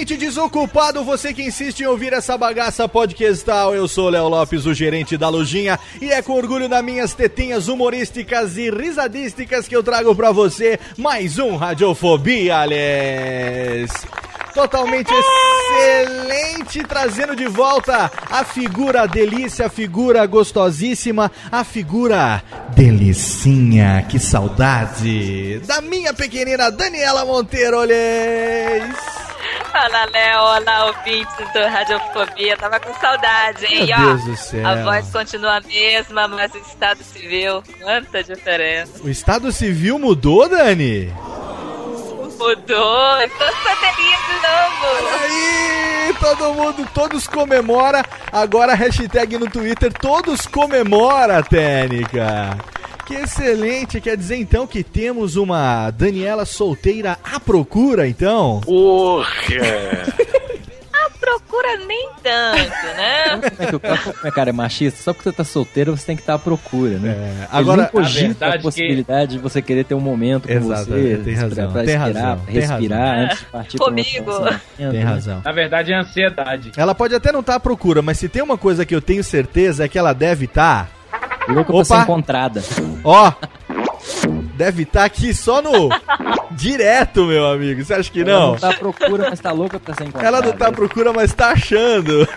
Ouvinte desocupado, você que insiste em ouvir essa bagaça podcastal. Eu sou Léo Lopes, o gerente da Lojinha, e é com orgulho nas minhas tetinhas humorísticas e risadísticas que eu trago pra você mais um Radiofobia, Alex. Totalmente excelente, trazendo de volta a figura delícia, a figura gostosíssima, a figura delicinha, que saudade, da minha pequenina Daniela Monteiro, olhês. Olá, Léo. Olá, ouvintes do Radiofobia. Tava com saudade, hein? Meu ó, Deus do céu. A voz continua a mesma, mas o estado civil, quanta diferença. O estado civil mudou, Dani? Mudou. Estou feliz de novo. Aí, todo mundo, todos comemora. Agora, hashtag no Twitter, todos comemora, Técnica. Que excelente, quer dizer então que temos uma Daniela solteira à procura, então? A procura nem tanto, né? Como é que o cara, como é, cara é machista? Só porque você tá solteiro, você tem que estar à procura, né? É, Ele agora, nem cogita verdade a que- possibilidade de você querer ter um momento com Exato, você, tem razão, pra tem respirar, razão, pra tem respirar razão. antes de partir pra Comigo. relacionamento, tem né? razão. Na verdade é ansiedade. Ela pode até não estar à procura, mas se tem uma coisa que eu tenho certeza é que ela deve estar. Louca pra ser Opa! encontrada. Ó, deve estar aqui só no direto, meu amigo. Você acha que Ela não? não tá à procura, mas tá louca pra ser encontrada. Ela não tá à procura, mas tá achando.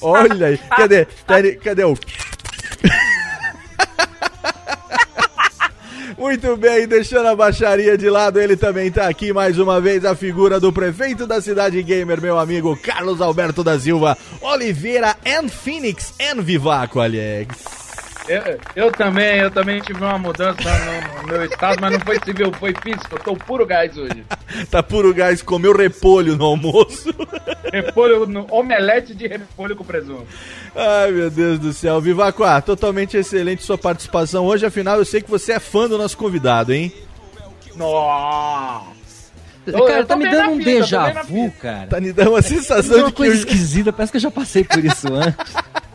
Olha aí. fato, Cadê? fato. Cadê, cadê o. Muito bem, deixando a baixaria de lado, ele também tá aqui mais uma vez, a figura do prefeito da cidade gamer, meu amigo Carlos Alberto da Silva Oliveira and Phoenix and Vivaco, Alex. Eu, eu também, eu também tive uma mudança no, no meu estado, mas não foi civil, foi físico. Eu tô puro gás hoje. Tá puro gás, comeu repolho no almoço. Repolho, no, omelete de repolho com presunto. Ai, meu Deus do céu. Vivaco, ah, totalmente excelente sua participação hoje, afinal eu sei que você é fã do nosso convidado, hein? Nossa! Cara, Eu tá me dando um déjà vu, cara. Tá me dando uma É sensação uma de que coisa eu- esquisita, parece que eu já passei por isso antes.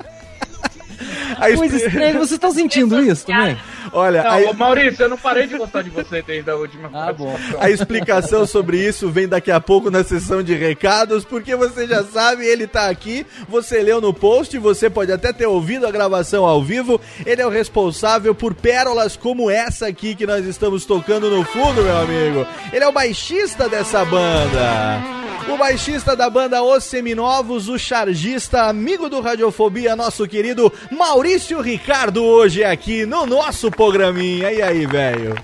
a Coisa expli- estranha, vocês estão sentindo isso também? Olha, Não, a- Maurício, eu não parei de gostar de você desde a última Ah, bom. A explicação sobre isso vem daqui a pouco na sessão de recados, porque você já sabe, ele tá aqui, você leu no post, você pode até ter ouvido a gravação ao vivo. Ele é o responsável por pérolas como essa aqui que nós estamos tocando no fundo, meu amigo. Ele é o baixista dessa banda. O baixista da banda Os Seminovos, o chargista, amigo do Radiofobia, nosso querido Maurício Ricardo, hoje aqui no nosso programinha. E aí, velho?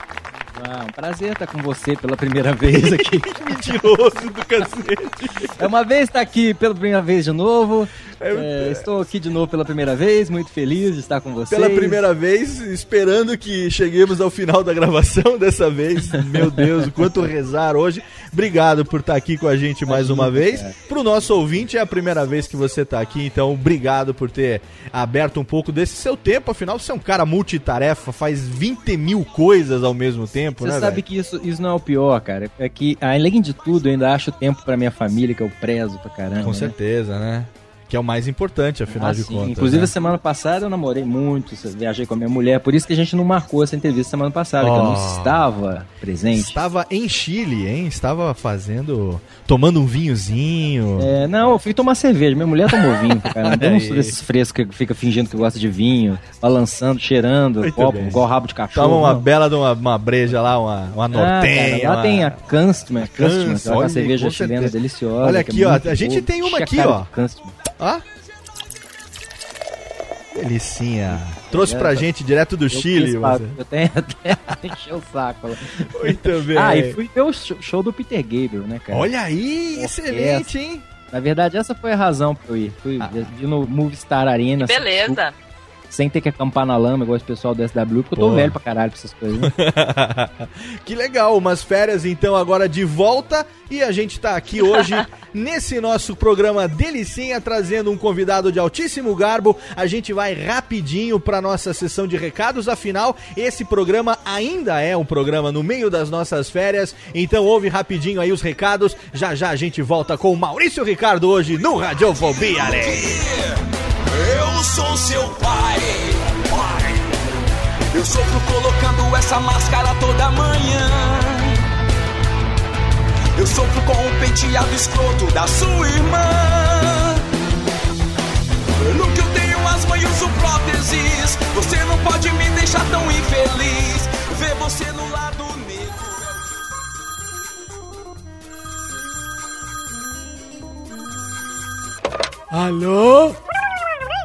Ah, um prazer estar com você pela primeira vez aqui. Mentiroso do cacete. É uma vez estar aqui pela primeira vez de novo. É, estou aqui de novo pela primeira vez, muito feliz de estar com vocês. Pela primeira vez, esperando que cheguemos ao final da gravação dessa vez. Meu Deus, o quanto rezar hoje. Obrigado por estar aqui com a gente mais uma vez. Pro nosso ouvinte, é a primeira vez que você está aqui, então obrigado por ter aberto um pouco desse seu tempo. Afinal, você é um cara multitarefa, faz 20 mil coisas ao mesmo tempo, Você né? sabe velho? que isso, isso não é o pior, cara. É que, além de tudo, eu ainda acho tempo pra minha família, que eu prezo pra caramba. Com né? certeza, né? Que é o mais importante, afinal Ah, de sim. contas. Inclusive, né? a semana passada eu namorei muito, viajei com a minha mulher, por isso que a gente não marcou essa entrevista semana passada, que eu não Oh. estava presente. Estava em Chile, hein? Estava fazendo. tomando um vinhozinho. É, não, eu fui tomar cerveja. Minha mulher tomou vinho, cara. Não Aí. sou desses frescos que fica fingindo que gosta de vinho, balançando, cheirando, Muito copo, bem. igual rabo de cachorro. Toma uma não. bela de uma, uma breja lá, uma, uma Ah, nortenha. cara, lá uma- tem a Custman, Custman, Cans, que é uma olha, cerveja chilena deliciosa. Olha é aqui, ó, muito a gente boa. tem uma a aqui, ó. de Custman. Ó. Delicinha. Trouxe pra gente direto do Eu Chile. fiz, você. Eu tenho até encher o saco. lá. Muito bem. Ah, e fui ver o show do Peter Gabriel, né, cara? Olha aí, Orquestra. excelente, hein? Na verdade, essa foi a razão pra eu ir. Fui Ah. no Movistar Arena. assim, Beleza. Sem ter que acampar na lama, igual esse pessoal do SW, porque eu tô Pô. velho pra caralho pra essas coisas. Né? que legal, umas férias então agora de volta e a gente tá aqui hoje nesse nosso programa Delicinha trazendo um convidado de altíssimo garbo. A gente vai rapidinho pra nossa sessão de recados, afinal esse programa ainda é um programa no meio das nossas férias, então ouve rapidinho aí os recados. Já já a gente volta com o Maurício Ricardo hoje no Radiofobia. Eu sou seu pai. Eu sofro colocando essa máscara toda manhã. Eu sofro com o penteado escroto da sua irmã. No que eu tenho asma e uso próteses, você não pode me deixar tão infeliz. Ver você no lado negro. Alô?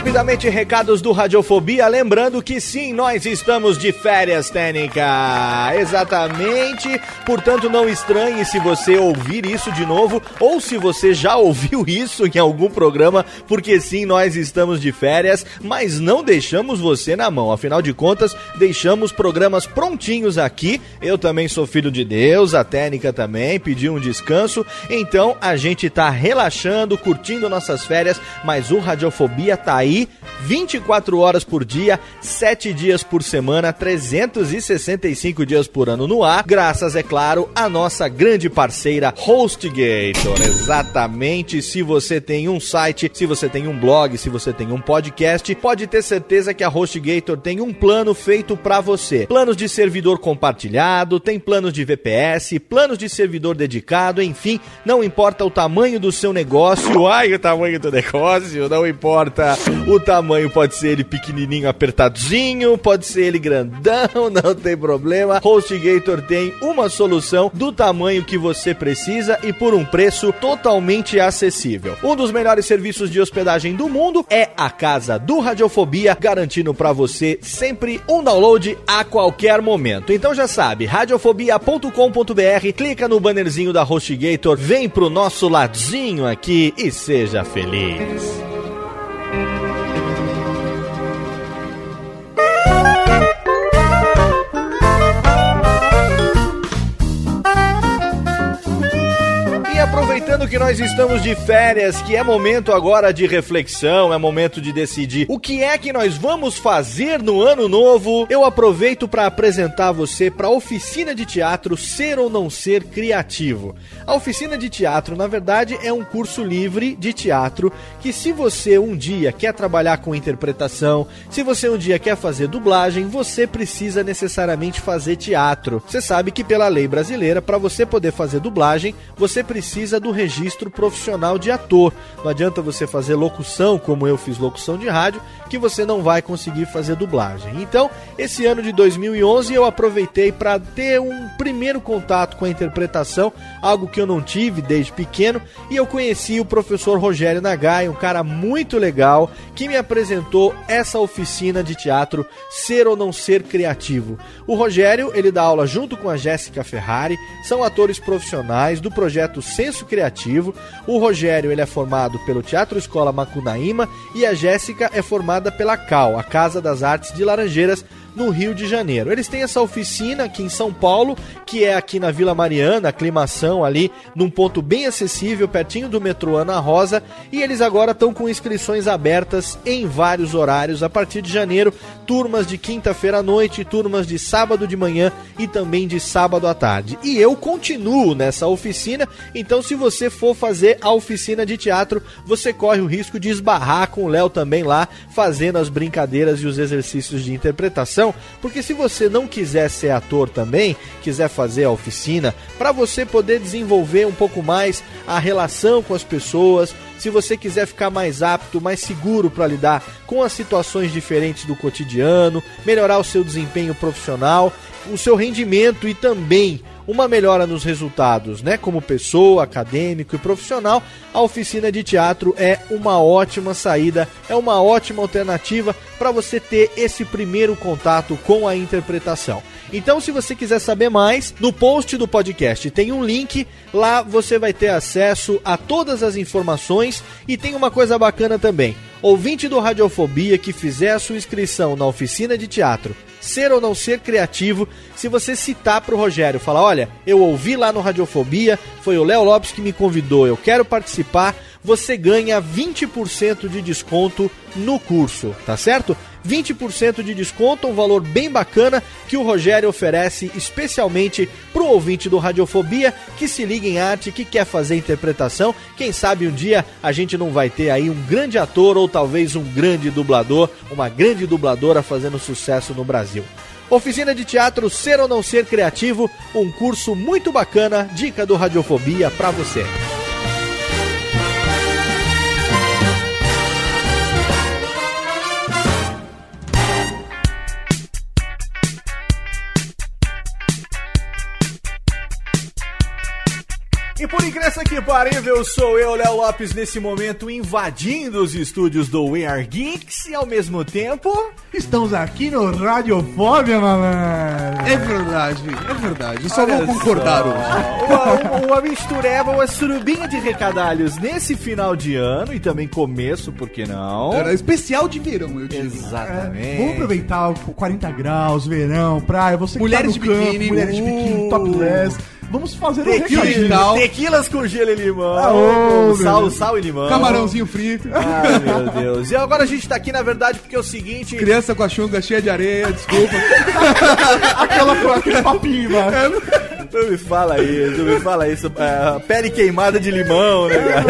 Rapidamente, recados do Radiofobia. Lembrando que sim, nós estamos de férias, Técnica. Exatamente. Portanto, não estranhe se você ouvir isso de novo ou se você já ouviu isso em algum programa, porque sim, nós estamos de férias, mas não deixamos você na mão. Afinal de contas, deixamos programas prontinhos aqui. Eu também sou filho de Deus, a Técnica também pediu um descanso. Então, a gente tá relaxando, curtindo nossas férias, mas o Radiofobia tá aí 24 horas por dia, 7 dias por semana, 365 dias por ano no ar, graças, é claro, à nossa grande parceira HostGator. Exatamente, se você tem um site, se você tem um blog, se você tem um podcast, pode ter certeza que a HostGator tem um plano feito para você. Planos de servidor compartilhado, tem planos de VPS, planos de servidor dedicado, enfim, não importa o tamanho do seu negócio, ai, o tamanho do negócio, não importa o tamanho, pode ser ele pequenininho, apertadinho, pode ser ele grandão, não tem problema. HostGator tem uma solução do tamanho que você precisa e por um preço totalmente acessível. Um dos melhores serviços de hospedagem do mundo é a casa do Radiofobia, garantindo para você sempre um download a qualquer momento. Então já sabe, radiofobia.com.br, clica no bannerzinho da HostGator, vem pro nosso ladinho aqui e seja feliz. Aproveitando que nós estamos de férias, que é momento agora de reflexão, é momento de decidir o que é que nós vamos fazer no ano novo, eu aproveito para apresentar você para a oficina de teatro Ser ou Não Ser Criativo. A oficina de teatro, na verdade, é um curso livre de teatro que se você um dia quer trabalhar com interpretação, se você um dia quer fazer dublagem, você precisa necessariamente fazer teatro. Você sabe que pela lei brasileira, para você poder fazer dublagem, você precisa do registro profissional de ator. Não adianta você fazer locução, como eu fiz locução de rádio, que você não vai conseguir fazer dublagem. Então, esse ano de 2011 eu aproveitei para ter um primeiro contato com a interpretação, algo que eu não tive desde pequeno, e eu conheci o professor Rogério Nagai, um cara muito legal, que me apresentou essa oficina de teatro Ser ou Não Ser Criativo. O Rogério, ele dá aula junto com a Jéssica Ferrari, são atores profissionais do projeto Senso Criativo. O Rogério, ele é formado pelo Teatro Escola Macunaíma e a Jéssica é formada pela CAL, a Casa das Artes de Laranjeiras, no Rio de Janeiro. Eles têm essa oficina aqui em São Paulo, que é aqui na Vila Mariana, aclimação ali, num ponto bem acessível, pertinho do metrô Ana Rosa, e eles agora estão com inscrições abertas em vários horários a partir de janeiro, turmas de quinta-feira à noite, turmas de sábado de manhã e também de sábado à tarde. E eu continuo nessa oficina, então se você for fazer a oficina de teatro, você corre o risco de esbarrar com o Léo também lá, fazendo as brincadeiras e os exercícios de interpretação, porque se você não quiser ser ator também, quiser fazer a oficina, para você poder desenvolver um pouco mais a relação com as pessoas, se você quiser ficar mais apto, mais seguro para lidar com as situações diferentes do cotidiano, melhorar o seu desempenho profissional, o seu rendimento e também uma melhora nos resultados, né? Como pessoa, acadêmico e profissional, a oficina de teatro é uma ótima saída, é uma ótima alternativa para você ter esse primeiro contato com a interpretação. Então, se você quiser saber mais, no post do podcast tem um link, lá você vai ter acesso a todas as informações e tem uma coisa bacana também. Ouvinte do Radiofobia que fizer a sua inscrição na oficina de teatro, ser ou não ser criativo, se você citar pro Rogério, falar, olha, eu ouvi lá no Radiofobia, foi o Léo Lopes que me convidou, eu quero participar, você ganha 20% de desconto no curso, tá certo? 20% de desconto, um valor bem bacana que o Rogério oferece especialmente pro ouvinte do Radiofobia que se liga em arte, que quer fazer interpretação. Quem sabe um dia a gente não vai ter aí um grande ator ou talvez um grande dublador, uma grande dubladora fazendo sucesso no Brasil. Oficina de Teatro Ser ou Não Ser Criativo, um curso muito bacana, dica do Radiofobia para você. E por incrível que parível, sou eu, Léo Lopes, nesse momento invadindo os estúdios do We Are Geeks e ao mesmo tempo. Estamos aqui no Radiofobia, malandro. É verdade, é verdade. Eu só Olha vou concordar só, hoje. Uma, uma, uma mistureba, uma surubinha de recadalhos nesse final de ano e também começo, por que não? Era especial de verão, eu digo. Exatamente. Vamos aproveitar o 40 graus, verão, praia, você que Mulheres tá de no campo, biquíni. mulheres de biquíni, Uh. topless. Vamos fazer um Tequila, recadinho. tequilas com gelo e limão. Ah, com sal, sal e limão. Camarãozinho frito. Ai, meu Deus. E agora a gente tá aqui, na verdade, porque é o seguinte. Criança com a chunga cheia de areia, desculpa. Aquela, aquele papinho, mano. Não me fala isso, não me fala isso. É, pele queimada de limão, né, cara?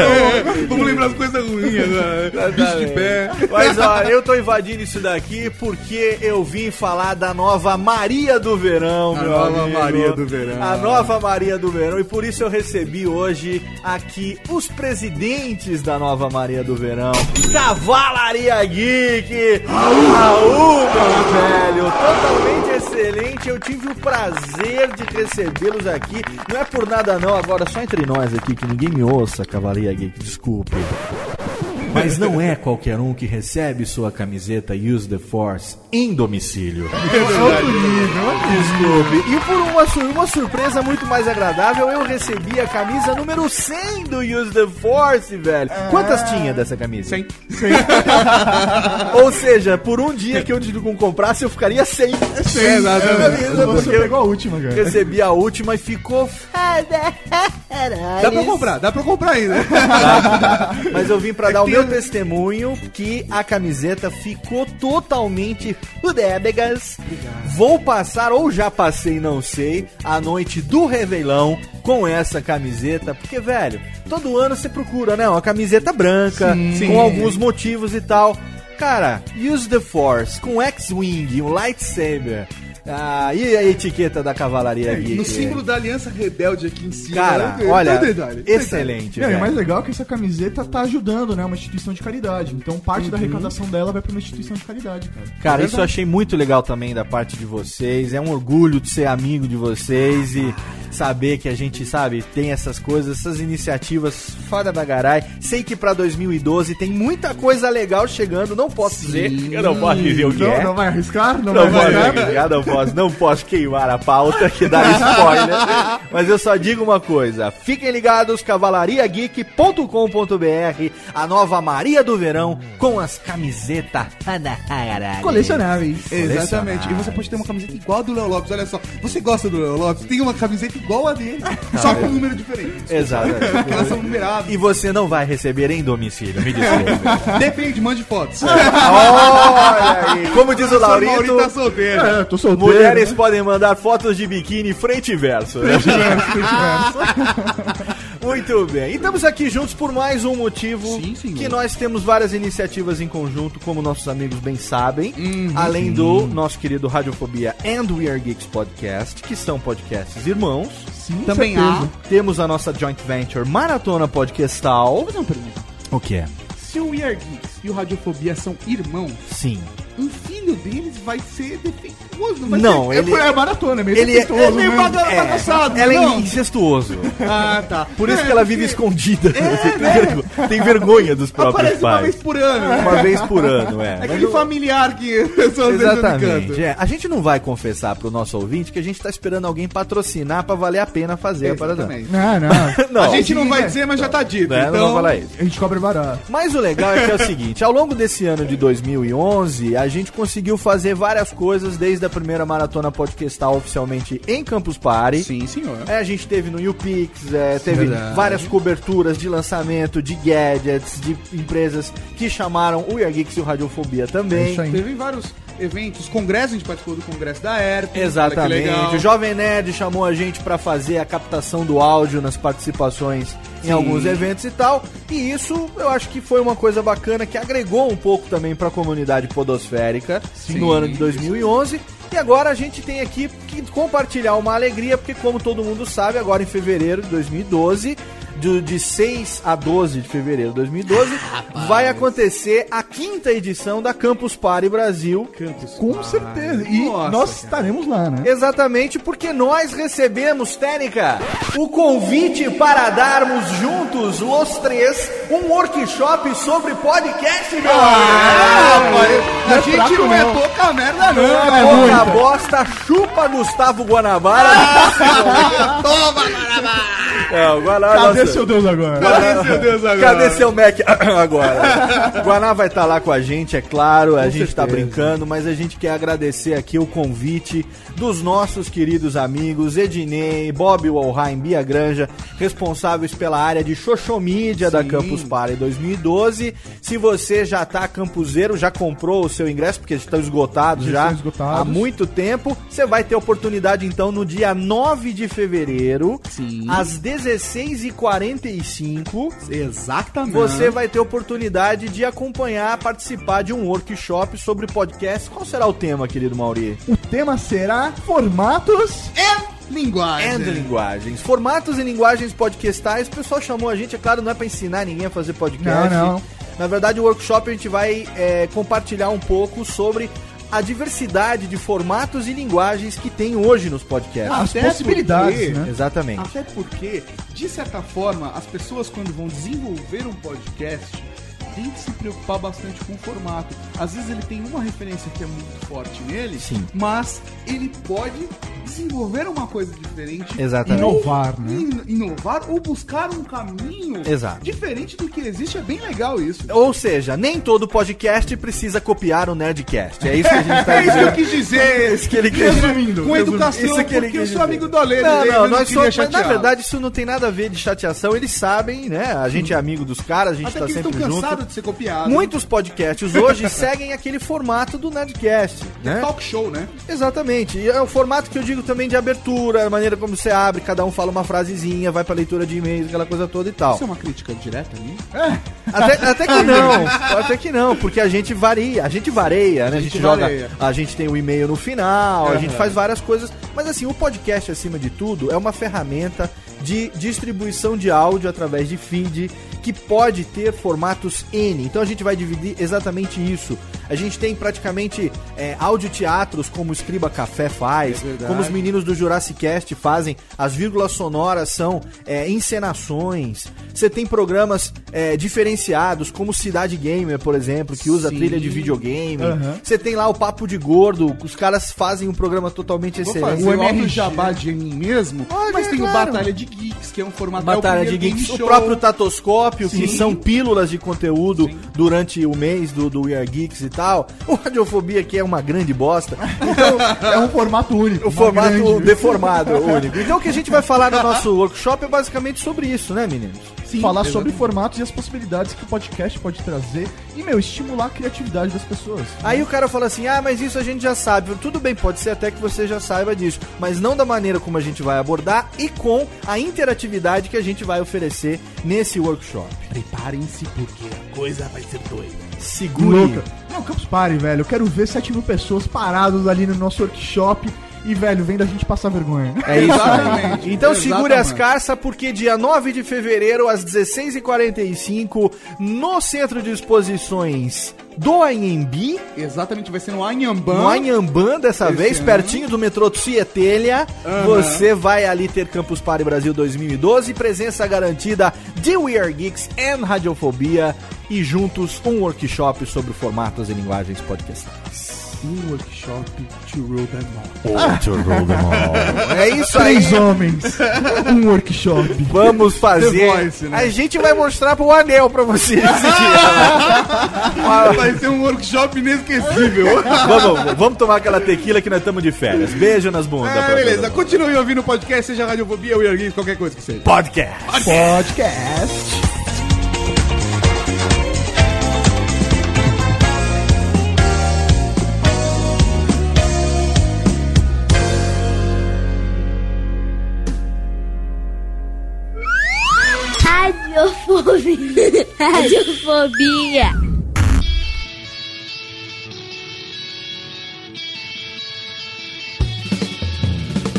Vamos lembrar as coisas ruins agora. Bicho de pé. Mas ó, eu tô invadindo isso daqui porque eu vim falar da nova Maria do Verão, A meu nova amigo. Maria do Verão. A nova Maria do Verão. E por isso eu recebi hoje aqui os presidentes da nova Maria do Verão. Cavalaria Geek! Raul, meu velho! Totalmente excelente. Eu tive o prazer de recebê-los aqui. Não é por nada não, agora só entre nós aqui, que ninguém me ouça, Cavalaria Geek. Desculpe. Mas não é qualquer um que recebe sua camiseta Use the Force em domicílio. Desculpe. E por uma, sur- uma surpresa muito mais agradável, eu recebi a camisa número 100 do Use the Force, velho. Quantas tinha dessa camisa? 100. Ou seja, por um dia que eu com comprasse, eu ficaria sem. Exatamente. é, Você pegou a última, cara. Recebi a última e ficou foda. Dá pra comprar, dá pra comprar ainda. Mas eu vim pra dar o meu testemunho que a camiseta ficou totalmente udébegas. Vou passar, ou já passei, não sei, a noite do Réveillon com essa camiseta. Porque, velho, todo ano você procura, né? Uma camiseta branca, Sim. com alguns motivos e tal. Cara, use the force, com X-Wing, um lightsaber. Ah, e a etiqueta da cavalaria aqui? No símbolo da Aliança Rebelde aqui em cima. Cara, Tem olha, detalhe, tem excelente, É, e mais legal é que essa camiseta tá ajudando, né? Uma instituição de caridade. Então parte da Uhum. arrecadação dela vai pra uma instituição de caridade, cara. Cara, É isso eu achei muito legal também da parte de vocês. É um orgulho de ser amigo de vocês e saber que a gente, sabe, tem essas coisas, essas iniciativas foda da garai. Sei que pra 2012 tem muita coisa legal chegando, não posso dizer, eu não posso dizer o que não, é. não vai arriscar? Não, Não vai arriscar? arriscar, não posso, não posso queimar a pauta que dá spoiler. Mas eu só digo uma coisa: fiquem ligados, cavalariageek.com.br, a nova Maria do Verão com as camisetas Colecionáveis. Exatamente. E você pode ter uma camiseta igual a do Léo Lopes. Olha só, você gosta do Léo Lopes? Tem uma camiseta igual a dele, só com um número diferente. Exato. Elas são numeradas. E você não vai receber em domicílio, me desculpe. Depende, mande fotos. Olha aí, como diz o Laurito, Laurito tá solteiro. É, tô solteiro. Mulheres né? podem mandar fotos de biquíni frente e verso. né? Muito bem. E estamos aqui juntos por mais um motivo Sim, que nós temos várias iniciativas em conjunto, como nossos amigos bem sabem, Uhum. além do nosso querido Radiofobia and We Are Geeks Podcast, que são podcasts irmãos. Sim, Também certeza. há. Temos a nossa joint venture Maratona Podcastal. Vou fazer uma pergunta. O que é? Se o We Are Geeks e o Radiofobia são irmãos, Sim. um filho deles vai ser defeituoso, não vai Não, ser... ele- É, é maratona, é meio Ele é, defeituoso, é meio né? é, bagaçado, ela é não? incestuoso. Ah, tá. Por isso É, que ela vive escondida. tem, vergo- tem vergonha dos próprios Aparece uma pais. vez por ano. Uma vez por ano, é. É aquele não- familiar que. Exatamente. É, a gente não vai confessar pro nosso ouvinte que a gente tá esperando alguém patrocinar pra valer a pena fazer a parada. Não, não. Não, a gente não vai é. dizer, mas já tá dito. né, então... não falar isso. A gente cobra barato. Mas o legal é que é o seguinte, ao longo desse ano de 2011, a gente conseguiu fazer várias coisas desde a primeira maratona podcastal oficialmente em Campus Party. Sim, senhor. É, a gente teve no YouPix, é, teve Verdade. várias coberturas de lançamento, de gadgets, de empresas que chamaram o Year Geeks e o Radiofobia também. É isso aí. Teve vários eventos, congressos, a gente participou do congresso da ERP. Exatamente. O Jovem Nerd chamou a gente pra fazer a captação do áudio nas participações em Sim. alguns eventos e tal. E isso eu acho que foi uma coisa bacana que agregou um pouco também pra comunidade podosférica no ano de 2011. E agora a gente tem aqui que compartilhar uma alegria, porque como todo mundo sabe, agora em fevereiro de 2012, de, de 6 a 12 de fevereiro de 2012, vai acontecer a quinta edição da Campus Party Brasil. Com certeza. E Nossa, nós cara. estaremos lá, né? Exatamente porque nós recebemos, Técnica, o convite para darmos juntos, os três, um workshop sobre podcast, meu Ah, amigo. rapaz, a gente não é pouca merda, não. É pouca bosta, chupa Gustavo Guanabara. Toma, Guanabara! É, o Guanabara, seu Deus agora? Cadê seu Deus agora? Cadê seu Mac agora? Guaná vai estar lá com a gente, é claro, a gente tá certeza. brincando, mas a gente quer agradecer aqui o convite dos nossos queridos amigos Ednei, Bob Walheim, Bia Granja, responsáveis pela área de Xoxomídia da. Campus Party 2012. Se você já tá campuseiro, já comprou o seu ingresso, porque estão esgotados Já já, esgotados. há muito tempo, você vai ter oportunidade então no dia 9 de fevereiro, Sim. às 16h45. Exatamente. Você vai ter oportunidade de acompanhar, participar de um workshop sobre podcast. Qual será o tema, querido Mauri? O tema será formatos. Linguagem. And linguagens. Formatos e linguagens podcastais. O pessoal chamou a gente, é claro, não é pra ensinar ninguém a fazer podcast. Não, não. Na verdade, o workshop a gente vai é, compartilhar um pouco sobre a diversidade de formatos e linguagens que tem hoje nos podcasts. As Até possibilidades, porque- né? Exatamente. Até porque, de certa forma, as pessoas quando vão desenvolver um podcast, tem que se preocupar bastante com o formato. Às vezes ele tem uma referência que é muito forte nele, Sim. mas ele pode desenvolver uma coisa diferente. Exatamente. Inovar, né? In- inovar ou buscar um caminho Exato. diferente do que existe. É bem legal isso. Ou seja, nem todo podcast precisa copiar o Nerdcast. É isso que a gente tá É isso que eu dizendo. quis dizer. Isso que ele quis Resumindo, com educação, Isso que ele porque eu sou dizer. amigo do Ale. Não, não, nós somos, mas na verdade isso não tem nada a ver de chateação, eles sabem, né? A gente é amigo dos caras, a gente Até tá eles sempre junto. Cansados de ser copiados. Muitos podcasts hoje seguem aquele formato do Nerdcast, né? Talk show, né? Exatamente. E é o formato que eu digo também de abertura, a maneira como você abre, cada um fala uma frasezinha, vai pra leitura de e-mails, aquela coisa toda e tal. Isso é uma crítica direta a mim? Até, até que não, até que não, porque a gente varia, a gente vareia, né? A gente, gente joga, vareia. a gente tem o e-mail no final, a Aham. gente faz várias coisas, mas assim, o podcast acima de tudo é uma ferramenta de distribuição de áudio através de feed que pode ter formatos N. Então a gente vai dividir exatamente isso. A gente tem praticamente é, audioteatros como o Escriba Café faz, É como os meninos do Jurassic Cast fazem, as vírgulas sonoras são é, encenações. Você tem programas é, diferenciados, como Cidade Gamer, por exemplo, que usa Sim. trilha de videogame. Aham. Você tem lá o Papo de Gordo, os caras fazem um programa totalmente Vou excelente. fazer o auto jabá de mim mesmo, Pode, mas é tem o. Batalha de Geeks, que é um formato Batalha é de Geeks, game o show. próprio Tatoscópio, que Sim. são pílulas de conteúdo durante o mês do, do We Are Geeks e tal. O Radiofobia que é uma grande bosta. É um formato único. O formato grande- deformado, único. Então o que a gente vai falar no nosso workshop é basicamente sobre isso, né, meninos? Falar exatamente. sobre formatos e as possibilidades que o podcast pode trazer e, meu, estimular a criatividade das pessoas. Aí o cara fala assim: ah, mas isso a gente já sabe. Tudo bem, pode ser até que você já saiba disso, mas não da maneira como a gente vai abordar e com a interatividade que a gente vai oferecer nesse workshop. Preparem-se porque a coisa vai ser doida. Segure. Louca. Não, Campus Party, velho. Eu quero ver 7 mil pessoas paradas ali no nosso workshop e, velho, vendo a gente passar vergonha. É isso aí. Então segure as carças, porque dia 9 de fevereiro, às 16h45, no Centro de Exposições do Anhembi, Exatamente, vai ser no Anhambã. no Anhambã dessa Esse vez, ano. pertinho do metrô Tietelha, Aham. você vai ali ter Campus Party Brasil 2012, presença garantida de We Are Geeks and Radiofobia e juntos um workshop sobre formatos e linguagens podcastais. Um workshop to rule them all. É isso aí. Três homens. um workshop. Vamos fazer. Voice, né? A gente vai mostrar pro anel pra você esse dia. Vai ser um workshop inesquecível. vamos, vamos tomar aquela tequila que nós estamos de férias. Beijo nas bundas. Ah, beleza, continue ouvindo o podcast, seja Radiofobia, Geeks, qualquer coisa que seja. Podcast. Podcast. Radiofobia. Radiofobia.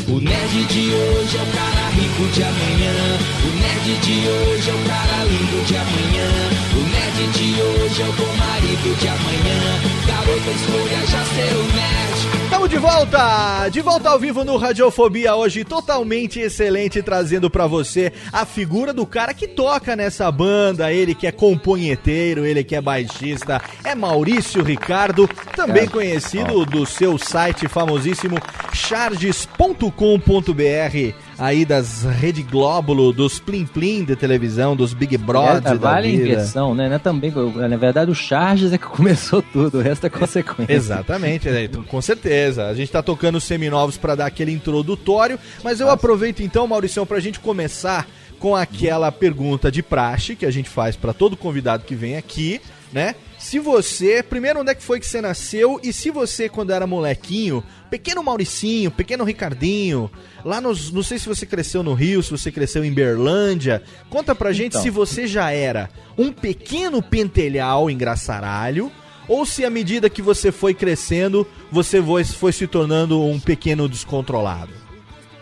O nerd de hoje é o cara rico de amanhã. O nerd de hoje é o cara lindo de amanhã. O nerd de hoje é o bom marido de amanhã. Garota, escolha já ser o nerd. Estamos de volta! De volta ao vivo no Radiofobia hoje, totalmente excelente, trazendo pra você a figura do cara que toca nessa banda, ele que é componheteiro, ele que é baixista, é Maurício Ricardo, também conhecido do seu site famosíssimo charges.com.br, aí das Rede Glóbulo, dos Plim Plim de televisão, dos Big Brother É, da vale a inversão, né? É também, na verdade, o Charges é que começou tudo, o resto é consequência. Exatamente, né? Então, com certeza. A gente tá tocando os seminovos para dar aquele introdutório, mas eu aproveito então, Mauricião, pra gente começar com aquela pergunta de praxe que a gente faz para todo convidado que vem aqui, né? Se você, primeiro, onde é que foi que você nasceu e se você, quando era molequinho, pequeno Mauricinho, pequeno Ricardinho, lá nos, não sei se você cresceu no Rio, se você cresceu em Berlândia, conta pra gente Então. se você já era um pequeno pentelhal engraçaralho ou se à medida que você foi crescendo, você foi, foi se tornando um pequeno descontrolado.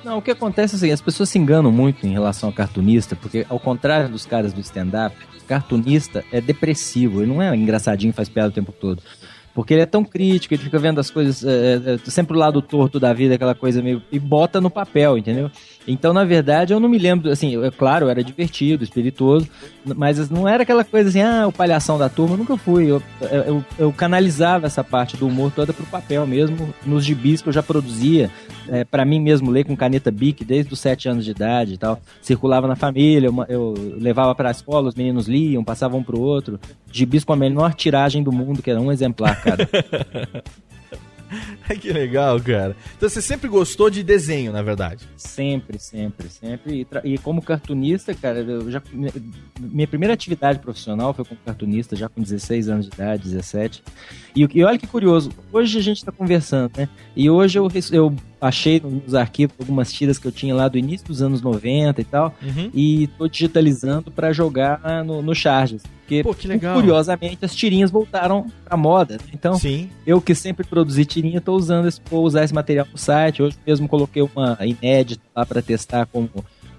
Não, o que acontece é assim, as pessoas se enganam muito em relação ao cartunista, porque ao contrário dos caras do stand-up, cartunista é depressivo, ele não é engraçadinho, faz piada o tempo todo. Porque ele é tão crítico, ele fica vendo as coisas, é, é, sempre o lado torto da vida, aquela coisa meio. e bota no papel, entendeu? Então, na verdade, eu não me lembro, assim, é claro, era divertido, espirituoso, mas não era aquela coisa assim, ah, o palhação da turma, eu nunca fui. Eu, eu, eu canalizava essa parte do humor toda pro papel mesmo, nos gibis que eu já produzia, é, para mim mesmo ler com caneta Bic desde os sete anos de idade e tal. Circulava na família, eu, eu levava pra escola, os meninos liam, passavam pro outro. Gibis com a menor tiragem do mundo, que era um exemplar, cara. que legal, cara. Então você sempre gostou de desenho, na verdade? Sempre, sempre, sempre. E, e como cartunista, cara, eu já minha primeira atividade profissional foi como cartunista, já com 16 anos de idade, 17. E, e olha que curioso, hoje a gente tá conversando, né? E hoje eu, eu achei nos arquivos algumas tiras que eu tinha lá do início dos anos 90 e tal, Uhum. e tô digitalizando pra jogar no, no Charges. Porque, Pô, curiosamente, as tirinhas voltaram pra moda. né? Então, Sim. eu que sempre produzi tirinha, tô usando esse, vou usar esse material no site. Hoje mesmo coloquei uma inédita lá pra testar como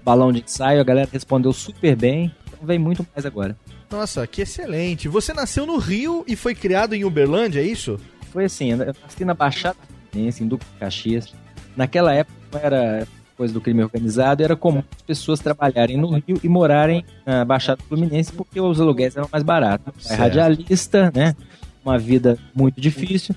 balão de ensaio. A galera respondeu super bem. Então vem muito mais agora. Nossa, que excelente. Você nasceu no Rio e foi criado em Uberlândia, é isso? Foi assim, eu nasci na Baixada Fluminense, em Duque de Caxias. Naquela época não era coisa do crime organizado, era comum as pessoas trabalharem no Rio e morarem na Baixada Fluminense porque os aluguéis eram mais baratos. É radialista, né? Uma vida muito difícil.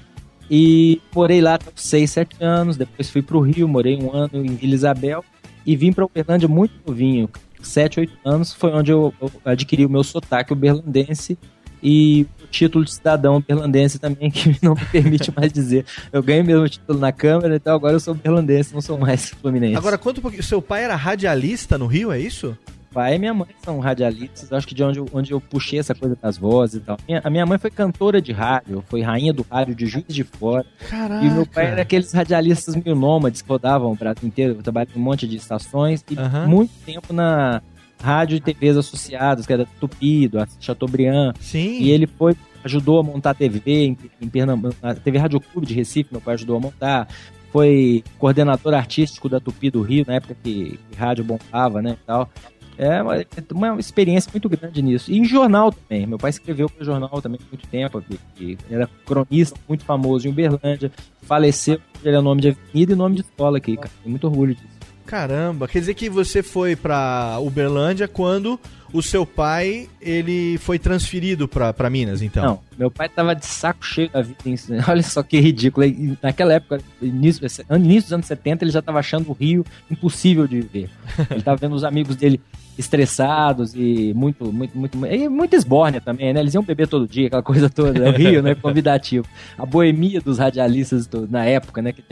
E morei lá até 6, 7 anos, depois fui pro Rio, morei um ano em Vila Isabel e vim pra Uberlândia muito novinho, 7, 8 anos, foi onde eu, adquiri o meu sotaque uberlandense e o título de cidadão berlandense também, que não me permite mais dizer. Eu ganhei meu título na Câmara, então agora eu sou berlandense, não sou mais fluminense. Agora, um pouquinho. Seu pai era radialista no Rio, é isso? pai e minha mãe são radialistas, acho que de onde eu, onde eu puxei essa coisa das vozes e tal. Minha- a minha mãe foi cantora de rádio, foi rainha do rádio de Juiz de Fora. Caraca. E meu pai era aqueles radialistas meio nômades que rodavam o Brasil inteiro. Eu trabalhei em um monte de estações e Aham. muito tempo na rádio e TVs associados, que era Tupido, a Chateaubriand. Sim. E ele foi, ajudou a montar a TV em, em Pernambuco, a TV Rádio Clube de Recife, meu pai ajudou a montar. Foi coordenador artístico da Tupi do Rio, na época que, que rádio bombava, né, e tal. É uma, é uma experiência muito grande nisso. E em jornal também. Meu pai escreveu para jornal também há muito tempo. que- que era cronista muito famoso em Uberlândia. Faleceu, ele é nome de avenida e nome de escola aqui, cara. Tenho muito orgulho disso. Caramba, quer dizer que você foi pra Uberlândia quando o seu pai ele foi transferido pra, pra Minas, então? Não, meu pai tava de saco cheio da vida. Olha só que ridículo. Naquela época, início, início dos anos 70, ele já tava achando o Rio impossível de viver. Ele tava vendo os amigos dele estressados e muito, muito, muito. E muita esbórnia também, né? Eles iam beber todo dia, aquela coisa toda. O Rio, né? Convidativo. A boemia dos radialistas do- na época, né? Que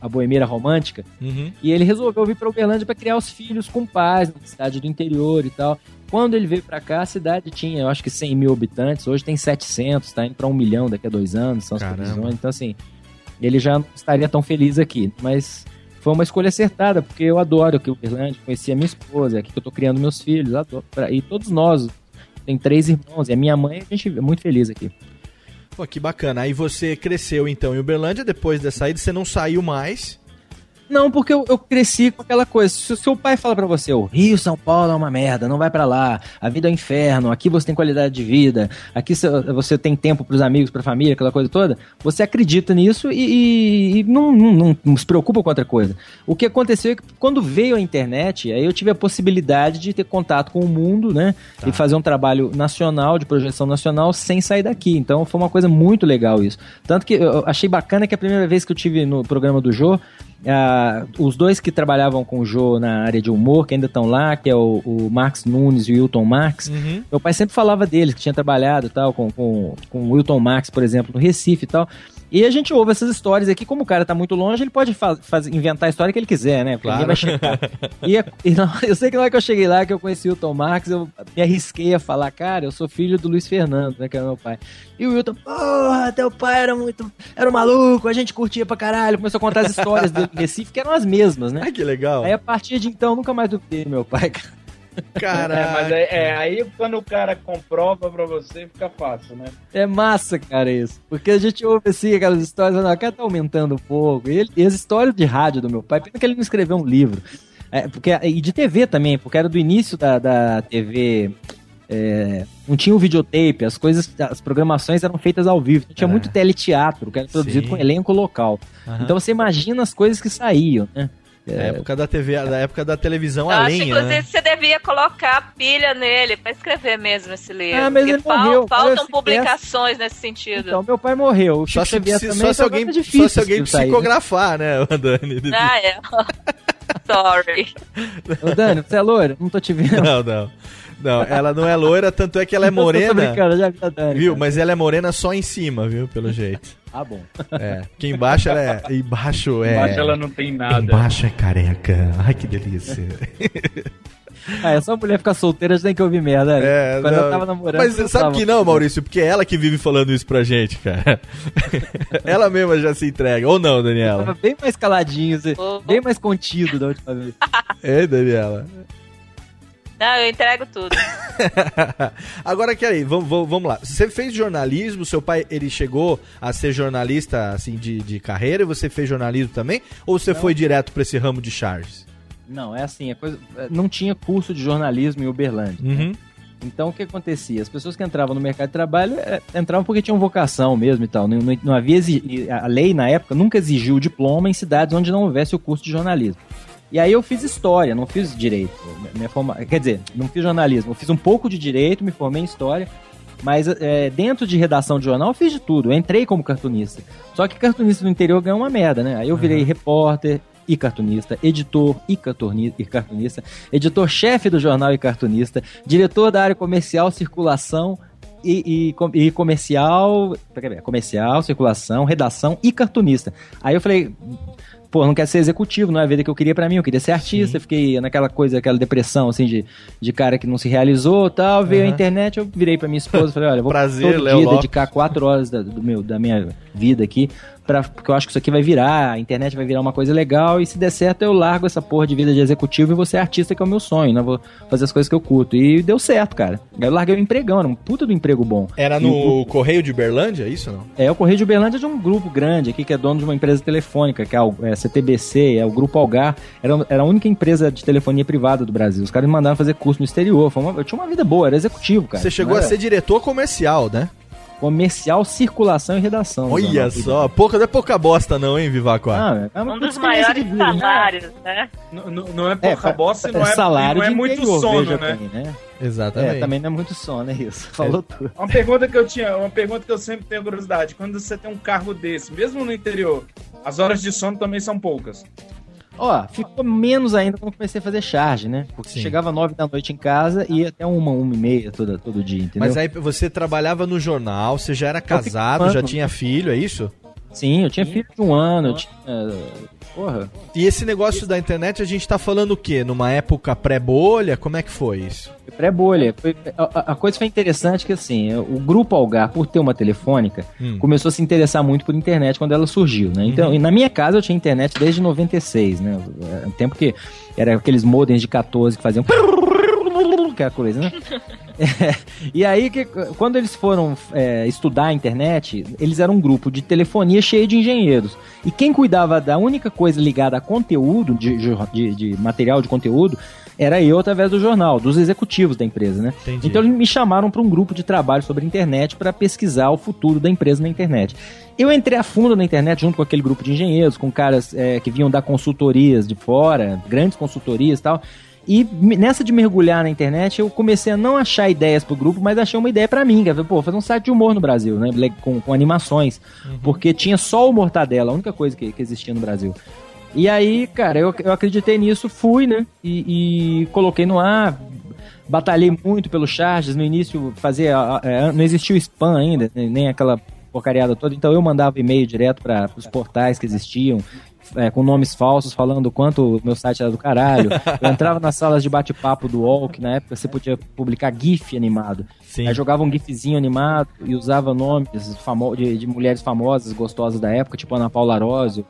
a boemia romântica. Uhum. E ele resolveu vir para Uberlândia para criar os filhos com paz na cidade do interior e tal. Quando ele veio para cá, a cidade tinha, eu acho que 100 mil habitantes. Hoje tem 700, tá indo para um milhão daqui a dois anos, são as Caramba. previsões. Então, assim, ele já não estaria tão feliz aqui. Mas foi uma escolha acertada, porque eu adoro aqui Uberlândia, conheci a minha esposa, é aqui que eu tô criando meus filhos, adoro. E todos nós, tem três irmãos, e a minha mãe, a gente é muito feliz aqui. Pô, que bacana. Aí você cresceu então em Uberlândia, depois dessa ida você não saiu mais. Não, porque eu, eu cresci com aquela coisa. Se o seu pai fala pra você, o Rio, São Paulo é uma merda, não vai pra lá, a vida é um inferno, aqui você tem qualidade de vida, aqui cê- você tem tempo pros amigos, pra família, aquela coisa toda, você acredita nisso e, e- e não, não- não- se preocupa com outra coisa. O que aconteceu é que quando veio a internet, aí eu tive a possibilidade de ter contato com o mundo, né? E fazer um trabalho nacional, de projeção nacional, sem sair daqui. Então foi uma coisa muito legal isso. Tanto que eu achei bacana que a primeira vez que eu tive no programa do Jô, ah, os dois que trabalhavam com o Jô na área de humor, que ainda estão lá, que é o, o Max Nunes e o Wilton Max, Uhum. meu pai sempre falava deles, que tinha trabalhado tal, com, com, com o Wilton Max, por exemplo, no Recife e tal. E a gente ouve essas histórias aqui, como o cara tá muito longe, ele pode fa faz- inventar a história que ele quiser, né? Porque Claro. vai chegar. E, é- e não- eu sei que na hora que eu cheguei lá, que eu conheci o Tom Marx, eu me arrisquei a falar, cara, eu sou filho do Luiz Fernando, né, que era meu pai. E o Wilton, porra, teu pai era muito, era um maluco, a gente curtia pra caralho. Começou a contar as histórias dele do Recife, que eram as mesmas, né? Ai, que legal. Aí a partir de então, nunca mais duvidei meu pai, cara. Caraca. É, mas é, é, aí quando o cara comprova pra você, fica fácil, né? É massa, cara, isso. Porque a gente ouve assim aquelas histórias, falando, "Ah, o cara tá aumentando um pouco. E, ele- e as histórias de rádio do meu pai, pena que ele não escreveu um livro. É, porque, e de TV também, porque era do início da, da TV é, não tinha o videotape, as coisas, as programações eram feitas ao vivo. Tinha É. muito teleteatro, que era produzido Sim. com elenco local. Aham. Então você imagina as coisas que saíam, né? Da época da TV, da época da televisão Eu a acho, lenha, inclusive, né? você devia colocar pilha nele pra escrever mesmo esse livro. Ah, mas ele morreu. faltam publicações nesse sentido. Então, meu pai morreu. O Só se, se- também, só se alguém, difícil só se alguém aí, né? psicografar, né, o Dani? Ah, é. Sorry. Ô, Dani, você é loiro? Não tô te vendo. Não, não. Não, ela não é loira, tanto é que ela é Eu tô morena. brincando, já vi a Dani, Viu? cara. Mas ela é morena só em cima, viu? Pelo jeito. Ah, bom. É. Que embaixo ela é. Embaixo é. Embaixo ela não tem nada. Embaixo é careca. Ai, que delícia. Ah, é só mulher ficar solteira, já tem que ouvir merda. né? É, Quando não. eu tava namorando. Mas eu sabe tava- que não, Maurício? Porque é ela que vive falando isso pra gente, cara. ela mesma já se entrega. Ou não, Tava Daniela? bem mais caladinho, assim, bem mais contido da última vez. Ei, Daniela. Não, eu entrego tudo. Agora, Kelly, vamos, vamos, vamos lá. Você fez jornalismo, seu pai, ele chegou a ser jornalista, assim, de, de carreira, e você fez jornalismo também? Ou você foi direto pra esse ramo de Charles? Não, é assim, a coisa, não tinha curso de jornalismo em Uberlândia. Uhum. Então o que acontecia? As pessoas que entravam no mercado de trabalho é, entravam porque tinham vocação mesmo e tal. Não, não- não havia a lei na época nunca exigiu diploma em cidades onde não houvesse o curso de jornalismo. E aí eu fiz história, não fiz direito. Minha forma, quer dizer, não fiz jornalismo, eu fiz um pouco de direito, me formei em história. Mas é, dentro de redação de jornal eu fiz de tudo. Eu entrei como cartunista. Só que cartunista no interior ganha uma merda, né? Aí eu virei repórter e cartunista, editor e cartuni- e cartunista, editor-chefe do jornal e cartunista, diretor da área comercial, circulação e, e e comercial, comercial, circulação, redação e cartunista. Aí eu falei, pô, não quero ser executivo, não é a vida que eu queria pra mim, eu queria ser artista, fiquei naquela coisa, aquela depressão, assim, de, de cara que não se realizou tal, veio a Aham. internet, eu virei pra minha esposa e falei, olha, eu vou Prazer, todo Léo dia Lopes. dedicar quatro horas da, do meu, da minha vida aqui, pra, porque eu acho que isso aqui vai virar, a internet vai virar uma coisa legal, e se der certo eu largo essa porra de vida de executivo e vou ser artista, que é o meu sonho, né, vou fazer as coisas que eu curto, e deu certo, cara. Eu larguei o empregão, era um puta do emprego bom. Era no Correio de Berlândia, isso ou não? é, o Correio de Uberlândia é de um grupo grande aqui, que é dono de uma empresa telefônica, que é a é, CTBC, é o Grupo Algar. Era, era a única empresa de telefonia privada do Brasil. Os caras me mandaram fazer curso no exterior. Uma- eu tinha uma vida boa, era executivo, cara. Você chegou a ser diretor comercial, né? Comercial, circulação e redação. Olha só, pouca, não é pouca bosta não, hein, Vivaco? Ah, é Um dos maiores vida, né? salários, né? Não, não- não é pouca É, bosta e é não é, salário não é de muito interior, sono, né? bem, né? Exatamente. É, também não é muito sono, é isso. Falou tudo. Uma pergunta que eu tinha, uma pergunta que eu sempre tenho curiosidade. Quando você tem um cargo desse, mesmo no interior, as horas de sono também são poucas. Ó, ficou menos ainda quando comecei a fazer charge, né? Porque Sim. chegava nove da noite em casa e ia até uma, uma e meia toda, todo dia, entendeu? Mas aí você trabalhava no jornal, você já era casado, fico- já tinha filho, é isso? Sim, eu tinha filho de um ano, eu tinha. Porra. E esse negócio da internet, a gente tá falando o quê? Numa época pré-bolha? Como é que foi isso? Foi pré-bolha. A, coisa foi interessante que, assim, o grupo Algar, por ter uma telefônica, Hum. começou a se interessar muito por internet quando ela surgiu, né? Então, Uhum. e na minha casa eu tinha internet desde 96, né? Era um tempo que era aqueles modems de 14 que faziam... Aquela coisa, né? É, e aí, que, quando eles foram é, estudar a internet, eles eram um grupo de telefonia cheio de engenheiros. E quem cuidava da única coisa ligada a conteúdo, de, de, de material de conteúdo, era eu através do jornal, dos executivos da empresa, né? Entendi. Então eles me chamaram para um grupo de trabalho sobre a internet para pesquisar o futuro da empresa na internet. Eu entrei a fundo na internet junto com aquele grupo de engenheiros, com caras é, que vinham dar consultorias de fora, grandes consultorias e tal. E nessa de mergulhar na internet, eu comecei a não achar ideias pro grupo, mas achei uma ideia pra mim. Que é, pô, fazer um site de humor no Brasil, né? Com, com animações. Porque tinha só o Mortadela, a única coisa que, que existia no Brasil. E aí, cara, eu, eu acreditei nisso, fui, né? E, e coloquei no ar. Batalhei muito pelo charges. No início, fazia. é, não existia o spam ainda, nem aquela porcariada toda. Então eu mandava e-mail direto para os portais que existiam. É, com nomes falsos, falando o quanto o meu site era do caralho. Eu entrava nas salas de bate-papo do UOL, que na época você podia publicar GIF animado. Sim. Aí jogava um GIFzinho animado e usava nomes famo de, de mulheres famosas, gostosas da época, tipo Ana Paula Arósio.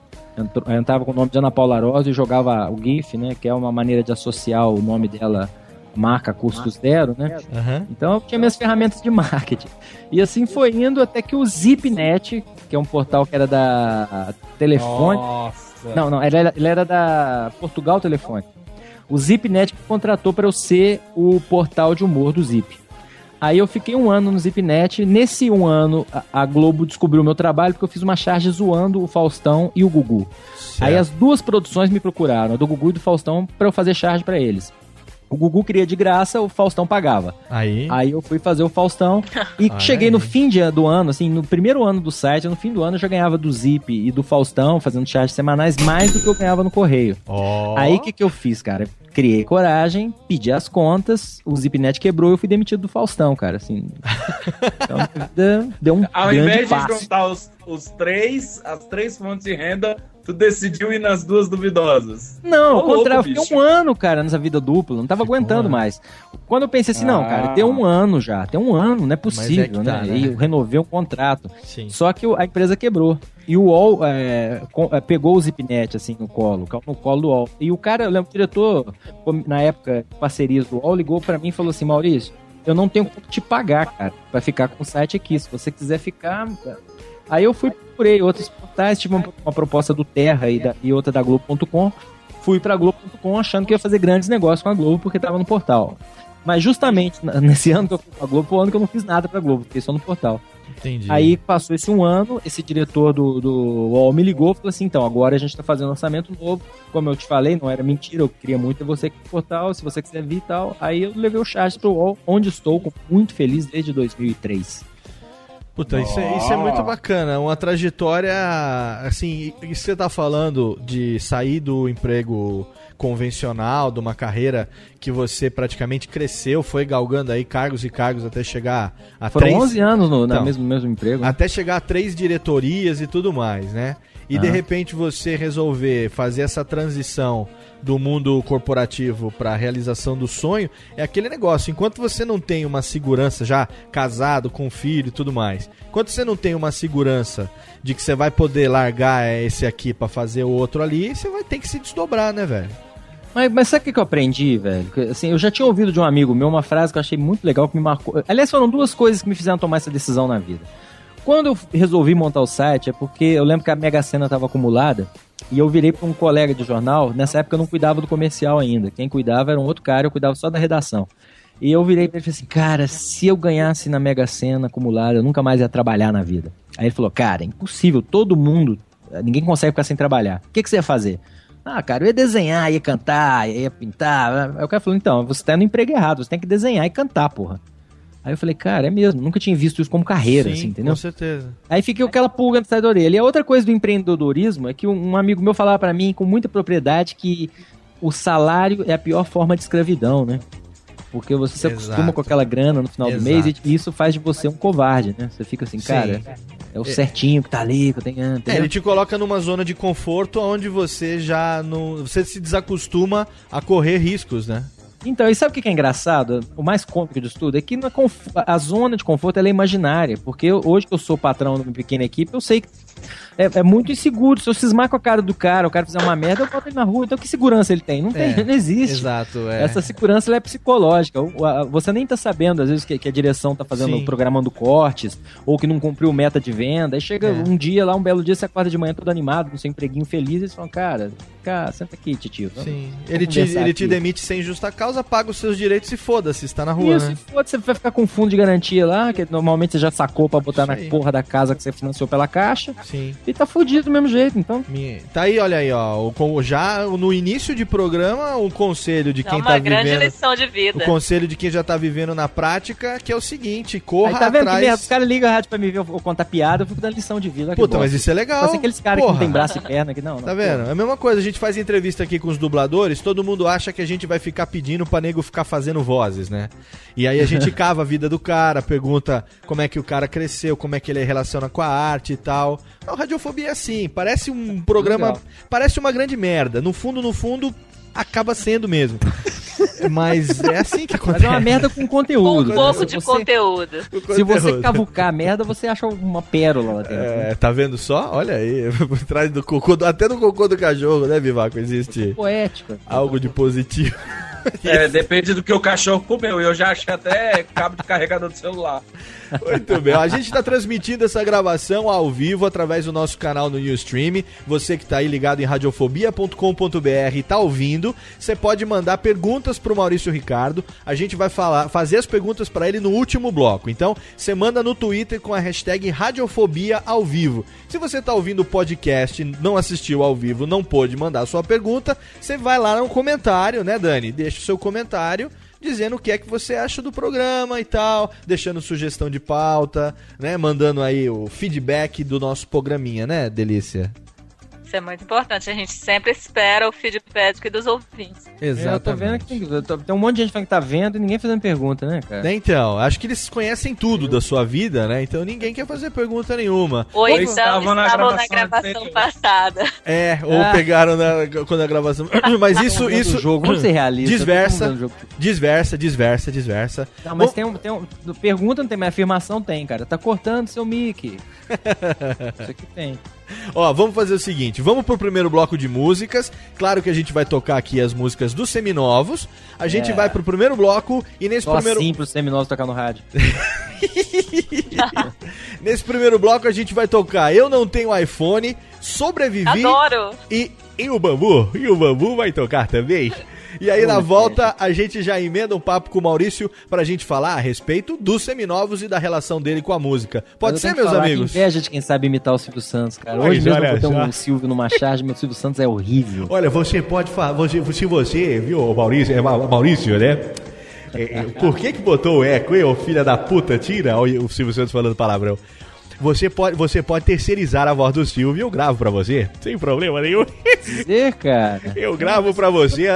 Entrava com o nome de Ana Paula Arósio e jogava o GIF, né? Que é uma maneira de associar o nome dela, marca custo zero, né? Aham. Então eu tinha minhas ferramentas de marketing. E assim foi indo até que o Zipnet, que é um portal que era da Telefone. Nossa. Não, não, ele era, ele era da Portugal Telefone. O Zipnet me contratou para eu ser o portal de humor do Zip. Aí eu fiquei um ano no Zipnet. Nesse um ano, a, Globo descobriu o meu trabalho porque eu fiz uma charge zoando o Faustão e o Gugu. Aí as duas produções me procuraram, a do Gugu e do Faustão, pra eu fazer charge pra eles. O Gugu queria de graça, o Faustão pagava. Aí. Aí eu fui fazer o Faustão e Olha cheguei aí. no fim de- do ano, assim, no primeiro ano do site, no fim do ano eu já ganhava do Zip e do Faustão, fazendo charges semanais, mais do que eu ganhava no Correio. Ó. Aí o que, que eu fiz, cara? Criei coragem, pedi as contas, o Zipnet quebrou e eu fui demitido do Faustão, cara, assim. Então, deu um Ao grande invés de juntar os, os três, as três fontes de renda, tu decidiu ir nas duas duvidosas. Não, ao contrário, eu fiquei um ano, cara, nessa vida dupla, não tava aguentando mais. Quando eu pensei assim, não, cara, Ah. tem um ano já, tem um ano, não é possível, que tá, né? né? E eu renovei o contrato. Sim. Só que a empresa quebrou. E o UOL é, é, pegou o Zipnet, assim, no colo, no colo do UOL. E o cara, eu lembro, o diretor, na época, parcerias do UOL, ligou pra mim e falou assim, Maurício, eu não tenho como te pagar, cara, pra ficar com o site aqui. Se você quiser ficar... Aí eu fui, procurei outros portais, tive uma, uma proposta do Terra e, da- e outra da Globo.com. Fui pra Globo.com achando que ia fazer grandes negócios com a Globo, porque tava no portal. Mas justamente nesse ano que eu fui pra Globo, foi o ano que eu não fiz nada pra Globo, fiquei só no portal. Entendi. Aí passou esse um ano, esse diretor do, do UOL me ligou e falou assim: então, agora a gente tá fazendo um orçamento novo. Como eu te falei, não era mentira, eu queria muito ter você aqui no portal, se você quiser vir e tal. Aí eu levei o charge pro UOL, onde estou, muito feliz desde 2003. Puta, isso é, isso é muito bacana. Uma trajetória, assim, isso que você tá falando de sair do emprego convencional, de uma carreira que você praticamente cresceu, foi galgando aí cargos e cargos até chegar a Foram três... 11 anos no Então, mesmo, mesmo emprego. né? Até chegar a três diretorias e tudo mais, né? E de repente você resolver fazer essa transição do mundo corporativo para a realização do sonho, é aquele negócio. Enquanto você não tem uma segurança, já casado, com filho e tudo mais, enquanto você não tem uma segurança de que você vai poder largar esse aqui para fazer o outro ali, você vai ter que se desdobrar, né, velho? Mas, mas sabe o que eu aprendi, velho? Assim, eu já tinha ouvido de um amigo meu uma frase que eu achei muito legal, que me marcou. Aliás, foram duas coisas que me fizeram tomar essa decisão na vida. Quando eu resolvi montar o site, é porque eu lembro que a Mega Sena estava acumulada e eu virei para um colega de jornal. Nessa época eu não cuidava do comercial ainda. Quem cuidava era um outro cara, eu cuidava só da redação. E eu virei pra ele e falei assim: Cara, se eu ganhasse na Mega Sena acumulada, eu nunca mais ia trabalhar na vida. Aí ele falou: Cara, é impossível, todo mundo, ninguém consegue ficar sem trabalhar. O que, que você ia fazer? Ah, cara, eu ia desenhar, ia cantar, ia pintar. Aí o cara falou: Então, você tá no emprego errado, você tem que desenhar e cantar, porra. Aí eu falei, cara, é mesmo, nunca tinha visto isso como carreira, Sim, assim, entendeu? com certeza. Aí fiquei aquela pulga atrás da orelha. E a outra coisa do empreendedorismo é que um amigo meu falava pra mim com muita propriedade que o salário é a pior forma de escravidão, né? Porque você se acostuma com aquela grana no final do Exato. mês e isso faz de você um covarde, né? Você fica assim, Sim. cara, é o É. certinho que tá ali, que eu tenho. É, entendeu? ele te coloca numa zona de conforto onde você já não. Você se desacostuma a correr riscos, né? Então, e sabe o que é engraçado? O mais cômico disso tudo é que a zona de conforto é imaginária. Porque hoje que eu sou patrão de uma pequena equipe, eu sei que é, é muito inseguro. Se eu cismar com a cara do cara, o cara fizer uma merda, eu boto ele na rua. Então, que segurança ele tem? Não tem, É, não existe. Exato, é. Essa segurança é psicológica. Você nem tá sabendo, às vezes, que, que a direção tá fazendo, Sim. programando cortes, ou que não cumpriu meta de venda. Aí chega É. um dia lá, um belo dia, você acorda de manhã todo animado, com seu empreguinho feliz, e eles falam, cara, cara, senta aqui, titio. Sim. Ele te, ele te aqui." demite sem justa causa, paga os seus direitos e foda-se, está na rua, Isso, né? foda, você vai ficar com fundo de garantia lá, que normalmente você já sacou pra botar na aí. porra da casa que você financiou pela caixa. Sim. E tá fudido do mesmo jeito, então. Tá aí, olha aí, ó. o- já no início de programa, o conselho de É quem uma tá grande vivendo. lição de O vida. conselho de quem já tá vivendo na prática, que é o seguinte, corra Aí tá vendo que atrás. merda? Os caras ligam a rádio pra me ver eu contar piada, eu fico dando lição de vida. que Puta, mas isso é legal. Parece aqueles caras que não tem braço e perna, que não. não Tá vendo? É a mesma coisa, a gente faz entrevista aqui com os dubladores, todo mundo acha que a gente vai ficar pedindo pra nego ficar fazendo vozes, né? E aí a gente cava a vida do cara, pergunta como é que o cara cresceu, como é que ele relaciona com a arte e tal. A radiofobia é assim, parece um programa, Legal. parece uma grande merda. No fundo, no fundo, acaba sendo mesmo. Mas é assim que Mas acontece. é uma merda com conteúdo. Um pouco Se de você- conteúdo. Se você cavucar a merda, você acha uma pérola lá dentro. né? É, tá vendo só? Olha aí, por trás do cocô, do- até no cocô do cachorro, né, Vivaco? Existe Poético. algo de positivo. É, depende do que o cachorro comeu. Eu já achei até cabo de carregador do celular. Muito bem, a gente está transmitindo essa gravação ao vivo através do nosso canal no Ustream. Você que está aí ligado em radiofobia.com.br e tá ouvindo, você pode mandar perguntas pro Maurício Ricardo. A gente vai falar, fazer as perguntas para ele no último bloco. Então, você manda no Twitter com a hashtag Radiofobia ao vivo. Se você está ouvindo o podcast, não assistiu ao vivo, não pôde mandar sua pergunta, você vai lá no comentário, né, Dani? Deixa o seu comentário dizendo o que é que você acha do programa e tal, deixando sugestão de pauta, né, mandando aí o feedback do nosso programinha, né, Delícia? Isso é muito importante. A gente sempre espera o feedback dos ouvintes. Eu tô vendo que tem, tô- tem um monte de gente falando que tá vendo e ninguém fazendo pergunta, né, cara? Né, Então, acho que eles conhecem tudo da sua vida, né? Então ninguém quer fazer pergunta nenhuma. Ou Ou então estavam na na gravação gravação, anterior. passada. É, ou Ah. pegaram na, quando a gravação. Mas isso, vendo isso. o jogo, vamos ser realistas, Desversa, desversa, desversa, desversa. Não, mas Bom, tem um, tem um. Pergunta não tem, mas afirmação tem, cara. Tá cortando seu mic. Isso aqui tem. Ó, vamos fazer o seguinte, vamos pro primeiro bloco de músicas. Claro que a gente vai tocar aqui as músicas dos seminovos. A gente É. vai pro primeiro bloco e nesse Só primeiro assim pro seminoso tocar no rádio. nesse primeiro bloco a gente vai tocar Eu não tenho iPhone, sobrevivi Adoro! e e o bambu, e o bambu vai tocar também. E aí na volta a gente já emenda um papo com o Maurício pra gente falar a respeito dos seminovos e da relação dele com a música. Pode ser, meus que amigos? inveja de quem sabe imitar o Silvio Santos, cara. Pois, Hoje mesmo olha eu botei só. um Silvio numa charge, meu Silvio Santos é horrível. Olha, você pode falar, você, se você, viu, Maurício, é Ma- Maurício, né? É, é, por que que botou o eco, hein, ô filha da puta? Tira Olha o Silvio Santos falando palavrão. Você pode, você pode terceirizar a voz do Silvio e eu gravo pra você, sem problema nenhum. Dizer, cara. Eu gravo pra você,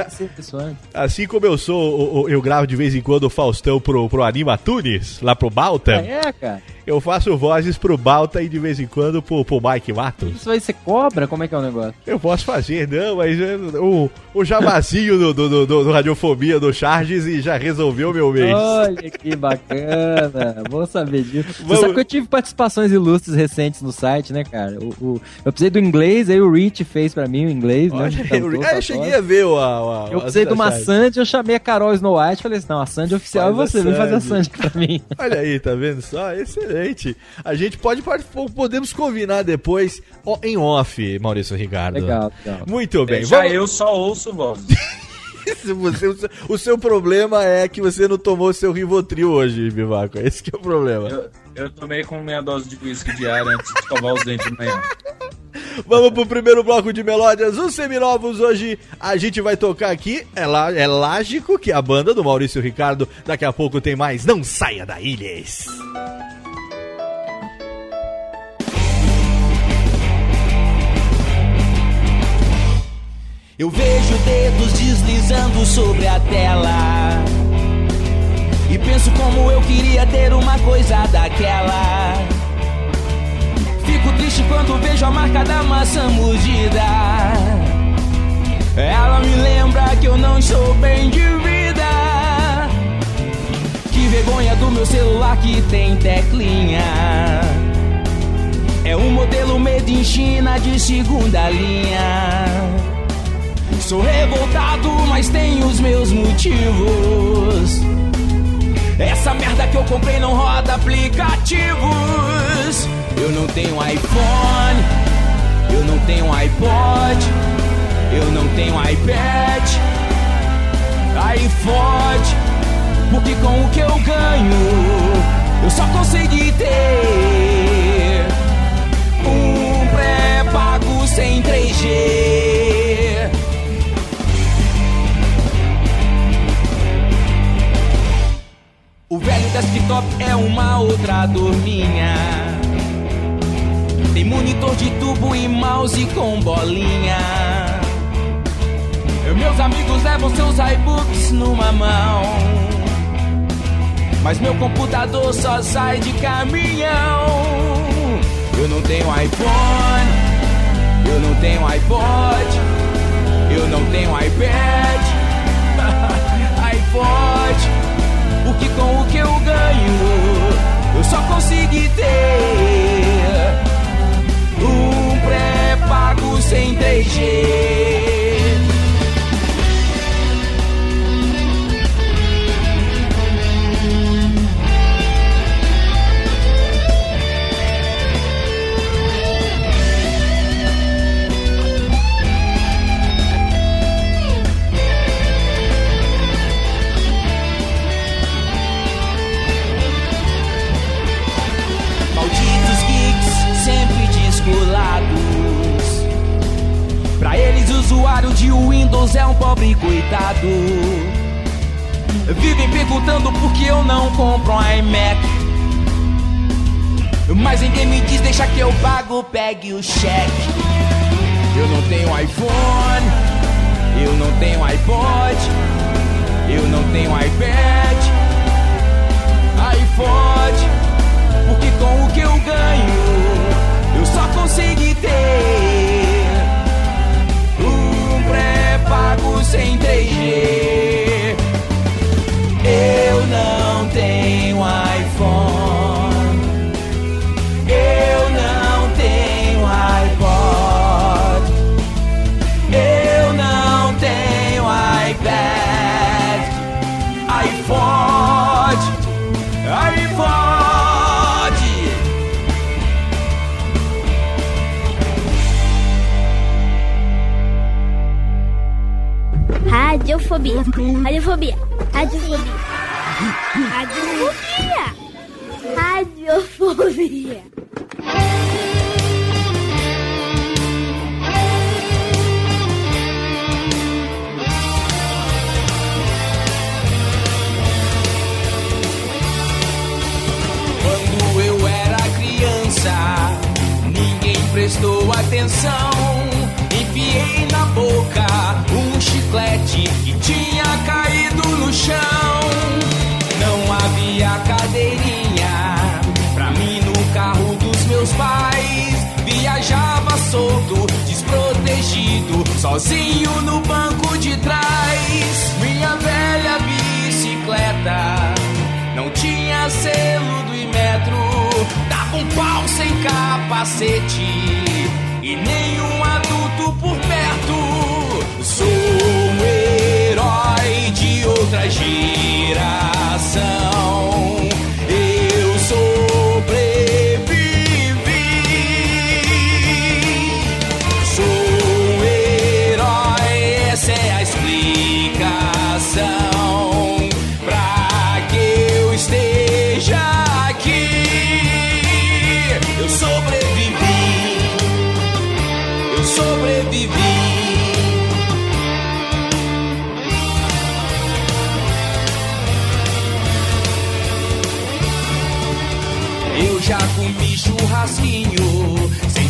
assim como eu sou, eu gravo de vez em quando o Faustão pro, pro Anima Tunes, lá pro Balta. É, cara. Eu faço vozes pro Balta e de vez em quando pro, pro Mike Matos. Isso aí você cobra? Como é que é o negócio? Eu posso fazer, não, mas é, o, o jabazinho do, do, do, do Radiofobia do Charges e já resolveu meu mês. Olha que bacana. Bom saber disso. Você Vamos- sabe que eu tive participações ilustres recentes no site, né, cara? O, o- eu precisei do inglês, aí o Rich fez pra mim o inglês, né? Olha, de eu, cantor, ah, eu cheguei a ver o. A, a, Eu precisei de uma. Sandy, eu chamei a Carol Snow White e falei assim: não, a Sandy oficial Faz é você, vem fazer a Sandy. Sandy pra mim. Olha aí, tá vendo só? Excelente. A gente pode, podemos combinar depois em off, Maurício Ricardo. Legal, legal. Muito bem. Já vamos- eu só ouço voz. Você- o seu- o seu problema é que você não tomou seu Rivotril hoje, Bivaco. Esse que é o problema. Eu, eu tomei com meia dose de whisky diária antes de escovar os dentes de manhã. Vamos pro primeiro bloco de melódias, os seminovos. Hoje a gente vai tocar aqui. É, lá, é lógico que a banda do Maurício Ricardo. Daqui a pouco tem mais. Não saia da ilhas. Eu vejo dedos deslizando sobre a tela. E penso como eu queria ter uma coisa daquela. Fico triste quando vejo a marca da maçã mordida. Ela me lembra que eu não estou bem de vida. Que vergonha do meu celular que tem teclinha. É um modelo made in China de segunda linha. Sou revoltado, mas tenho os meus motivos. Essa merda que eu comprei não roda aplicativos. Eu não tenho iPhone, eu não tenho iPod, eu não tenho iPad. Aí fode, porque com o que eu ganho, eu só consegui ter um pré-pago sem 3G. Desktop é uma outra dorminha. Tem monitor de tubo e mouse com bolinha. Meus amigos levam seus iBooks numa mão. Mas meu computador só sai de caminhão. Eu não tenho iPhone, eu não tenho iPod, eu não tenho iPad, iPod. Porque com o que eu ganho, eu só consegui ter um pré-pago sem 3G. José é um pobre coitado. Vivem perguntando por que eu não compro um iMac. Mas ninguém me diz, deixa que eu pago, pegue o cheque. Eu não tenho iPhone, eu não tenho iPod, eu não tenho iPad, iPod, porque com o que eu ganho, eu só consegui ter pré-pago sem 3G. Eu não tenho iPhone. Radiofobia. Radiofobia. Radiofobia. Radiofobia. Radiofobia. Quando eu era criança, ninguém prestou atenção. Enfiei na boca um chiclete que tinha caído no chão. Não havia cadeirinha pra mim no carro dos meus pais. Viajava solto, desprotegido, sozinho no banco de trás. Minha velha bicicleta não tinha selo do Imetro, dava um pau sem capacete e nenhum. Sou um herói de outra geração.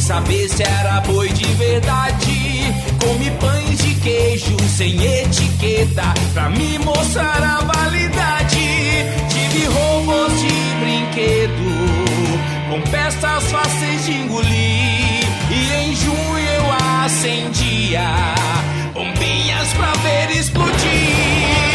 Saber se era boi de verdade. Comi pães de queijo sem etiqueta, pra me mostrar a validade. Tive robôs de brinquedo, com peças fáceis de engolir. E em junho eu acendia bombinhas pra ver explodir.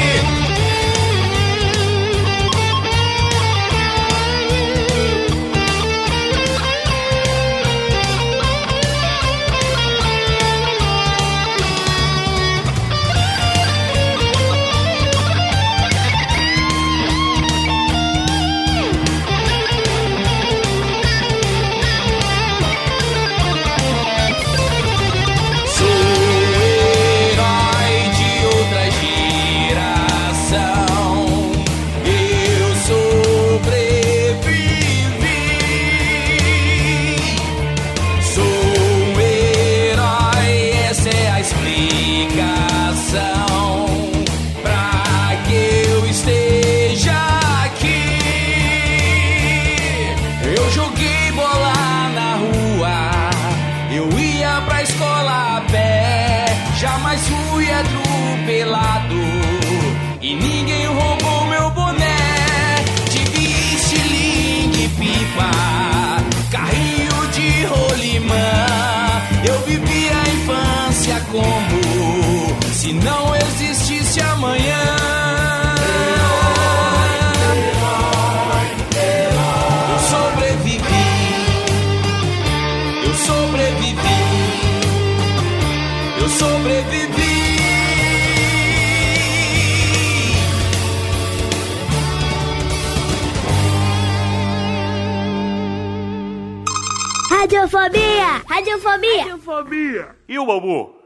Radiofobia. Radiofobia. Radiofobia. E o Babu?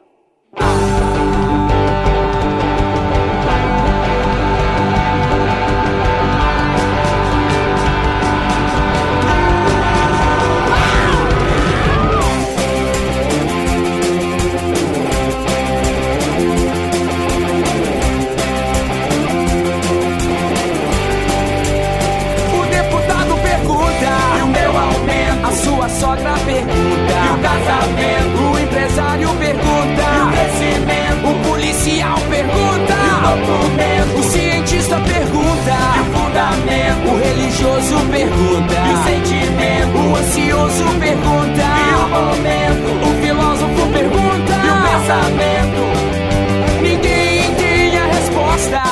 Cientista pergunta, e o fundamento, o religioso pergunta, e o sentimento, o ansioso pergunta, e o momento, o filósofo pergunta, e o pensamento. Ninguém tem a resposta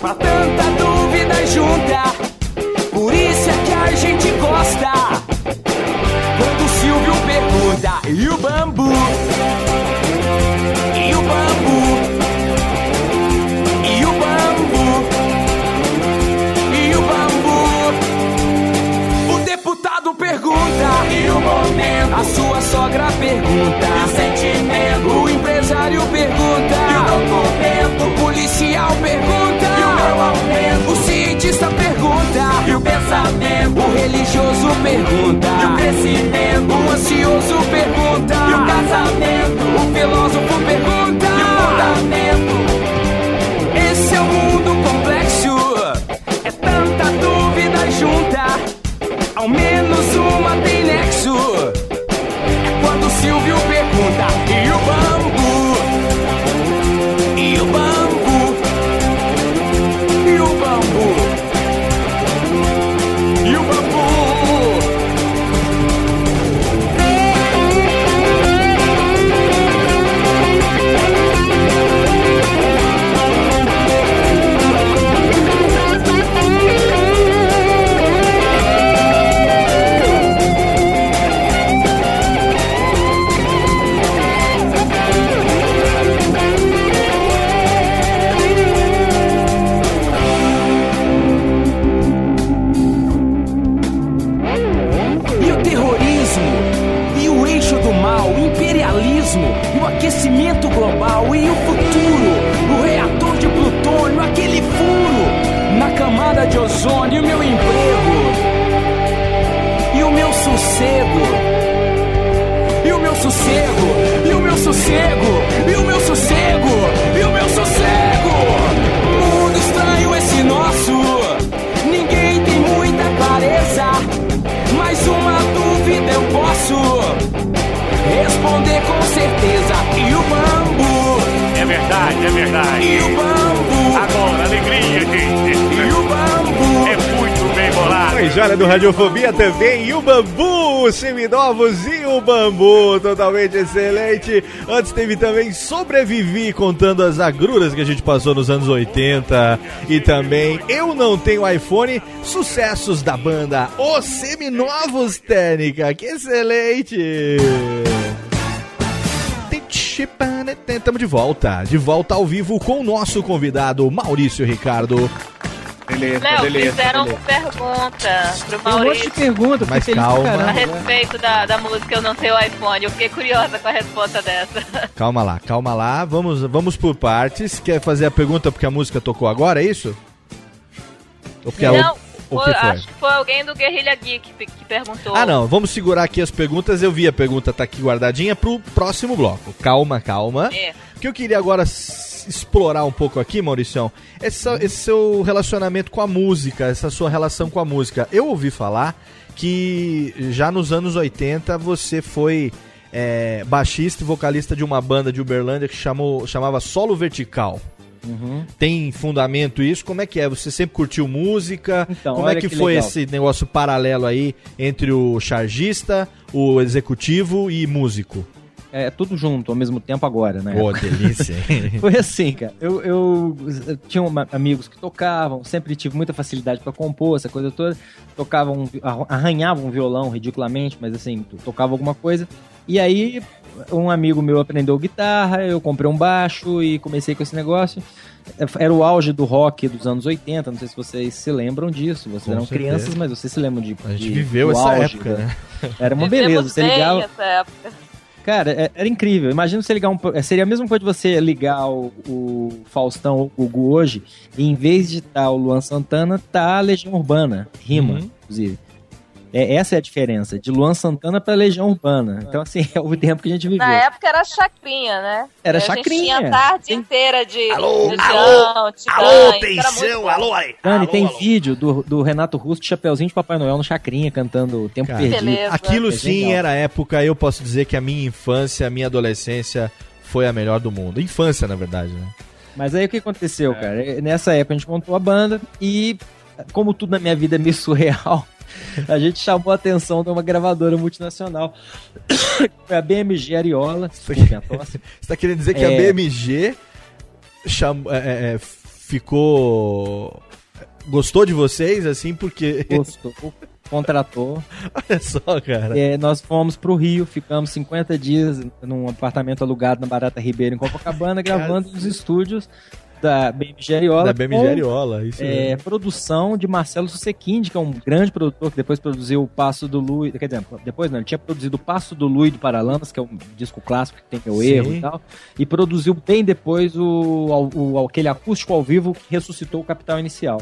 pra tanta dúvida junta. Por isso é que a gente gosta. Quando o Silvio pergunta, e o bambu? O momento? A sua sogra pergunta, e o sentimento? O empresário pergunta, e o documento? O policial pergunta, e o meu aumento? O cientista pergunta, e o pensamento? O religioso pergunta, e o crescimento? O ansioso pergunta, e o casamento? O filósofo pergunta, e o fundamento? Esse é o mundo sossego, e o meu sossego, e o meu sossego, e o meu sossego. Mundo estranho esse nosso, ninguém tem muita clareza. Mas uma dúvida eu posso responder com certeza. E o bambu? É verdade, é verdade. E o bambu? Agora, alegria, gente. E o bambu? É muito bem bolado. Pois olha, do Radiofobia também, e o Bambu, seminovos e o Bambu, totalmente excelente. Antes teve também Sobrevivi, contando as agruras que a gente passou nos anos 80. E também Eu Não Tenho iPhone, sucessos da banda Os Seminovos Técnica, que excelente! Estamos de volta, de volta ao vivo com o nosso convidado Maurício Ricardo. Beleza, Léo, fizeram uma pergunta pro Tem um monte de Maurício pergunta, Mas calma. pra a caramba. respeito da, da música Eu Não Tenho iPhone. Eu fiquei curiosa com a resposta dessa. Calma lá, calma lá, vamos, vamos por partes. Quer fazer a pergunta porque a música tocou agora, é isso? Ou porque a Não, o, o foi- que foi? acho que foi alguém do Guerrilha Geek que, que perguntou. Ah, não, vamos segurar aqui as perguntas. Eu vi a pergunta tá aqui guardadinha pro próximo bloco. Calma, calma. É. O que eu queria agora explorar um pouco aqui, Mauricião, essa, esse seu relacionamento com a música, essa sua relação com a música. Eu ouvi falar que já nos anos 80 você foi é, baixista e vocalista de uma banda de Uberlândia que chamou, chamava Solo Vertical. Uhum. Tem fundamento isso? Como é que é? Você sempre curtiu música? Então, Como é que, que foi legal. esse negócio paralelo aí entre o chargista, o executivo e músico? É tudo junto ao mesmo tempo agora, né? Pô, delícia. hein? Foi assim, cara. Eu, eu, eu tinha uma- amigos que tocavam, sempre tive muita facilidade pra compor, essa coisa toda. Tocavam, arran- arranhavam um violão ridiculamente, mas assim, to- tocava alguma coisa. E aí, um amigo meu aprendeu guitarra, eu comprei um baixo e comecei com esse negócio. Era o auge do rock dos anos 80, não sei se vocês se lembram disso. Vocês Com eram certeza. crianças, mas vocês se lembram de. A gente de- viveu essa auge, época, né? né? Era uma Vivemos beleza. Você ligava. essa época. Cara, é- era incrível. Imagina você ligar um. Seria a mesma coisa de você ligar o, o Faustão ou o Gugu hoje, e em vez de estar o Luan Santana, tá a Legião Urbana. Rima, Uhum. inclusive. É, essa é a diferença, de Luan Santana pra Legião Urbana. Então, assim, é o tempo que a gente viveu. Na época era chacrinha, né? Era a gente chacrinha. tinha a tarde inteira de. Alô, de alô, Tigrão, alô, bom. alô aí. Dani, alô, tem alô. vídeo do, do Renato Russo de Chapeuzinho de Papai Noel no Chacrinha, cantando o Tempo Cara, Perdido. beleza. Aquilo É sim genial. era a época, eu posso dizer que a minha infância, a minha adolescência foi a melhor do mundo. Infância, na verdade, né? Mas aí o que aconteceu, cara? É, Nessa época a gente montou a banda e, como tudo na minha vida é meio surreal, a gente chamou a atenção de uma gravadora multinacional. Foi a BMG Ariola. A. Você tá querendo dizer que a É. BMG cham- é, é, ficou. Gostou de vocês, assim, porque. Gostou, contratou. Olha só, cara. É, nós fomos pro Rio, ficamos 50 dias num apartamento alugado na Barata Ribeiro, em Copacabana, gravando nos estúdios da BMG Ariola. Da BMG com, Ariola, isso é, mesmo. produção de Marcelo Susequinde, que é um grande produtor que depois produziu o Passo do Lui, quer dizer, depois não, ele tinha produzido o Passo do Lui do Paralamas, que é um disco clássico que tem meu Sim. erro e tal, e produziu bem depois o, o- aquele acústico ao vivo que ressuscitou o Capital Inicial.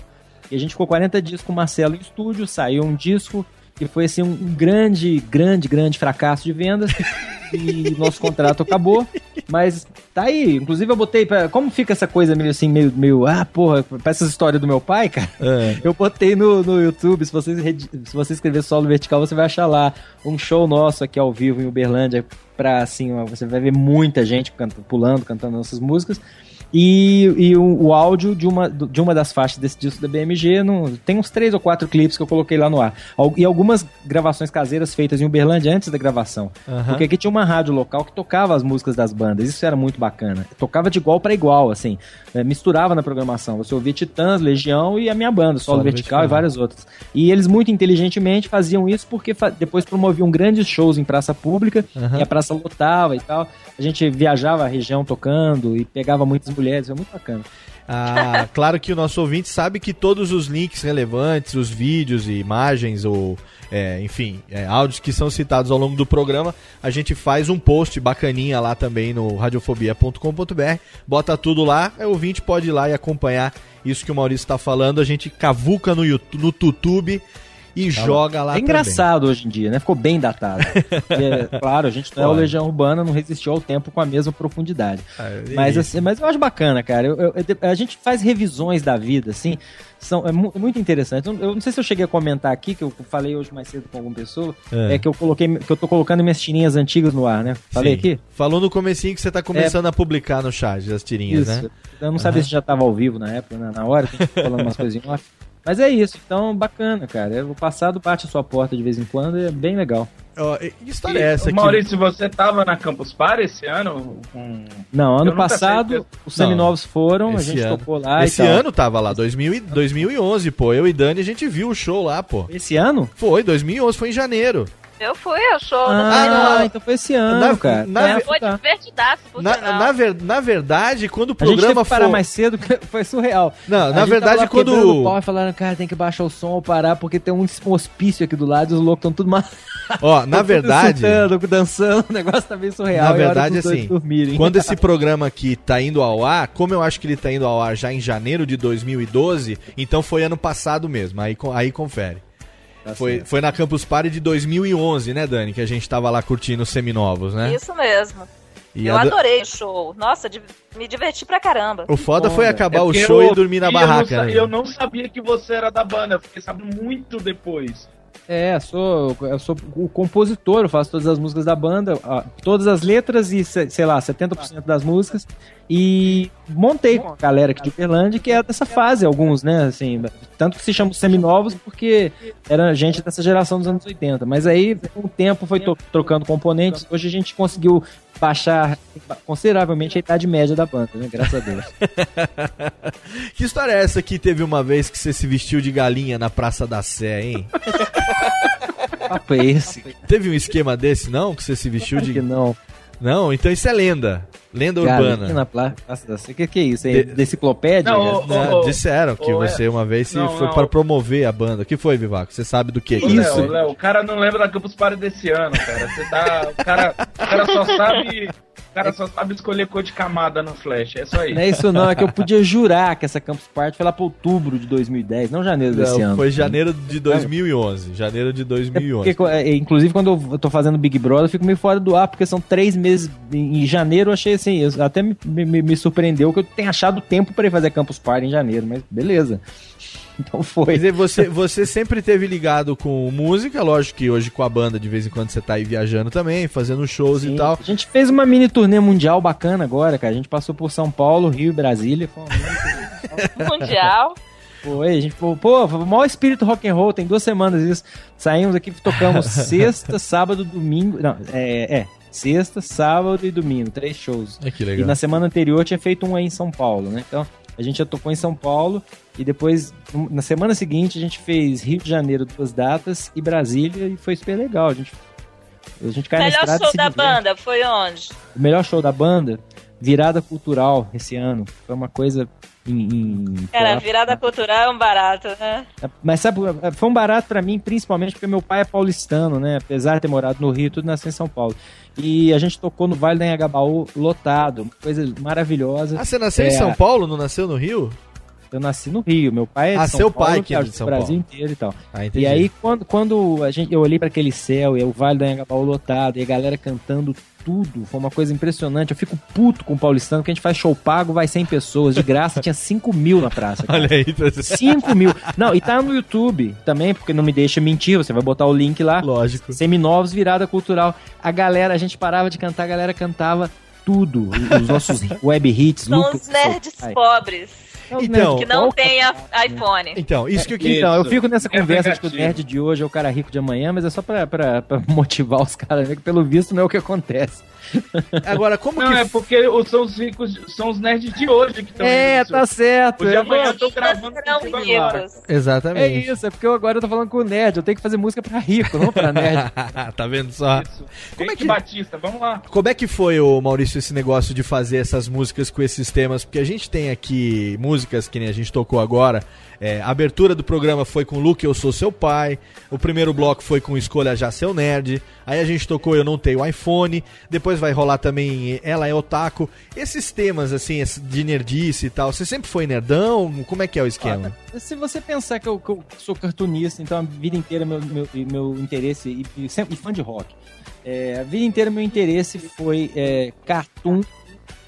E a gente ficou 40 dias com o Marcelo em estúdio, saiu um disco que foi assim um grande, grande, grande fracasso de vendas. e nosso contrato acabou. Mas tá aí. Inclusive eu botei. Pra, como fica essa coisa meio assim, meio, meio. Ah, porra, pra essa história do meu pai, cara. É. Eu botei no, no YouTube. Se você, se você escrever solo vertical, você vai achar lá um show nosso aqui ao vivo em Uberlândia. Pra assim, você vai ver muita gente canta- pulando, cantando nossas músicas. E, e o, o áudio de uma, de uma das faixas desse disco da BMG, não, tem uns três ou quatro clipes que eu coloquei lá no ar. E algumas gravações caseiras feitas em Uberlândia antes da gravação. Aham. Porque aqui tinha uma rádio local que tocava as músicas das bandas. Isso era muito bacana. Tocava de igual para igual, assim. É, misturava na programação. Você ouvia Titãs, Legião e a minha banda, Solo, Solo Vertical, Vertical. e várias outras. E eles muito inteligentemente faziam isso porque fa- depois promoviam grandes shows em praça pública Aham. e a praça lotava e tal. A gente viajava a região tocando e pegava muitas mulheres. Foi muito bacana. Ah, claro que o nosso ouvinte sabe que todos os links relevantes, os vídeos e imagens, ou é, enfim, é, áudios que são citados ao longo do programa, a gente faz um post bacaninha lá também no radiofobia.com.br, bota tudo lá, aí o ouvinte pode ir lá e acompanhar isso que o Maurício está falando, a gente cavuca no YouTube, no tutube e joga lá É engraçado hoje em dia, né? Ficou bem datado. Porque, claro, a gente não é o. Legião Urbana, não resistiu ao tempo com a mesma profundidade. também. Mas, É, assim, mas eu acho bacana, cara. Eu- eu- a gente faz revisões da vida, assim, são, é mu- muito interessante. Eu, não sei se eu cheguei a comentar aqui, que eu falei hoje mais cedo com alguma pessoa, É. é, que eu coloquei, que eu tô colocando minhas tirinhas antigas no ar, né? Falei Sim. aqui? Falou no comecinho que você tá começando a publicar no chat as tirinhas, Isso. né? Eu não sabia Aham. se já tava ao vivo na época, né? na hora, tem que falando umas coisinhas lá. Mas é isso, então bacana, cara. O passado bate a sua porta de vez em quando, é bem legal. Ó, que história E, é essa aqui? Maurício, você tava na Campus Party esse ano? Não, ano sei passado porque- os seminovos foram, a Esse gente ano. tocou lá Esse e tal. ano tava lá, 2000 e- 2011, pô. Eu e Dani, a gente viu o show lá, pô. Esse ano? Foi, 2011, foi em janeiro. Eu fui ao show Ah, não, então foi esse ano, Na- cara. na- É, Foi tá. divertidaço, por Na, na, ver- na verdade, quando o A gente teve programa que parar foi... mais cedo, foi surreal. Não, A na verdade, quando- o pau e falaram, cara, tem que baixar o som ou parar, porque tem um hospício aqui do lado e os loucos estão tudo mal. Ó, na verdade... dançando, o negócio tá bem surreal. Na verdade, assim, dormirem. quando esse programa aqui tá indo ao ar, como eu acho que ele tá indo ao ar já em janeiro de 2012, então foi ano passado mesmo, aí, aí confere. Tá foi, certo. foi na Campus Party de 2011, né, Dani? Que a gente tava lá curtindo os seminovos, né? Isso mesmo. E eu adorei o show. Nossa, me diverti pra caramba. O foda foi acabar o É porque show eu e dormir na ouvi, eu não barraca, né? Eu não sabia que você era da banda, eu fiquei sabendo muito depois. É, sou, eu sou o compositor, eu faço todas as músicas da banda, todas as letras e, se- sei lá, 70% das músicas. E montei com a galera aqui de Uberlândia, que é dessa fase, alguns, né? Assim, tanto que se chamam seminovos, porque era gente dessa geração dos anos 80. Mas aí, com o tempo, foi trocando componentes. Hoje a gente conseguiu baixar consideravelmente a idade média da banda, né? Graças a Deus. Que história é essa que teve uma vez que você se vestiu de galinha na Praça da Sé, hein? papo é esse? Teve um esquema desse, não? Que você se vestiu de. não. Não, então isso é lenda. Lenda Galinha urbana. na pla- Praça da Sé. Que, que é isso? É De- da enciclopédia? Não, disseram que ô, você uma vez se não, foi não. para promover a banda. O que foi, Vivaco? Você sabe do que? Léo, Léo, o cara não lembra da Campus Party desse ano, cara. Você tá. O cara, o cara só sabe. O cara só sabe escolher cor de camada no Flash. É só isso. Não é isso não, é que eu podia jurar que essa Campus Party foi lá pra outubro de 2010, não janeiro desse Não, ano. foi janeiro de 2011. Janeiro de 2011. Porque, é, inclusive, quando eu tô fazendo Big Brother, eu fico meio fora do ar, porque são três meses. Em janeiro eu achei assim, eu- até me, me- me surpreendeu que eu tenha achado tempo pra ir fazer Campus Party em janeiro, mas beleza. Então foi. Quer dizer, você, você sempre teve ligado com música, lógico que hoje com a banda, de vez em quando você tá aí viajando também, fazendo shows e Sim. tal. A gente fez uma mini turnê mundial bacana agora, cara. A gente passou por São Paulo, Rio e Brasília. Foi uma Mundial. Foi, a gente falou, pô, foi o maior espírito rock and roll, tem duas semanas isso. Saímos aqui, tocamos sexta, sábado, domingo. Não, é, é. Sexta, sábado e domingo, três shows. É que E legal. na semana anterior tinha feito um aí em São Paulo, né? Então, a gente já tocou em São Paulo e depois, na semana seguinte, a gente fez Rio de Janeiro duas datas e Brasília e foi super legal. A gente, a gente cai na Melhor show da banda foi onde? O melhor show da banda, virada cultural esse ano. Foi uma coisa em. em- Cara, virada cultural é um barato, né? Mas sabe, foi um barato pra mim, principalmente porque meu pai é paulistano, né? Apesar de ter morado no Rio, tudo nasceu em São Paulo. E a gente tocou no Vale da Anhangabaú lotado, uma coisa maravilhosa. Ah, você nasceu em É, São Paulo, não nasceu no Rio? Eu nasci no Rio, meu pai é Ah, de São seu Paulo, pai que é viajou de São o Brasil Paulo. inteiro e tal. Ah, entendi. E aí, quando, quando a gente, eu olhei para aquele céu e o Vale da Anhangabaú lotado e a galera cantando tudo, foi uma coisa impressionante. Eu fico puto com o paulistano, porque a gente faz show pago, vai 100 pessoas, de graça, tinha 5 mil na praça. cara. Olha aí, tá... 5 mil. Não, e tá no YouTube também, porque não me deixa mentir, você vai botar o link lá. Lógico. Seminovos, virada cultural. A galera, a gente parava de cantar, a galera cantava tudo. Os nossos web hits, São os nerds pobres. Então, que não tem a- iPhone. Então, isso que eu queria. Então, eu fico nessa É conversa de que o nerd de hoje é o cara rico de amanhã, mas é só pra, pra, pra motivar os caras, né? Que pelo visto não é o que acontece. Agora, como Não, que. é porque são os ricos, são os nerds de hoje que estão É, tá certo. O de Eu amanhã tô gravando contigo agora. ricos. É Exatamente. isso, é porque eu agora eu tô falando com o nerd, eu tenho que fazer música pra rico, não pra nerd. tá vendo só? Como é é que- Batista, vamos lá. Como é que foi, o Maurício, esse negócio de fazer essas músicas com esses temas? Porque a gente tem aqui músicas que nem a gente tocou agora. É, a abertura do programa foi com Luke, Eu Sou Seu Pai. O primeiro bloco foi com Escolha Já Seu Nerd. Aí a gente tocou Eu Não Tenho iPhone. Depois vai rolar também Ela é Otaku. Esses temas, assim, de nerdice e tal. Você sempre foi nerdão? Como é que é o esquema? Se você pensar que eu, que eu sou cartunista, então a vida inteira meu, meu, meu interesse, e, e sempre e fã de rock, é, a vida inteira meu interesse foi é, cartoon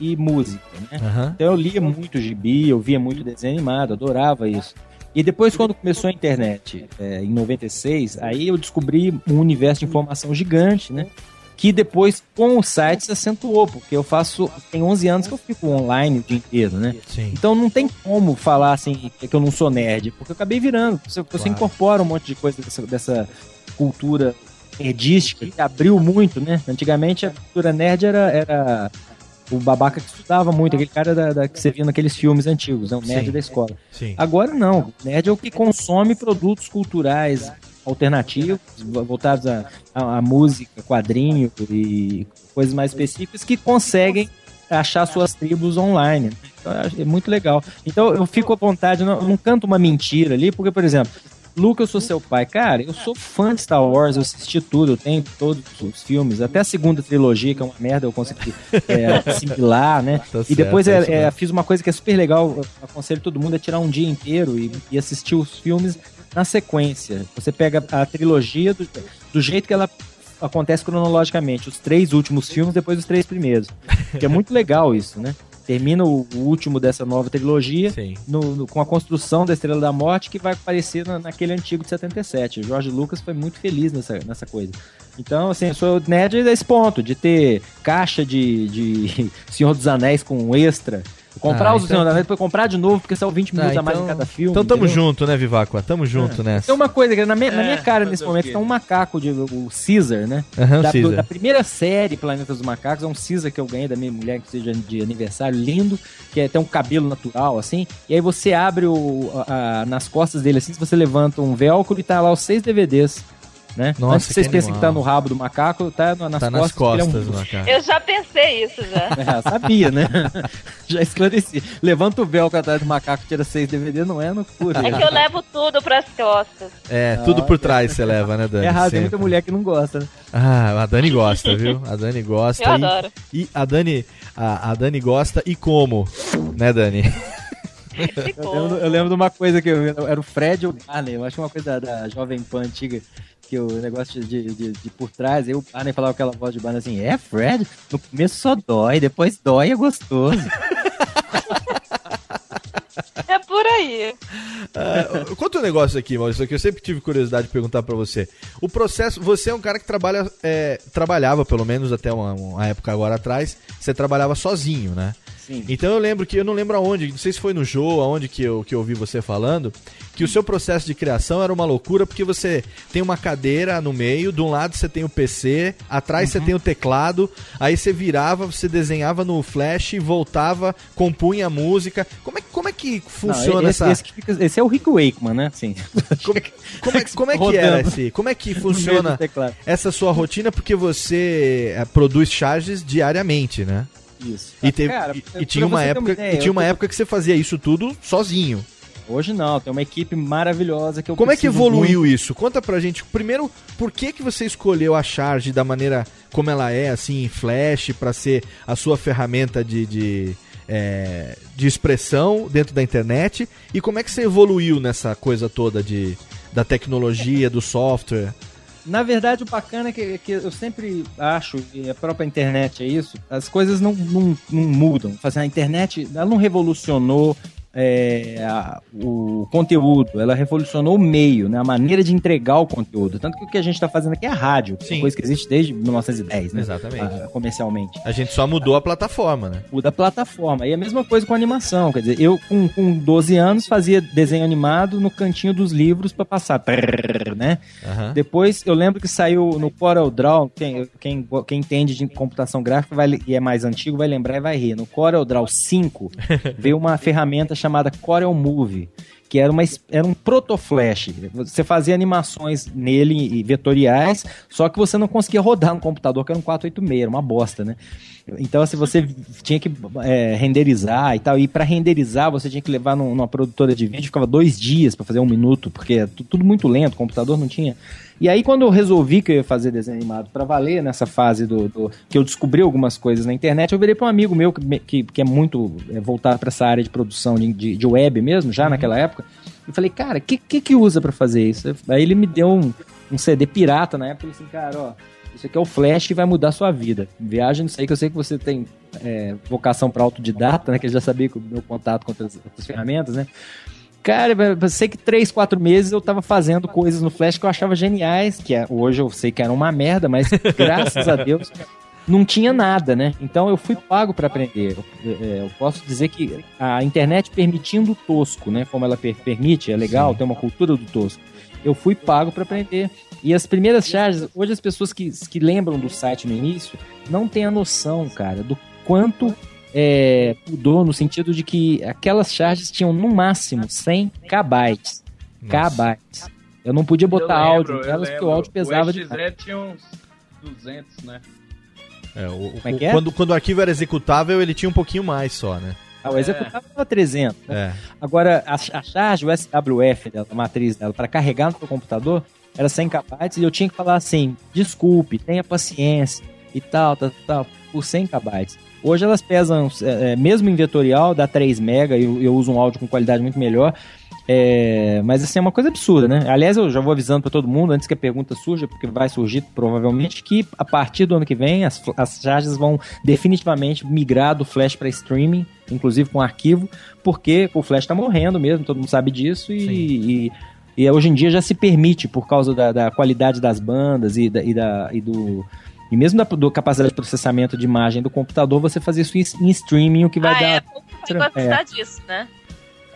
e música, né? Aham. Então eu lia muito gibi, eu via muito desenho animado, adorava isso. E depois, quando começou a internet, é, em 96, aí eu descobri um universo de informação gigante, né? Que depois, com o site, se acentuou, porque eu faço. Tem 11 anos que eu fico online o dia inteiro, né? Sim. Então não tem como falar assim que eu não sou nerd, porque eu acabei virando. Você, você Claro. incorpora um monte de coisa dessa, dessa cultura nerdística que abriu muito, né? Antigamente a cultura nerd era, era o babaca que estudava muito, aquele cara da, da- que você via naqueles filmes antigos, né? o nerd Sim. da escola. Sim. Agora não, o nerd é o que consome produtos culturais alternativos, voltados à à- à música, quadrinho e coisas mais específicas que conseguem achar suas tribos online. Então, eu acho- é muito legal. Então eu fico à vontade, não, não canto uma mentira ali, porque, por exemplo, Luca, eu sou seu pai. Cara, eu sou fã de Star Wars, eu assisti tudo, eu tenho todos os filmes, até a segunda trilogia, que é uma merda, eu consegui é, assimilar, né? Tá e depois é é, é, fiz uma coisa que é super legal, aconselho todo mundo a tirar um dia inteiro e, e assistir os filmes na sequência. Você pega a trilogia do, do jeito que ela acontece cronologicamente, os três últimos filmes, depois os três primeiros. Que é muito legal isso, né? Termina o, o último dessa nova trilogia no- no- com a construção da Estrela da Morte que vai aparecer na- naquele antigo de 77. O Jorge Lucas foi muito feliz nessa, nessa coisa. Então, assim, eu sou nerd desse ponto, de ter caixa de, de Senhor dos Anéis com extra. Comprar Ah, os então- Senhor dos Anéis, depois comprar de novo, porque são 20 minutos Ah, a mais em então- cada filme. Então tamo entendeu? junto, né, Viváqua? Tamo junto nessa. Tem uma coisa que na minha, na minha É, cara fazer nesse momento tem um macaco, de, o Caesar, né? O da, Caesar. da primeira série Planeta dos Macacos, é um Caesar que eu ganhei da minha mulher, que seja de aniversário, lindo, que é, tem um cabelo natural, assim, e aí você abre o, a- a- nas costas dele, assim, se você levanta um velcro e tá lá os seis DVDs. Né? Nossa, Antes que vocês que pensem que tá animal. no rabo do macaco, tá na- nas Tá nas costas. ele costas é um- do macaco. Eu já pensei isso já. É, sabia, né? Já esclareci. Levanta o velcro atrás do macaco, tira seis DVDs, não é no puro. É que eu levo tudo pras costas. É, tudo por trás você leva, né, Dani? É errado, tem muita mulher que não gosta, né? Ah, a Dani gosta, viu? A Dani gosta. Eu e, adoro. E a Dani, a, a Dani gosta e como, né, Dani? Eu lembro, eu lembro de uma coisa que eu, era o Fred e o Barney, eu acho que uma coisa da, da Jovem Pan antiga, que o negócio de, de, de por trás, aí o Barney falava aquela voz de Barney assim, é, Fred? No começo só dói, depois dói e é gostoso. É por aí. Ah, conta um negócio aqui, Maurício, que eu sempre tive curiosidade de perguntar pra você. O processo, você é um cara que trabalha, é, trabalhava pelo menos até uma, uma época agora atrás, você trabalhava sozinho, né? Sim. Então eu lembro que, eu não lembro aonde, não sei se foi no Jô, aonde que eu, que eu ouvi você falando, que o seu processo de criação era uma loucura porque você tem uma cadeira no meio, de um lado você tem o PC, atrás você tem o teclado, aí você virava, você desenhava no flash, voltava, compunha a música. Como é, como é que funciona Não, esse, essa... esse, fica- esse é o Rick Wakeman, né? Sim. Como, como é, como é que era esse? Como é que funciona essa sua rotina? Porque você eh, produz charges diariamente, né? Isso. E, teve- Cara, e- e tinha uma época, ideia, e tinha uma tô- época que você fazia isso tudo sozinho. Hoje não, tem uma equipe maravilhosa que eu Como é que evoluiu muito. isso? Conta pra gente. Primeiro, por que que você escolheu a charge da maneira como ela é, assim, em flash, pra ser a sua ferramenta de, de, é, de expressão dentro da internet? E como é que você evoluiu nessa coisa toda de, da tecnologia, do software? Na verdade, o bacana é que, que eu sempre acho, e a própria internet é isso, as coisas não, não, não mudam. Assim, a internet ela não revolucionou é, a- o conteúdo, ela revolucionou o meio, né, a maneira de entregar o conteúdo. Tanto que o que a gente está fazendo aqui é rádio, é Sim. coisa que existe desde 1910, né? Exatamente. ah, comercialmente. A gente só mudou a plataforma, né? muda a plataforma. E a mesma coisa com animação. Quer dizer, eu com, com 12 anos fazia desenho animado no cantinho dos livros para passar. Né? Aham. Depois eu lembro que saiu no Corel Draw, quem, quem, quem entende de computação gráfica vai, e é mais antigo vai lembrar e vai rir. No Corel Draw 5 veio uma ferramenta chamada Corel Movie. Que era, uma, era um proto-flash. Você fazia animações nele e vetoriais, só que você não conseguia rodar no computador, que era um 486, era uma bosta, né? Então, assim, você tinha que é, renderizar e tal. E para renderizar, você tinha que levar num- numa produtora de vídeo, ficava dois dias para fazer um minuto, porque é tu- tudo muito lento, o computador não tinha. E aí, quando eu resolvi que eu ia fazer desenho animado para valer, nessa fase do, do- que eu descobri algumas coisas na internet, eu virei para um amigo meu que, que, que é muito é, voltado para essa área de produção de, de, de web mesmo, já naquela época. E falei, cara, o que, que que usa para fazer isso? Aí ele me deu um, um CD pirata na época, ele assim, cara, ó, isso aqui é o Flash que vai mudar a sua vida. Viagem nisso aí, que eu sei que você tem é, vocação para autodidata, né? Que eu já sabia que o meu contato com outras, outras ferramentas, né? Cara, eu sei que três, quatro meses eu tava fazendo coisas no Flash que eu achava geniais, que é- hoje eu sei que era uma merda, mas graças a Deus não tinha nada, né? Então eu fui pago para aprender. Eu, é, eu posso dizer que a internet permitindo o tosco, né? Como ela per- permite, é legal, tem uma cultura do tosco. Eu fui pago para aprender. E as primeiras charges, hoje as pessoas que, que lembram do site no início não têm a noção, cara, do quanto é, mudou no sentido de que aquelas charges tinham no máximo 100 kbytes. Kbytes. Eu não podia botar Eu lembro, áudio nelas porque o áudio pesava o demais. XZ tinha uns 200, né? É, o, Como é que é? Quando, quando o arquivo era executável, ele tinha um pouquinho mais só, né? Ah, o executável era 300. né? É. Agora, a, a charge, o SWF dela, a matriz dela, para carregar no seu computador, era 100 KB e eu tinha que falar assim: desculpe, tenha paciência e tal, tal, tal, por 100 KB. Hoje elas pesam, é, é, mesmo em vetorial, dá 3 MB e eu, eu uso um áudio com qualidade muito melhor. É, mas assim, é uma coisa absurda, né? Aliás, eu já vou avisando para todo mundo, antes que a pergunta surja, porque vai surgir provavelmente, que a partir do ano que vem as, as charges vão definitivamente migrar do Flash para streaming, inclusive com arquivo, porque o Flash está morrendo mesmo, todo mundo sabe disso, e, e, e hoje em dia já se permite, por causa da, da qualidade das bandas e, da, e, da, e do. E mesmo da do capacidade de processamento de imagem do computador, você fazer isso em streaming, o que vai a dar. Vai É. gostar disso, né?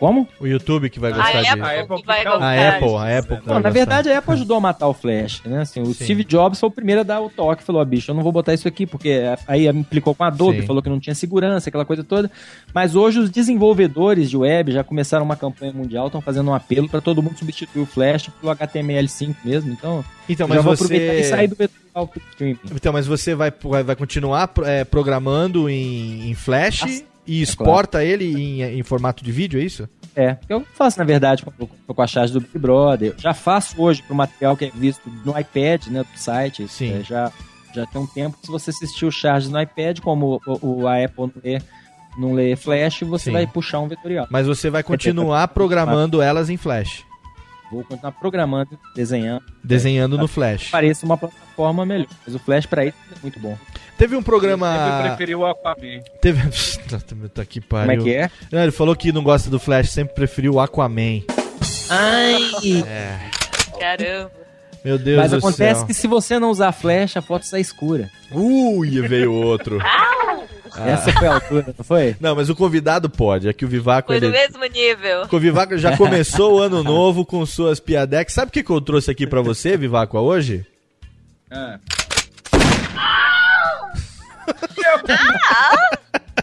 Como? O YouTube que vai A gostar disso. Apple, A Apple vai gostar A Apple, a Apple. Não, na gostar. verdade a Apple ajudou a matar o Flash, né? Assim, o Sim. Steve Jobs foi o primeiro a dar o toque, falou, bicho, eu não vou botar isso aqui, porque aí implicou com a Adobe, Sim. falou que não tinha segurança, aquela coisa toda. Mas hoje os desenvolvedores de web já começaram uma campanha mundial, estão fazendo um apelo para todo mundo substituir o Flash pelo HTML5 mesmo, então, Então, já mas vou você... aproveitar e sair do vetorial pro streaming. Então, mas você vai, vai, continuar é, programando em, em Flash Ah, e exporta ele em, em formato de vídeo, é isso? É, que eu faço, na verdade, com, com a charge do Big Brother. Eu já faço hoje pro material que é visto no iPad, né, do site. Sim. É, já, já tem um tempo que se você assistir o charge no iPad, como o, o- a Apple não lê, não lê Flash, você Sim. vai puxar um vetorial. Mas você vai continuar programando elas em Flash, Vou continuar programando, desenhando. desenhando no Flash. Pareça uma plataforma melhor. Mas o Flash pra isso é muito bom. Teve um Eu programa... preferi o Aquaman. Teve... Tá que pariu. Como é que é? Não, ele falou que não gosta do Flash, sempre preferiu o Aquaman. Ai! É. Caramba. Meu Deus Mas do acontece céu. que se você não usar flash, a foto sai escura. Ui, veio outro. Ah. Essa foi a altura, não foi? Não, mas o convidado pode. É que o Vivaco. Foi do Ele... mesmo nível. O Vivaco já começou o ano novo com suas piadex. Sabe o que, que eu trouxe aqui pra você, Vivaco, hoje? Ah.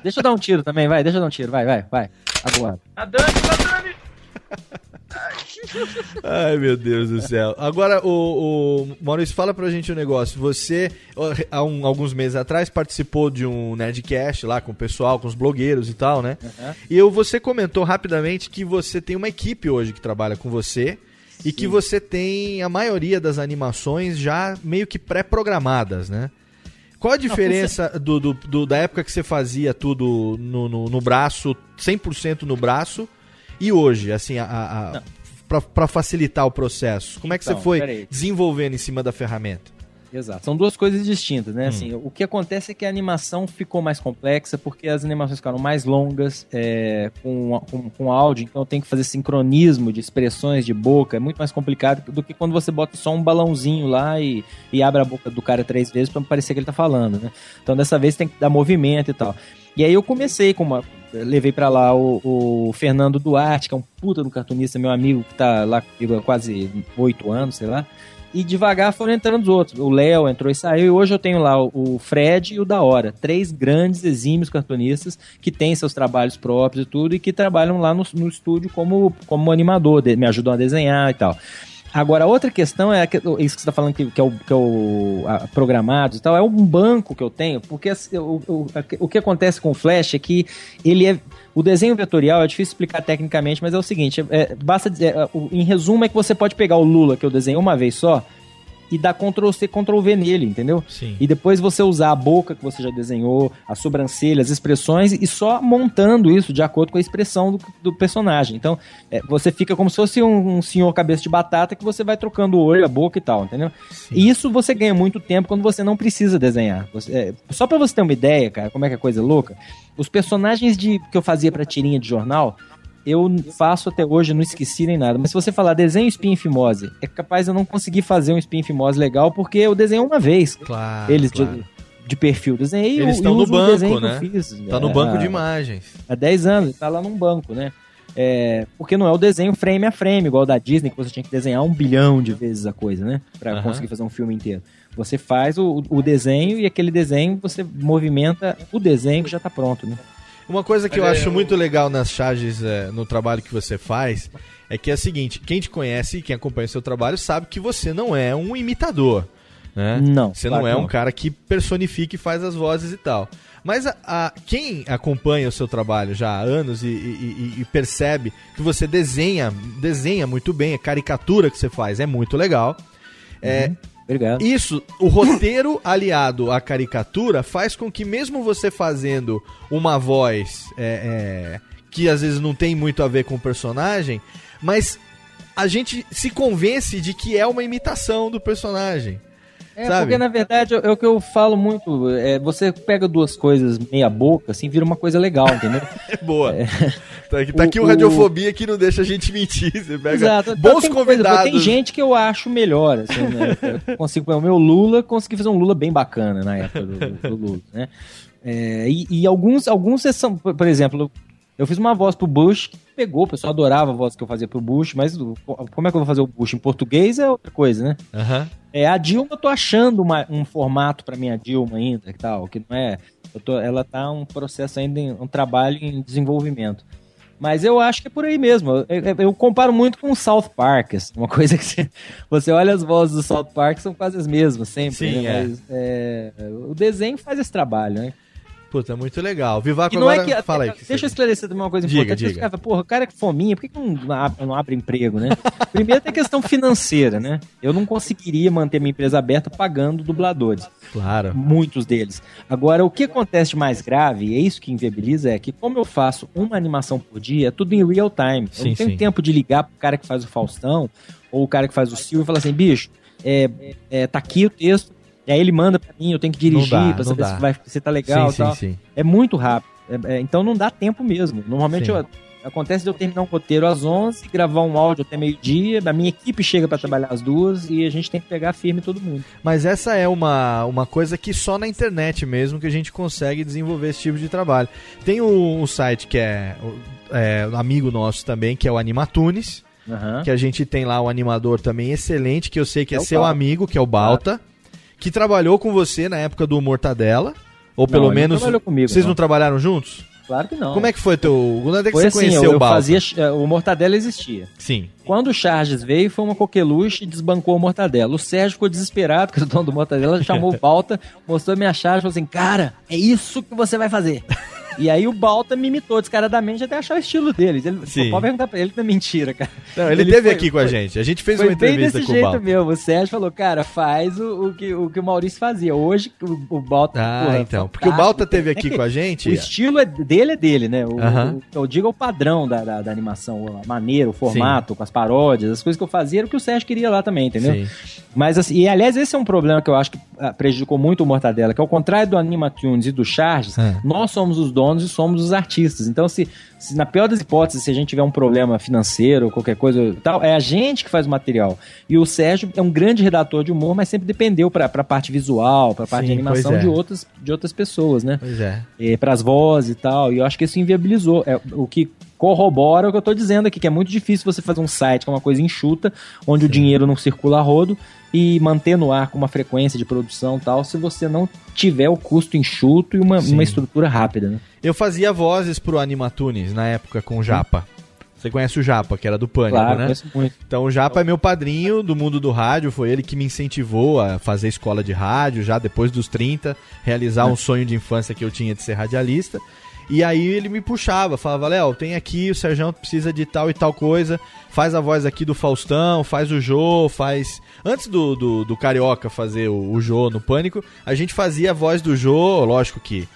Deixa eu dar um tiro também, vai, deixa eu dar um tiro, vai, vai, vai. Agora. A Dani, a Dani. Ai, meu Deus do céu. Agora, o, o Maurício, fala pra gente um negócio. Você, há um- alguns meses atrás, participou de um Nerdcast lá com o pessoal, com os blogueiros e tal, né? Uhum. E eu, você comentou rapidamente que você tem uma equipe hoje que trabalha com você e que você tem a maioria das animações já meio que pré-programadas, né? Qual a diferença do, do- do- da época que você fazia tudo no, no, no braço, 100% no braço, e hoje, assim, a, a, a- pra facilitar o processo? Como é que Então, você foi peraí. desenvolvendo em cima da ferramenta? Exato. São duas coisas distintas, Hum. né? Assim, o que acontece é que a animação ficou mais complexa porque as animações ficaram mais longas, é, com, com, com áudio, então tem que fazer sincronismo de expressões de boca, é muito mais complicado do que quando você bota só um balãozinho lá e, e abre a boca do cara três vezes pra parecer que ele tá falando, né? Então dessa vez tem que dar movimento e tal. E aí eu comecei com uma. Levei pra lá o, o Fernando Duarte, que é um puta do cartunista, meu amigo, que tá lá comigo há quase oito anos, sei lá. E devagar foram entrando os outros. O Léo entrou e saiu. E hoje eu tenho lá o o Fred e o Da Hora. Três grandes, exímios cartunistas que têm seus trabalhos próprios e tudo. E que trabalham lá no, no estúdio como, como animador. de- me ajudam a desenhar e tal. Agora, outra questão é isso que você está falando que, que é o, que é o a, programados e tal, é um banco que eu tenho, porque o, o, o que acontece com o Flash é que ele é. O desenho vetorial é difícil explicar tecnicamente, mas é o seguinte: é, basta dizer, é, em resumo, é que você pode pegar o Lula que eu desenhei uma vez só e dar Ctrl C, Ctrl V nele, entendeu? Sim. E depois você usar a boca que você já desenhou, a sobrancelha, as expressões, e só montando isso de acordo com a expressão do, do personagem. Então, é, você fica como se fosse um, um senhor cabeça de batata que você vai trocando o olho, a boca e tal, entendeu? E isso você ganha muito tempo quando você não precisa desenhar. Você- é, só pra você ter uma ideia, cara, como é que é coisa louca, os personagens de, que eu fazia pra tirinha de jornal, eu faço até hoje, não esqueci nem nada. Mas se você falar desenho espinha e fimose, é capaz de eu não conseguir fazer um espinha e fimose legal, porque eu desenhei uma vez. Claro. Eles claro. de, de perfil. Desenhei Eles estão no desenho banco, né? fiz, Tá no é, banco de imagens. Há 10 anos, tá lá num banco, né? É, porque não é o desenho frame a frame, igual o da Disney, que você tinha que desenhar um bilhão de vezes a coisa, né? Pra Aham. conseguir fazer um filme inteiro. Você faz o, o desenho e aquele desenho você movimenta o desenho que já tá pronto, né? Uma coisa que eu acho eu- muito legal nas charges, é, no trabalho que você faz, é que é o seguinte, quem te conhece e quem acompanha o seu trabalho sabe que você não é um imitador. Né? Não, Você claro não é um não. cara que personifica e faz as vozes e tal. Mas a, a- quem acompanha o seu trabalho já há anos e, e- e- e percebe que você desenha, desenha muito bem, a caricatura que você faz é muito legal. É, Obrigado. Isso, o roteiro aliado à caricatura faz com que mesmo você fazendo uma voz é, é, que às vezes não tem muito a ver com o personagem, mas a gente se convence de que é uma imitação do personagem. É, sabe? porque na verdade é o que eu falo muito. É, você pega duas coisas meia boca, assim, vira uma coisa legal, entendeu? É boa. Tá aqui, tá aqui o, O- Radiofobia que não deixa a gente mentir. Você pega Exato. bons tem coisa- convidados. tem gente que eu acho melhor, assim, né? Eu consigo, o meu Lula, consegui fazer um Lula bem bacana na época do, do Lula, né? É, e, e alguns, alguns são, por exemplo, eu fiz uma voz pro Bush que pegou, o pessoal adorava a voz que eu fazia pro Bush, mas o- como é que eu vou fazer o Bush em português é outra coisa, né? Aham. É, a Dilma, eu tô achando uma- um formato pra minha Dilma ainda, que tal, que não é. tô- ela tá um processo ainda, em- um trabalho em desenvolvimento. Mas eu acho que é por aí mesmo. Eu, eu- eu comparo muito com o South Park, assim, uma coisa que você, você olha as vozes do South Park, são quase as mesmas, sempre. Sim, né? é. Mas, é, o desenho faz esse trabalho, né? Puta, muito legal. Vivaco E não agora... é que. Fala aí. deixa eu esclarecer também uma coisa Diga, importante. diga. Falam, Porra, o cara é fominha, por que, que não, abre, não abre emprego, né? Primeiro tem a questão financeira, né? Eu não conseguiria manter minha empresa aberta pagando dubladores. Claro. Muitos deles. Agora, o que acontece de mais grave, e é isso que inviabiliza, é que como eu faço uma animação por dia, é tudo em real time. eu Sim, não tenho sim. tempo de ligar pro cara que faz o Faustão, ou o cara que faz o Silvio e falar assim, bicho, é, é, tá aqui o texto, e aí ele manda pra mim, eu tenho que dirigir dá, pra saber dá. se, vai, se tá legal Sim, e tal. sim, sim. É muito rápido. É- é, então não dá tempo mesmo. Normalmente eu, Acontece de eu terminar um roteiro às 11, gravar um áudio até meio-dia, a minha equipe chega pra trabalhar às duas e a gente tem que pegar firme todo mundo. Mas essa é uma, uma coisa que só na internet mesmo que a gente consegue desenvolver esse tipo de trabalho. Tem um, um site que é, é um amigo nosso também, que é o Animatunes, Aham. que a gente tem lá um animador também excelente, que eu sei que é, É o seu Balta. amigo, que é o Balta, que trabalhou com você na época do Mortadela, ou Não, pelo menos... comigo, Vocês não. não. trabalharam juntos? Claro que não. Como é que foi teu... Quando é que Foi você assim, conheceu eu, o eu Balta? fazia. eh, O Mortadela existia. Sim. Quando o Charges veio, foi uma coqueluche e desbancou o Mortadela. O Sérgio ficou desesperado, que o dono do Mortadela chamou o Balta, mostrou minha charge e falou assim: Cara, é isso que você vai fazer. E aí o Balta me imitou descaradamente até achar o estilo dele. Ele, Sim. Pode perguntar pra ele que não é mentira, cara. Não, ele, teve foi- aqui com a gente. A gente fez uma entrevista desse com o jeito Balta. mesmo. O Sérgio falou, cara, faz o, o que, o que o Maurício fazia. Hoje o, o Balta. Ah, porra, então. Porque o. Balta teve É aqui que com a gente. O estilo é dele é dele, né? O, Aham. o que eu digo é o padrão da, da, da animação, a maneira, o formato, com as paródias, as coisas que eu fazia era o que o Sérgio queria lá também, entendeu? Sim. Mas assim, e aliás, esse é um problema que eu acho que ah, prejudicou muito o Mortadela, que ao contrário do Animatunes e do Charges, É. nós somos os donos e somos os artistas. Então, se, se na pior das hipóteses, se a gente tiver um problema financeiro ou qualquer coisa tal, é a gente que faz o material. E o Sérgio é um grande redator de humor, mas sempre dependeu pra, pra parte visual, pra parte Sim, de animação é. de, outras, de outras pessoas, né? Pois é. para as vozes e tal. E eu acho que isso inviabilizou. É, o que corrobora o que eu tô dizendo aqui, que é muito difícil você fazer um site com uma coisa enxuta, onde o dinheiro não circula a rodo e manter no ar com uma frequência de produção e tal, se você não tiver o custo enxuto e uma, Sim. uma estrutura rápida, né? Eu fazia vozes pro Animatunes na época com o Japa. Você conhece o Japa, que era do Pânico, Claro, né? conheço muito. Então o Japa é meu padrinho do mundo do rádio, foi ele que me incentivou a fazer escola de rádio, já depois dos 30, realizar um sonho de infância que eu tinha de ser radialista. E aí ele me puxava, falava, Léo, tem aqui, o Sérgio precisa de tal e tal coisa, faz a voz aqui do Faustão, faz o Jô, faz... Antes do, do, do Carioca fazer o, o Jô no Pânico, a gente fazia a voz do Jô, lógico que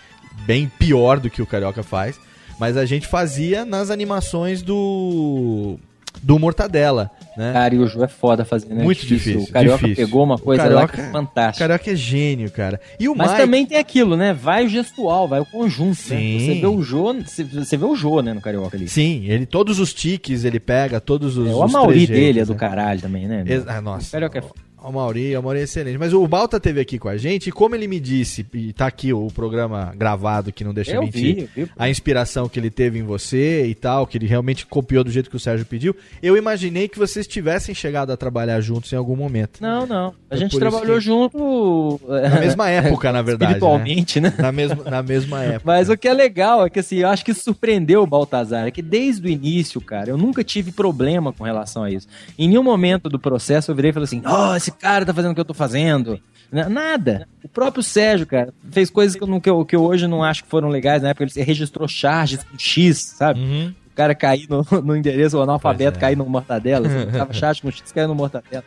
bem pior do que o Carioca faz, mas a gente fazia nas animações do do Mortadela, né? Cara, e o Ju é foda fazendo, né? Muito difícil. O Carioca difícil. pegou uma coisa lá Carioca- que é fantástica. O Carioca é gênio, cara. E o Mas Mike... também tem aquilo, né? Vai o gestual, vai o conjunto. Sim. Né? Você vê o Jô, você, vê o Jô, né, no Carioca ali. Sim, ele todos os tiques ele pega, todos os É, o Amauri dele é do né? caralho também, né? Ex- ah, nossa. O Carioca é foda. O Mauri, o Mauri é excelente. Mas o Balta teve aqui com a gente e como ele me disse, e tá aqui o programa gravado que não deixa Eu mentir, vi, eu vi. a inspiração que ele teve em você e tal, que ele realmente copiou do jeito que o Sérgio pediu, eu imaginei que vocês tivessem chegado a trabalhar juntos em algum momento. Não, não. A É gente trabalhou que- junto. Na mesma época, na verdade. Espiritualmente, né? Na mesma, na mesma época. Mas o que é legal é que assim, eu acho que surpreendeu o Baltazar, é que desde o início, cara, eu nunca tive problema com relação a isso. Em nenhum momento do processo eu virei e falei assim, ó, esse cara tá fazendo o que eu tô fazendo. N- Nada. O próprio Sérgio, cara, fez coisas que eu, que eu, que eu hoje não acho que foram legais. Na época ele registrou charges com X, sabe? O cara cair no, no endereço, o analfabeto é. cair no mortadela. Você tava charge com X, caiu no mortadela.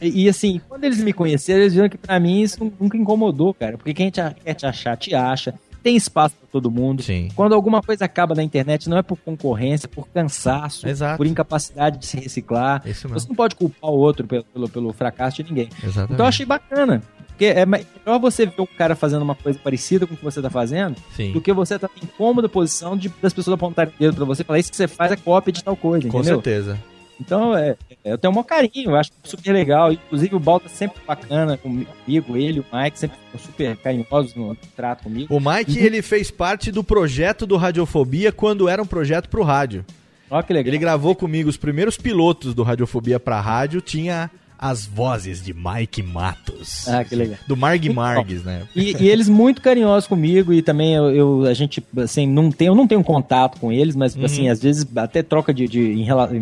E, e, assim, quando eles me conheceram, eles viram que pra mim isso nunca incomodou, cara. Porque quem te, quer te achar, te acha. Tem espaço pra todo mundo. Sim. Quando alguma coisa acaba na internet, não é por concorrência, é por cansaço, Exato. por incapacidade de se reciclar. Mesmo. Você não pode culpar o outro pelo, pelo, pelo fracasso de ninguém. Exatamente. Então eu achei bacana. Porque é me- melhor você ver um cara fazendo uma coisa parecida com o que você tá fazendo Sim. do que você tá em cômoda posição de, das pessoas apontarem o dedo pra você e falar isso que você faz é cópia de tal coisa, Com entendeu? certeza. Então, é, é, eu tenho o maior carinho, eu acho super legal. Inclusive, o Balta sempre bacana comigo, ele, o Mike, sempre super carinhosos no trato comigo. O Mike, ele fez parte do projeto do Radiofobia quando era um projeto pro rádio. Olha que legal. Ele gravou comigo os primeiros pilotos do Radiofobia pra rádio, tinha as vozes de Mike Matos. Ah, que legal. Do Marg Então, Margs, né? E, e eles muito carinhosos comigo e também eu, eu- a gente assim não tem eu não tenho contato com eles mas Uhum. assim às vezes até troca de, de,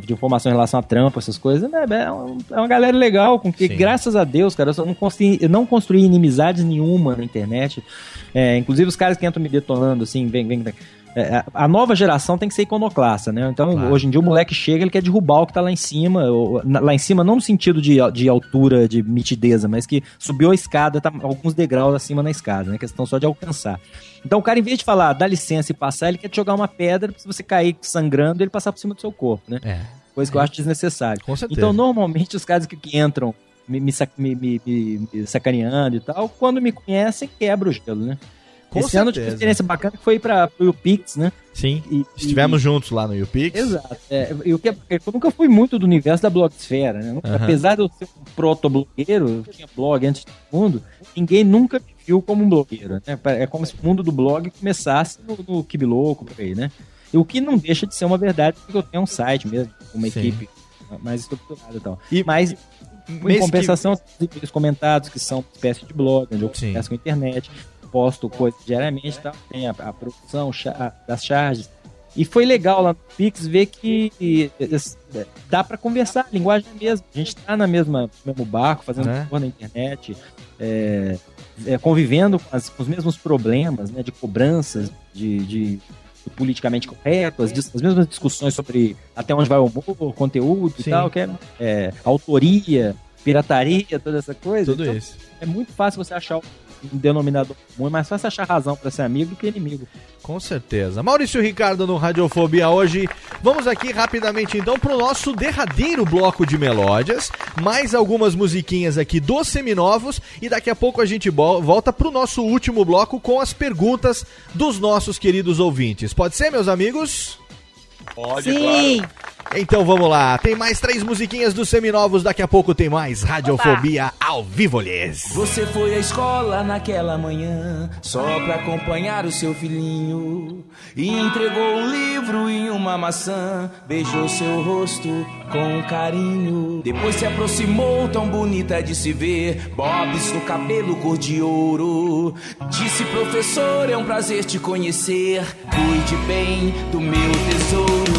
de informação em relação a trampo essas coisas né, é, um- é uma galera legal com que Sim. graças a Deus cara eu não construí eu não construí inimizades nenhuma na internet É, inclusive os caras que entram me detonando assim vem vem vem. É, a- nova geração tem que ser iconoclasta, né? Então, Claro. hoje em dia, o moleque chega, ele quer derrubar o que tá lá em cima. ou- na- lá em cima, não no sentido de, de altura, de mitideza, mas que subiu a escada, tá alguns degraus acima na escada, né? Questão só de alcançar. Então, o cara, em vez de falar, dá licença e passar, ele quer te jogar uma pedra, se você cair sangrando, ele passar por cima do seu corpo, né? É. Coisa que eu acho desnecessário. Com certeza. Então, normalmente, os caras que, que entram me- me- me- me sacaneando e tal, quando me conhecem, quebra o gelo, né? Com Esse ano eu tive uma certeza. experiência bacana que foi para o Pix, né? Sim. E- Estivemos juntos lá no YouPix. Exato. É, eu, que- eu nunca fui muito do universo da blogosfera, né? Nunca- Aham. Apesar de eu ser um proto-blogueiro, eu tinha blog antes de todo mundo, ninguém nunca me viu como um blogueiro, né? É como se o mundo do blog começasse no, no Kibiloco, por aí, né? E o que não deixa de ser uma verdade, porque eu tenho um site mesmo, uma Sim. equipe mais estruturada e tal. E- Mas, em compensação, os vídeos comentados, que são uma espécie de blog, onde eu converso com a internet, posto coisas diariamente tal, tem a, a produção a- das charges. E foi legal lá no Pix ver que eh, dá pra conversar, a linguagem é a mesma. A gente tá na mesma no mesmo barco, fazendo Né? na internet, é, é, convivendo com, as- com os mesmos problemas, né, de cobranças, de, de- do politicamente correto, as, as mesmas discussões sobre até onde vai o humor, conteúdo Sim. e tal, que é, é, autoria, pirataria, toda essa coisa. Tudo Então, isso. É muito fácil você achar um denominador comum, é mais fácil achar razão pra ser amigo do que inimigo. Com certeza. Maurício Ricardo no Radiofobia hoje. Vamos aqui rapidamente então pro nosso derradeiro bloco de melódias. Mais algumas musiquinhas aqui dos seminovos. E daqui a pouco a gente vo- volta pro nosso último bloco com as perguntas dos nossos queridos ouvintes. Pode ser, meus amigos? Pode, Sim. Então vamos lá. Tem mais três musiquinhas dos seminovos. Daqui a pouco tem mais Radiofobia ao vivo lhes. Você foi à escola naquela manhã só pra acompanhar o seu filhinho e entregou um livro e uma maçã, beijou seu rosto com carinho. Depois se aproximou, tão bonita de se ver, bobs no cabelo cor de ouro. Disse professor, é um prazer te conhecer. Cuide bem do meu tesouro.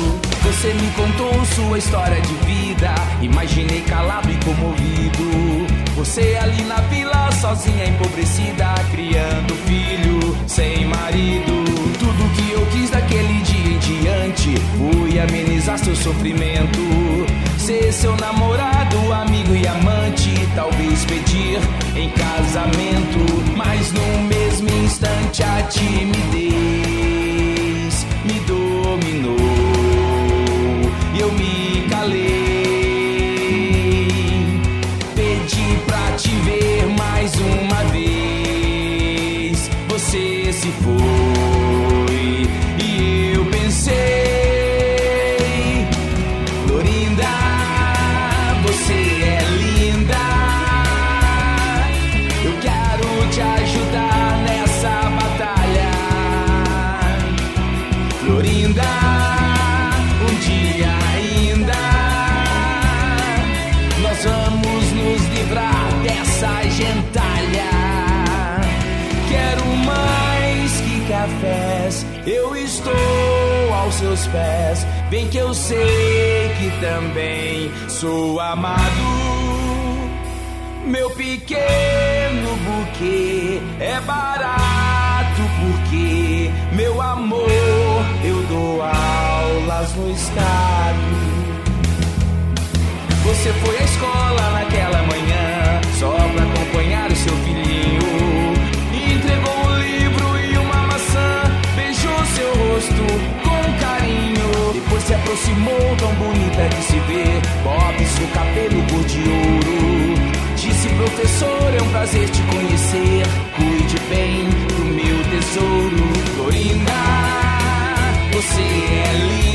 Você me contou sua história de vida. Imaginei calado e comovido. Você ali na vila, sozinha, empobrecida, criando filho sem marido. Tudo que eu quis daquele dia em diante foi amenizar seu sofrimento. Ser seu namorado, amigo e amante, talvez pedir em casamento. Mas no mesmo instante a timidez eu me seus pés. Bem que eu sei que também sou amado. Meu pequeno buquê é barato porque meu amor eu dou aulas no estado. Você foi à escola naquela ver, bobs no cabelo cor de ouro. Disse professor, é um prazer te conhecer. Cuide bem do meu tesouro, Florinda. Você é linda.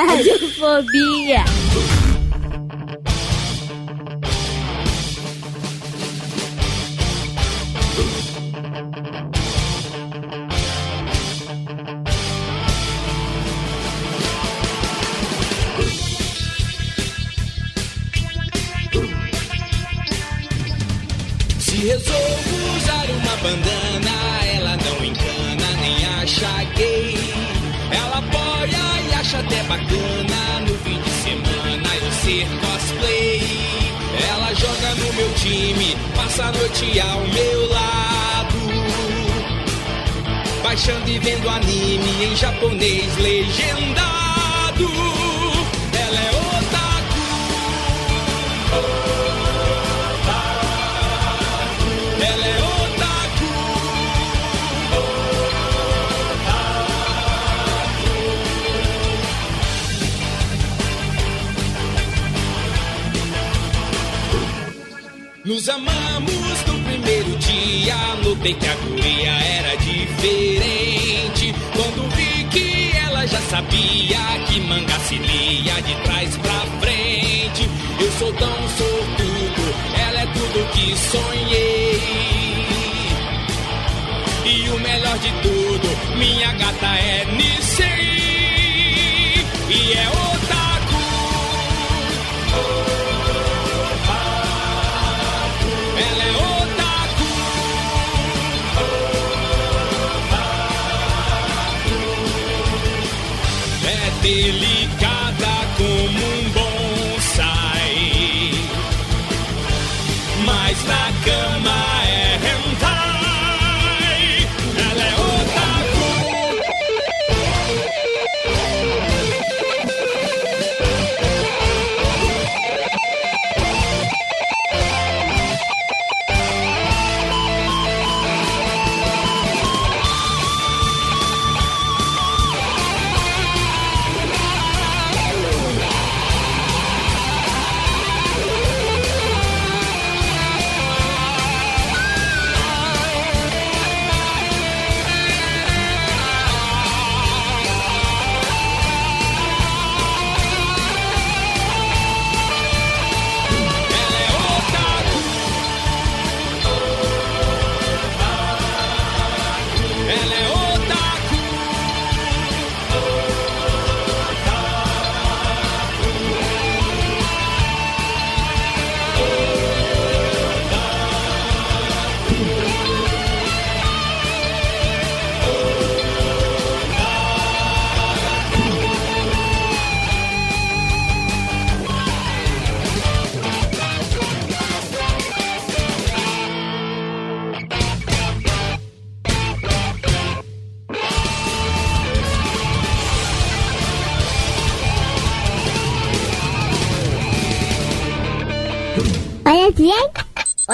Radiofobia. Bacana no fim de semana eu ser cosplay. Ela joga no meu time, passa a noite ao meu lado. Baixando e vendo anime em japonês legendado. Nos amamos no primeiro dia, notei que a guria era diferente. Quando vi que ela já sabia que manga se lia de trás pra frente. Eu sou tão sortudo, ela é tudo que sonhei. E o melhor de tudo, minha gata é Nisei. E é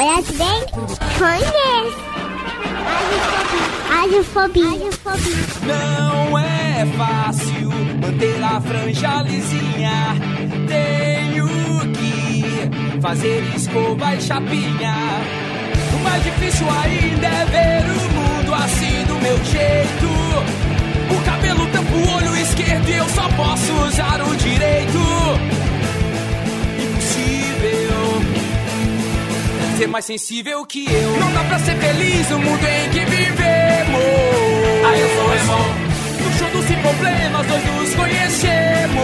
Olha bem. Conhece. Radiofobia. Radiofobia. Não é fácil manter a franja lisinha. Tenho que fazer escova e chapinha. O mais difícil ainda é ver o mundo assim do meu jeito. O cabelo tampa o olho esquerdo e eu só posso usar o direito. Ser mais sensível que eu. Não dá pra ser feliz no mundo em que vivemos. Ah, eu sou emo. No show do Sem Problemas, nós nos conhecemos.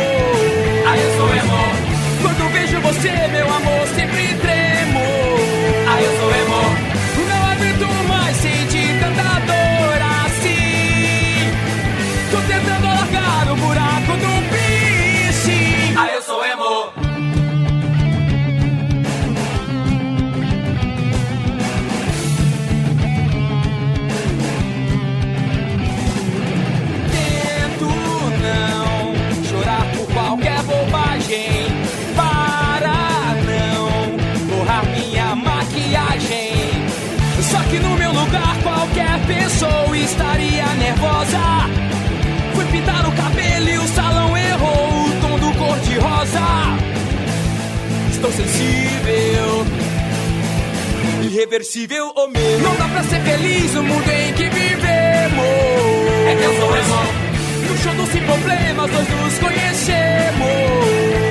Ah, eu sou emo. Quando vejo você, meu amor, sempre qualquer pessoa estaria nervosa. Fui pintar o cabelo e o salão errou o tom do cor-de-rosa. Estou sensível, irreversível ou meu. Não dá pra ser feliz no mundo em que vivemos. É que eu sou emo. No show do Sem Problemas, nós nos conhecemos.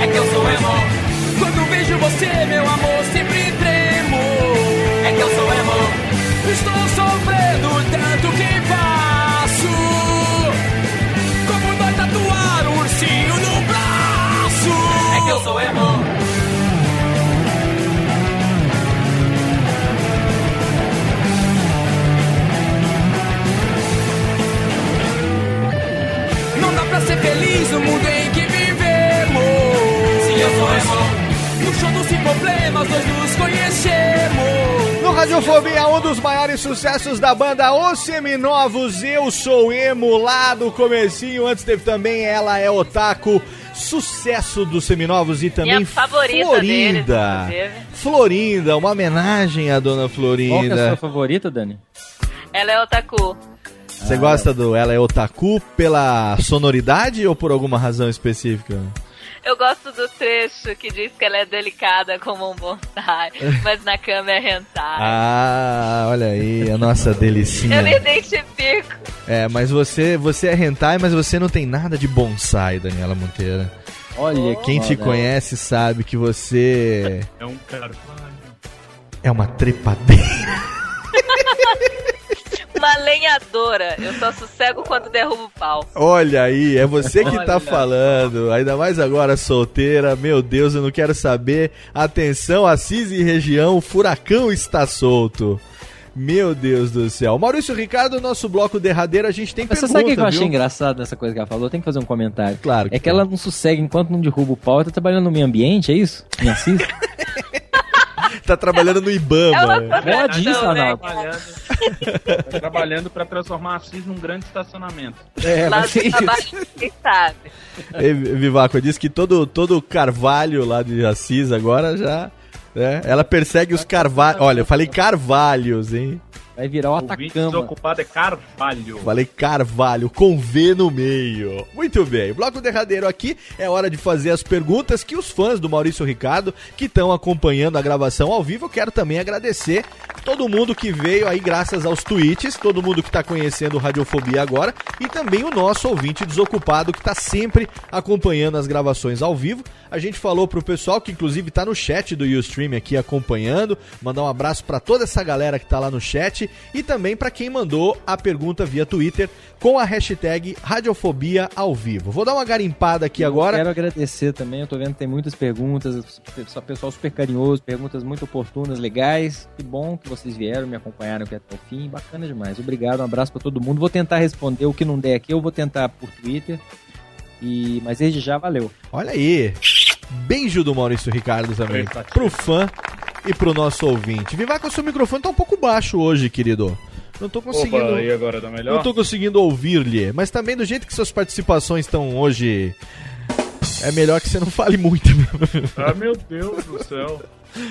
É que eu sou emo. Quando vejo você, meu amor, sempre tremo. É que eu sou emo. Estou sofrendo sou emo. Não dá pra ser feliz no mundo em que vivemos. Sim, eu sou emo. No show dos Sem problemas, nós nos conhecemos. No Radiofobia, um dos maiores sucessos da banda Os Seminovos, Eu Sou Emo, lá do comecinho, antes teve também Ela é Otaku, sucesso dos Seminovos e também Minha favorita Florinda. inclusive. Florinda, uma homenagem à Dona Qual que é a Florinda. sua favorita, Dani? Ela é otaku. Você gosta do Ela é Otaku pela sonoridade ou por alguma razão específica? Eu gosto do trecho que diz que ela é delicada como um bonsai, mas na cama é hentai. Ah, olha aí, a nossa delicinha. Eu me identifico. É, mas você, você é hentai, mas você não tem nada de bonsai, Daniela Monteira. Olha Quem te conhece sabe que você É um carvalho. é uma trepadeira. Uma lenhadora. Eu só sossego quando derrubo o pau. Olha aí, é você que tá Olha falando. Ainda mais agora solteira. Meu Deus, eu não quero saber. Atenção, Assis e região, o furacão está solto. Meu Deus do céu. Maurício Ricardo, nosso bloco derradeiro, a gente tem Mas você pergunta, sabe o que que eu achei engraçado nessa coisa que ela falou? Tem que fazer um comentário. Claro. É que ela não sossega enquanto não derruba o pau. Ela tá trabalhando no meio ambiente, é isso? Me assiste? Tá trabalhando no Ibama. Né? tá Pode isso, tentando, né? Arnaldo. Trabalhando, tá trabalhando pra transformar Assis num grande estacionamento. É, Lá mas é quem sabe? Ei, Vivaco, disse que todo, todo carvalho lá de Assis agora já. né? Ela persegue os carvalhos. Olha, eu falei carvalhos, hein? Vai virar o O atacama. desocupado é Carvalho. Falei carvalho, com V no meio. Muito bem, bloco derradeiro aqui. É hora de fazer as perguntas que os fãs do Maurício Ricardo, que estão acompanhando a gravação ao vivo, eu quero também agradecer todo mundo que veio aí graças aos tweets, todo mundo que está conhecendo o Radiofobia agora e também o nosso ouvinte desocupado que está sempre acompanhando as gravações ao vivo. A gente falou pro pessoal que inclusive tá no chat do Ustream aqui acompanhando, mandar um abraço para toda essa galera que tá lá no chat e também para quem mandou a pergunta via Twitter com a hashtag Radiofobia ao vivo. Vou dar uma garimpada aqui agora. Quero agradecer também, eu tô vendo que tem muitas perguntas, só pessoal super carinhoso, perguntas muito oportunas, legais. Que bom que vocês vieram, me acompanharam aqui até o fim, bacana demais. Obrigado, um abraço pra todo mundo. Vou tentar responder o que não der aqui, eu vou tentar por Twitter. E mas desde já valeu. Olha aí. Beijo do Maurício Ricardo também. Prestativo. Pro fã e pro nosso ouvinte. Vivaco, o seu microfone tá um pouco baixo hoje, querido. Não tô conseguindo. Opa, e agora tá melhor? Não tô conseguindo ouvir-lhe. Mas também do jeito que suas participações estão hoje. É melhor que você não fale muito. Ah, meu Deus do céu.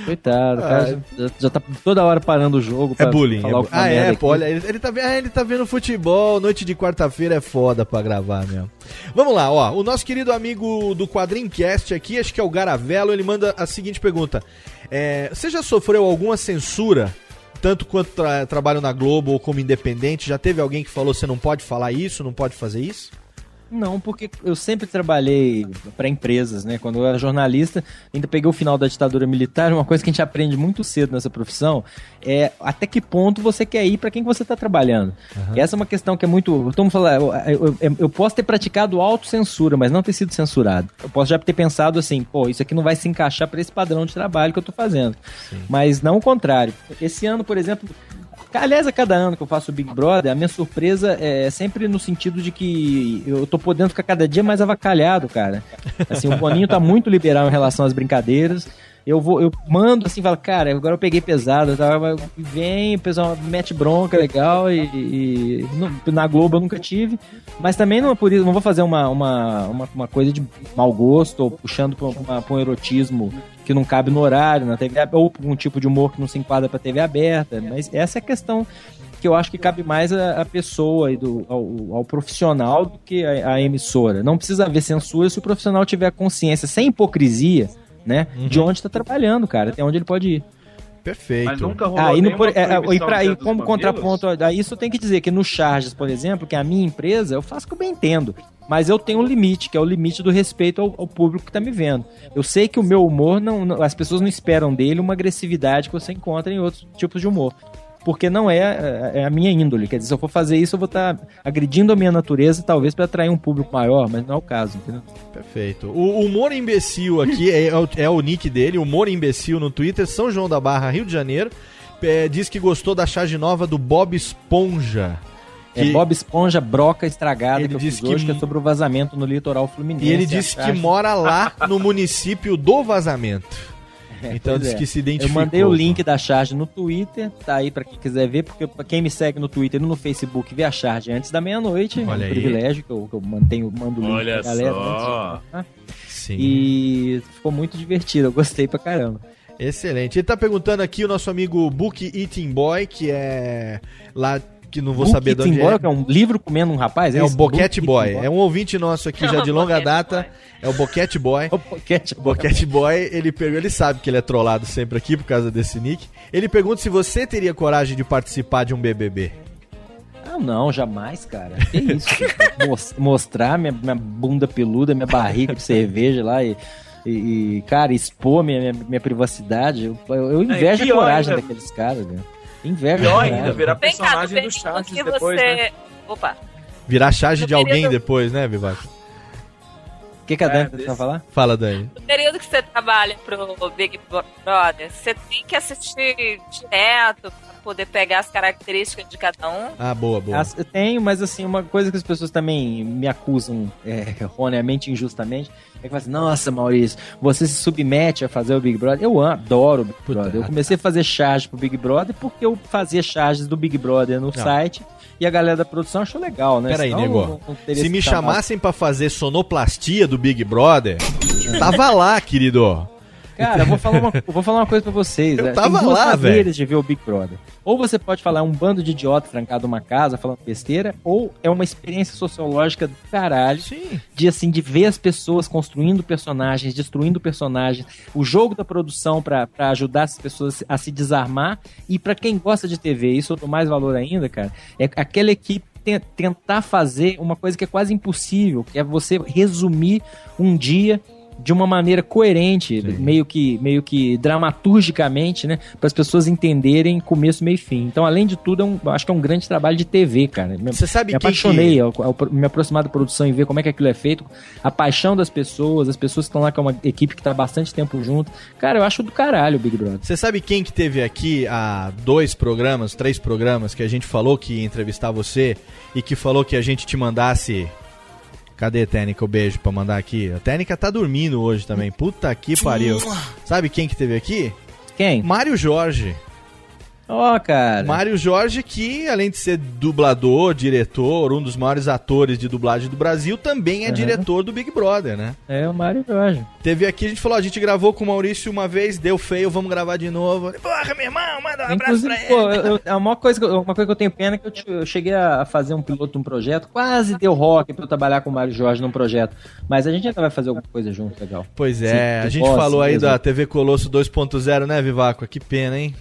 Coitado, cara já, já tá toda hora parando o jogo. É bullying. é bu- ah, é, pô, olha, ele, ele tá, ah, ele tá vendo futebol, noite de quarta-feira é foda pra gravar mesmo. Vamos lá, ó, o nosso querido amigo do Quadrincast aqui, acho que é o Garavelo, ele manda a seguinte pergunta. É, você já sofreu alguma censura, tanto quanto tra trabalho na Globo ou como independente? Já teve alguém que falou, você não pode falar isso, não pode fazer isso? Não, porque eu sempre trabalhei para empresas, né? Quando eu era jornalista, ainda peguei o final da ditadura militar. Uma coisa que a gente aprende muito cedo nessa profissão é até que ponto você quer ir para quem que você está trabalhando. Essa é uma questão que é muito. Vamos falar, eu, eu- eu- eu posso ter praticado autocensura, mas não ter sido censurado. Eu posso já ter pensado assim, pô, isso aqui não vai se encaixar para esse padrão de trabalho que eu tô fazendo. Mas não o contrário. Esse ano, por exemplo, Aliás, a cada ano que eu faço o Big Brother, a minha surpresa é sempre no sentido de que eu tô podendo ficar cada dia mais avacalhado, cara. Assim, o Boninho tá muito liberal em relação às brincadeiras. Eu vou, eu mando assim, falo, cara, agora eu peguei pesado, tá? vem, o pessoal mete bronca legal e, e no- na Globo eu nunca tive, mas também não é por isso, não vou fazer uma, uma, uma, uma coisa de mau gosto ou puxando pra um erotismo que não cabe no horário, na TV, ou um tipo de humor que não se enquadra pra TV aberta, mas essa é a questão que eu acho que cabe mais à, à pessoa e do, ao, ao profissional do que à, à emissora. Não precisa haver censura se o profissional tiver consciência, sem hipocrisia, né, de onde está trabalhando, cara, até onde ele pode ir. Perfeito. Mas nunca rolou Ah, e, no, é, é, e, pra, e como Mamilos? contraponto a isso, eu tenho que dizer que no Charges, por exemplo, que é a minha empresa, eu faço o que eu bem entendo. Mas eu tenho um limite, que é o limite do respeito ao, ao público que tá me vendo. Eu sei que o meu humor, não, não- as pessoas não esperam dele uma agressividade que você encontra em outros tipos de humor. Porque não é, é, é a minha índole. Quer dizer, se eu for fazer isso, eu vou estar agredindo a minha natureza, talvez para atrair um público maior, mas não é o caso, entendeu? Perfeito. O humor imbecil aqui é, é o- é nick dele, humor imbecil no Twitter, São João da Barra, Rio de Janeiro. É, diz que gostou da charge nova do Bob Esponja. É Que- Bob Esponja, broca estragada Ele que eu fiz hoje, que- que é sobre o vazamento no litoral fluminense. E ele disse que mora lá no município do vazamento. Então Pois diz é. que se Eu identificou. mandei o link da charge no Twitter, tá aí pra quem quiser ver, porque pra quem me segue no Twitter e no Facebook vê a charge antes da meia-noite. É Olha um aí. privilégio que eu, que eu mantenho, mando o link Olha pra galera. só. antes de-. Sim. E ficou muito divertido, eu gostei pra caramba. Excelente. Ele tá perguntando aqui o nosso amigo Book Eating Boy, que é lá que não vou Book saber de onde Eating é. Boy, que é um livro comendo um rapaz? É o isso? Boquete Boy. É um ouvinte nosso aqui já de longa data. É o Boquete Boy. O Boquete O Boquete Boy, ele pegou, ele sabe que ele é trollado sempre aqui por causa desse nick. Ele pergunta se você teria coragem de participar de um BBB. Ah, não, jamais, cara. Que isso? mostrar minha, minha bunda peluda, minha barriga de cerveja lá e, e- cara, expor minha, minha, minha privacidade. Eu, eu- invejo a pior coragem ainda. daqueles caras, velho. Invejo Pior a ainda, virar Vem cá, personagem no do período Charles que depois, você... né? Opa. Virar charge de No alguém período- depois, né, Vivaco? O que, que a É, Dani tá desse- falar? Fala, Dani. No período que você trabalha pro Big Brother, você tem que assistir direto poder pegar as características de cada um. Ah, boa, boa. As- eu tenho, mas assim, uma coisa que as pessoas também me acusam é, erroneamente, injustamente, é que falam assim, nossa, Maurício, você se submete a fazer o Big Brother. Eu adoro o Big Puta, Brother. Eu comecei a fazer charge pro Big Brother porque eu fazia charges do Big Brother no site e a galera da produção achou legal, né? Peraí, Senão nego. não- não Se me chamassem pra fazer sonoplastia do Big Brother, tava lá, querido. Cara, eu vou falar uma, vou falar uma coisa pra vocês. Eu né? tava Tem duas lá, maneiras de ver o Big Brother. Ou você pode falar um bando de idiota trancado numa casa falando besteira, ou é uma experiência sociológica do caralho. De assim, de ver as pessoas construindo personagens, destruindo personagens, o jogo da produção pra pra ajudar as pessoas a se desarmar. E pra quem gosta de TV, isso eu dou mais valor ainda, cara, é aquela equipe te- tentar fazer uma coisa que é quase impossível, que é você resumir um dia de uma maneira coerente, meio que, meio que dramaturgicamente, né? Para as pessoas entenderem começo, meio e fim. Então, além de tudo, é um, eu acho que é um grande trabalho de TV, cara. Você sabe me quem apaixonei que- ao, ao me aproximar da produção e ver como é que aquilo é feito, a paixão das pessoas, as pessoas que estão lá com uma equipe que tá há bastante tempo junto. Cara, eu acho do caralho o Big Brother. Você sabe quem que teve aqui há dois programas, três programas, que a gente falou que ia entrevistar você e que falou que a gente te mandasse. Cadê a Técnica? O beijo pra mandar aqui. A Técnica tá dormindo hoje também. Puta que pariu. Sabe quem que teve aqui? Quem? Mário Jorge. Ó, cara. Mário Jorge, que além de ser dublador, diretor, um dos maiores atores de dublagem do Brasil, também é Aham. diretor do Big Brother, né? É o Mário Jorge. Teve aqui, a gente falou, a gente gravou com o Maurício uma vez, deu feio, vamos gravar de novo. Porra, meu irmão, manda um abraço Inclusive, pra ele. pô, eu- eu- a maior coisa uma coisa que eu tenho pena é que eu, te- eu cheguei a fazer um piloto de um projeto, quase deu rock pra eu trabalhar com o Mário Jorge num projeto. Mas a gente ainda vai fazer alguma coisa junto, legal. Pois é, Sim, a gente posse falou aí mesmo. da TV Colosso 2.0, né, Vivaco? Que pena, hein?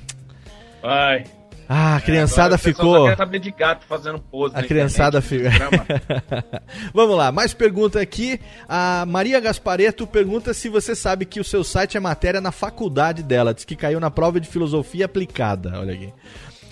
Vai. Ah, a criançada Agora o pessoal ficou. saber de gato fazendo pose. A criançada nesse programa. Vamos lá, mais pergunta aqui. A Maria Gaspareto pergunta se você sabe que o seu site é matéria na faculdade dela. Diz que caiu na prova de filosofia aplicada. Olha aqui.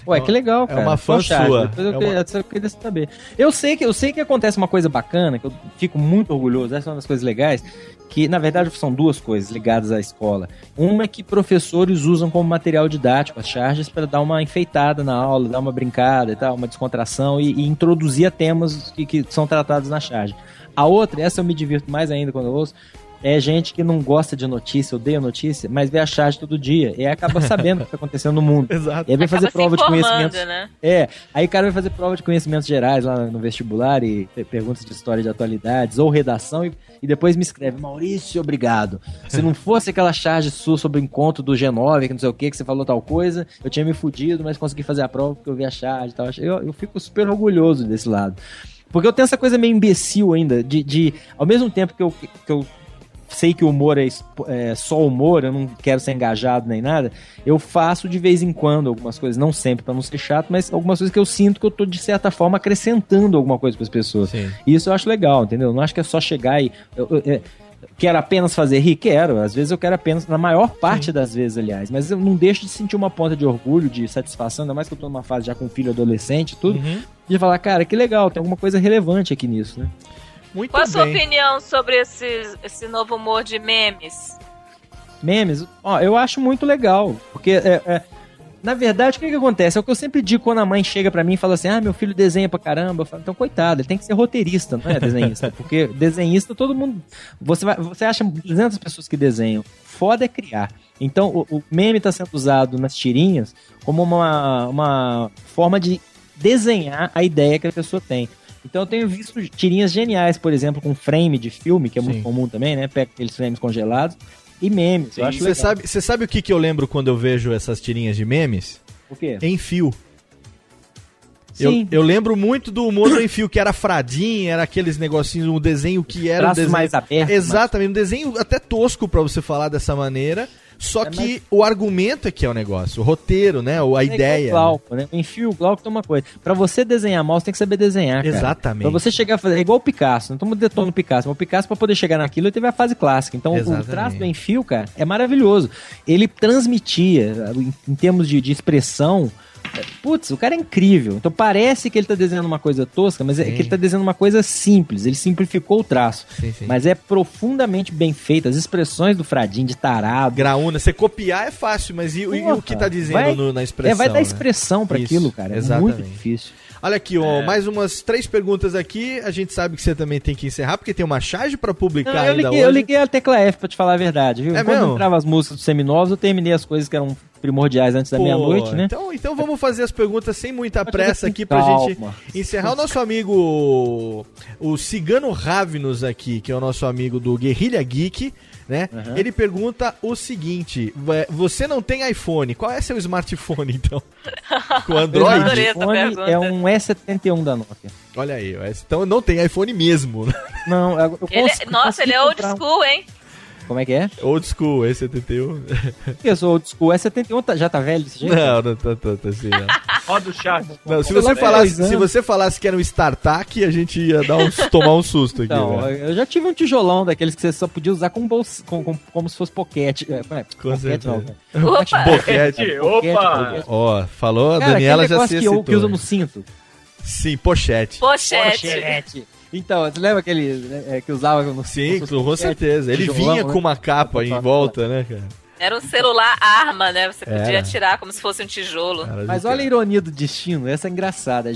Ué, que legal, É cara. uma fã Poxa, sua. Depois eu, É queria, uma- eu queria saber. Eu sei, que, eu sei que acontece uma coisa bacana, que eu fico muito orgulhoso, essa é uma das coisas legais, que na verdade são duas coisas ligadas à escola. Uma é que professores usam como material didático as charges para dar uma enfeitada na aula, dar uma brincada e tal, uma descontração e, e introduzir temas que, que são tratados na charge. A outra, essa eu me divirto mais ainda quando eu ouço, é gente que não gosta de notícia, odeia notícia, mas vê a charge todo dia e aí acaba sabendo o que está acontecendo no mundo. Exato. E aí vai fazer Acaba se prova de conhecimentos. né? É, aí o cara vai fazer prova de conhecimentos gerais lá no vestibular e pe- perguntas de história de atualidades ou redação e, e depois me escreve, Maurício, obrigado. Se não fosse aquela charge sua sobre o encontro do G9, que não sei o que, que você falou tal coisa, eu tinha me fudido, mas consegui fazer a prova porque eu vi a charge e tal. Eu, eu fico super orgulhoso desse lado. Porque eu tenho essa coisa meio imbecil ainda, de, de ao mesmo tempo que eu, que eu sei que o humor é, é só humor, eu não quero ser engajado nem nada, eu faço de vez em quando algumas coisas, não sempre pra não ser chato, mas algumas coisas que eu sinto que eu tô de certa forma acrescentando alguma coisa pras pessoas. Sim. E isso eu acho legal, entendeu? Não acho que é só chegar e. eu- eu- é, Quero apenas fazer rir? Quero. Às vezes eu quero apenas, na maior parte das vezes, aliás. Mas eu não deixo de sentir uma ponta de orgulho, de satisfação, ainda mais que eu tô numa fase já com um filho adolescente e tudo. Uhum. De falar, cara, que legal, tem alguma coisa relevante aqui nisso, né? Muito Qual a sua opinião sobre esse, esse novo humor de memes? Memes, ó, eu acho muito legal. Porque, é, é, na verdade, o que, que acontece? É o que eu sempre digo quando a mãe chega pra mim e fala assim: ah, meu filho desenha pra caramba. Eu falo, então, coitado, ele tem que ser roteirista, não é desenhista. porque desenhista, todo mundo. Você, vai, você acha 200 pessoas que desenham. Foda é criar. Então, o, o meme tá sendo usado nas tirinhas como uma, uma forma de desenhar a ideia que a pessoa tem. Então eu tenho visto tirinhas geniais, por exemplo, com frame de filme, que é muito Sim. comum também, né? Pega aqueles frames congelados. E memes, eu acho Você sabe, você sabe o que, que eu lembro quando eu vejo essas tirinhas de memes? O quê? Em fio. Eu, Sim. eu lembro muito do humor do Enfio, que era fradinho, era aqueles negocinhos, um desenho que era um desenho... mais abertos, Exatamente, um desenho até tosco pra você falar dessa maneira, só É, que o argumento é que é o negócio, o roteiro, né, o- a É igual ideia. o Glauco, né? O enfio, o Glauco tem uma coisa. Pra você desenhar mal, você tem que saber desenhar, cara. Exatamente. Pra você chegar a fazer... É igual o Picasso. Não estamos detonando o Picasso. Mas o Picasso, pra poder chegar naquilo, ele teve a fase clássica. Então, o Exatamente. traço do enfio, cara, é maravilhoso. Ele transmitia, em, em termos de, de expressão... é, Putz, o cara é incrível. Então parece que ele tá desenhando uma coisa tosca, mas é Sim. que ele tá desenhando uma coisa simples. Ele simplificou o traço. Sim, sim. Mas é profundamente bem feito. As expressões do Fradinho de tarado. Graúna, você copiar é fácil, mas e, o- e o que tá dizendo Vai- no- na expressão? É, vai dar né? expressão pra Isso, aquilo, cara. É exatamente. muito difícil. Olha aqui, ó, mais umas três perguntas aqui. A gente sabe que você também tem que encerrar, porque tem uma charge pra publicar Não, eu, ainda liguei, hoje. eu liguei a tecla F pra te falar a verdade, viu? É Quando mesmo? entrava as músicas dos seminovos, eu terminei as coisas que eram primordiais antes da meia-noite, né? Então, então vamos fazer as perguntas sem muita Pode pressa aqui pra calma. gente encerrar. O nosso amigo, o Cigano Ravenus aqui, que é o nosso amigo do Guerrilha Geek, né? Uhum. Ele pergunta o seguinte: "Vé- você não tem iPhone, qual é seu smartphone então? Com O Android? essa iPhone é um E71 da Nokia. Olha aí, então não tem iPhone mesmo. Não, eu, eu Ele, cons- nossa, ele é old comprar school, hein? Como é que é? Old school, E71. Eu sou old school. E71 tá- já tá velho desse jeito? Não, não tá tanto assim, não. Roda o chat. Não, se você falasse, Deus, se né? você falasse que era um StarTAC, a gente ia dar uns, tomar um susto aqui, Então, velho. eu já tive um tijolão daqueles que você só podia usar com bolsa, com, com- como se fosse poquete. É, é? Com Poquete, certeza. não, Opa! Boquete. Poquete, Opa! Ó, falou, a Cara, Daniela já se que, eu- que excitou. usa no cinto. Sim, pochete. Pochete. Pochete. Então, você lembra aquele né, é, que usava no Sim, com certeza. Ele vinha né? com uma capa em volta, né, cara? Era um celular arma, né? Você podia Era. atirar como se fosse um tijolo. Cara, Mas olha a ironia do destino, essa é engraçada.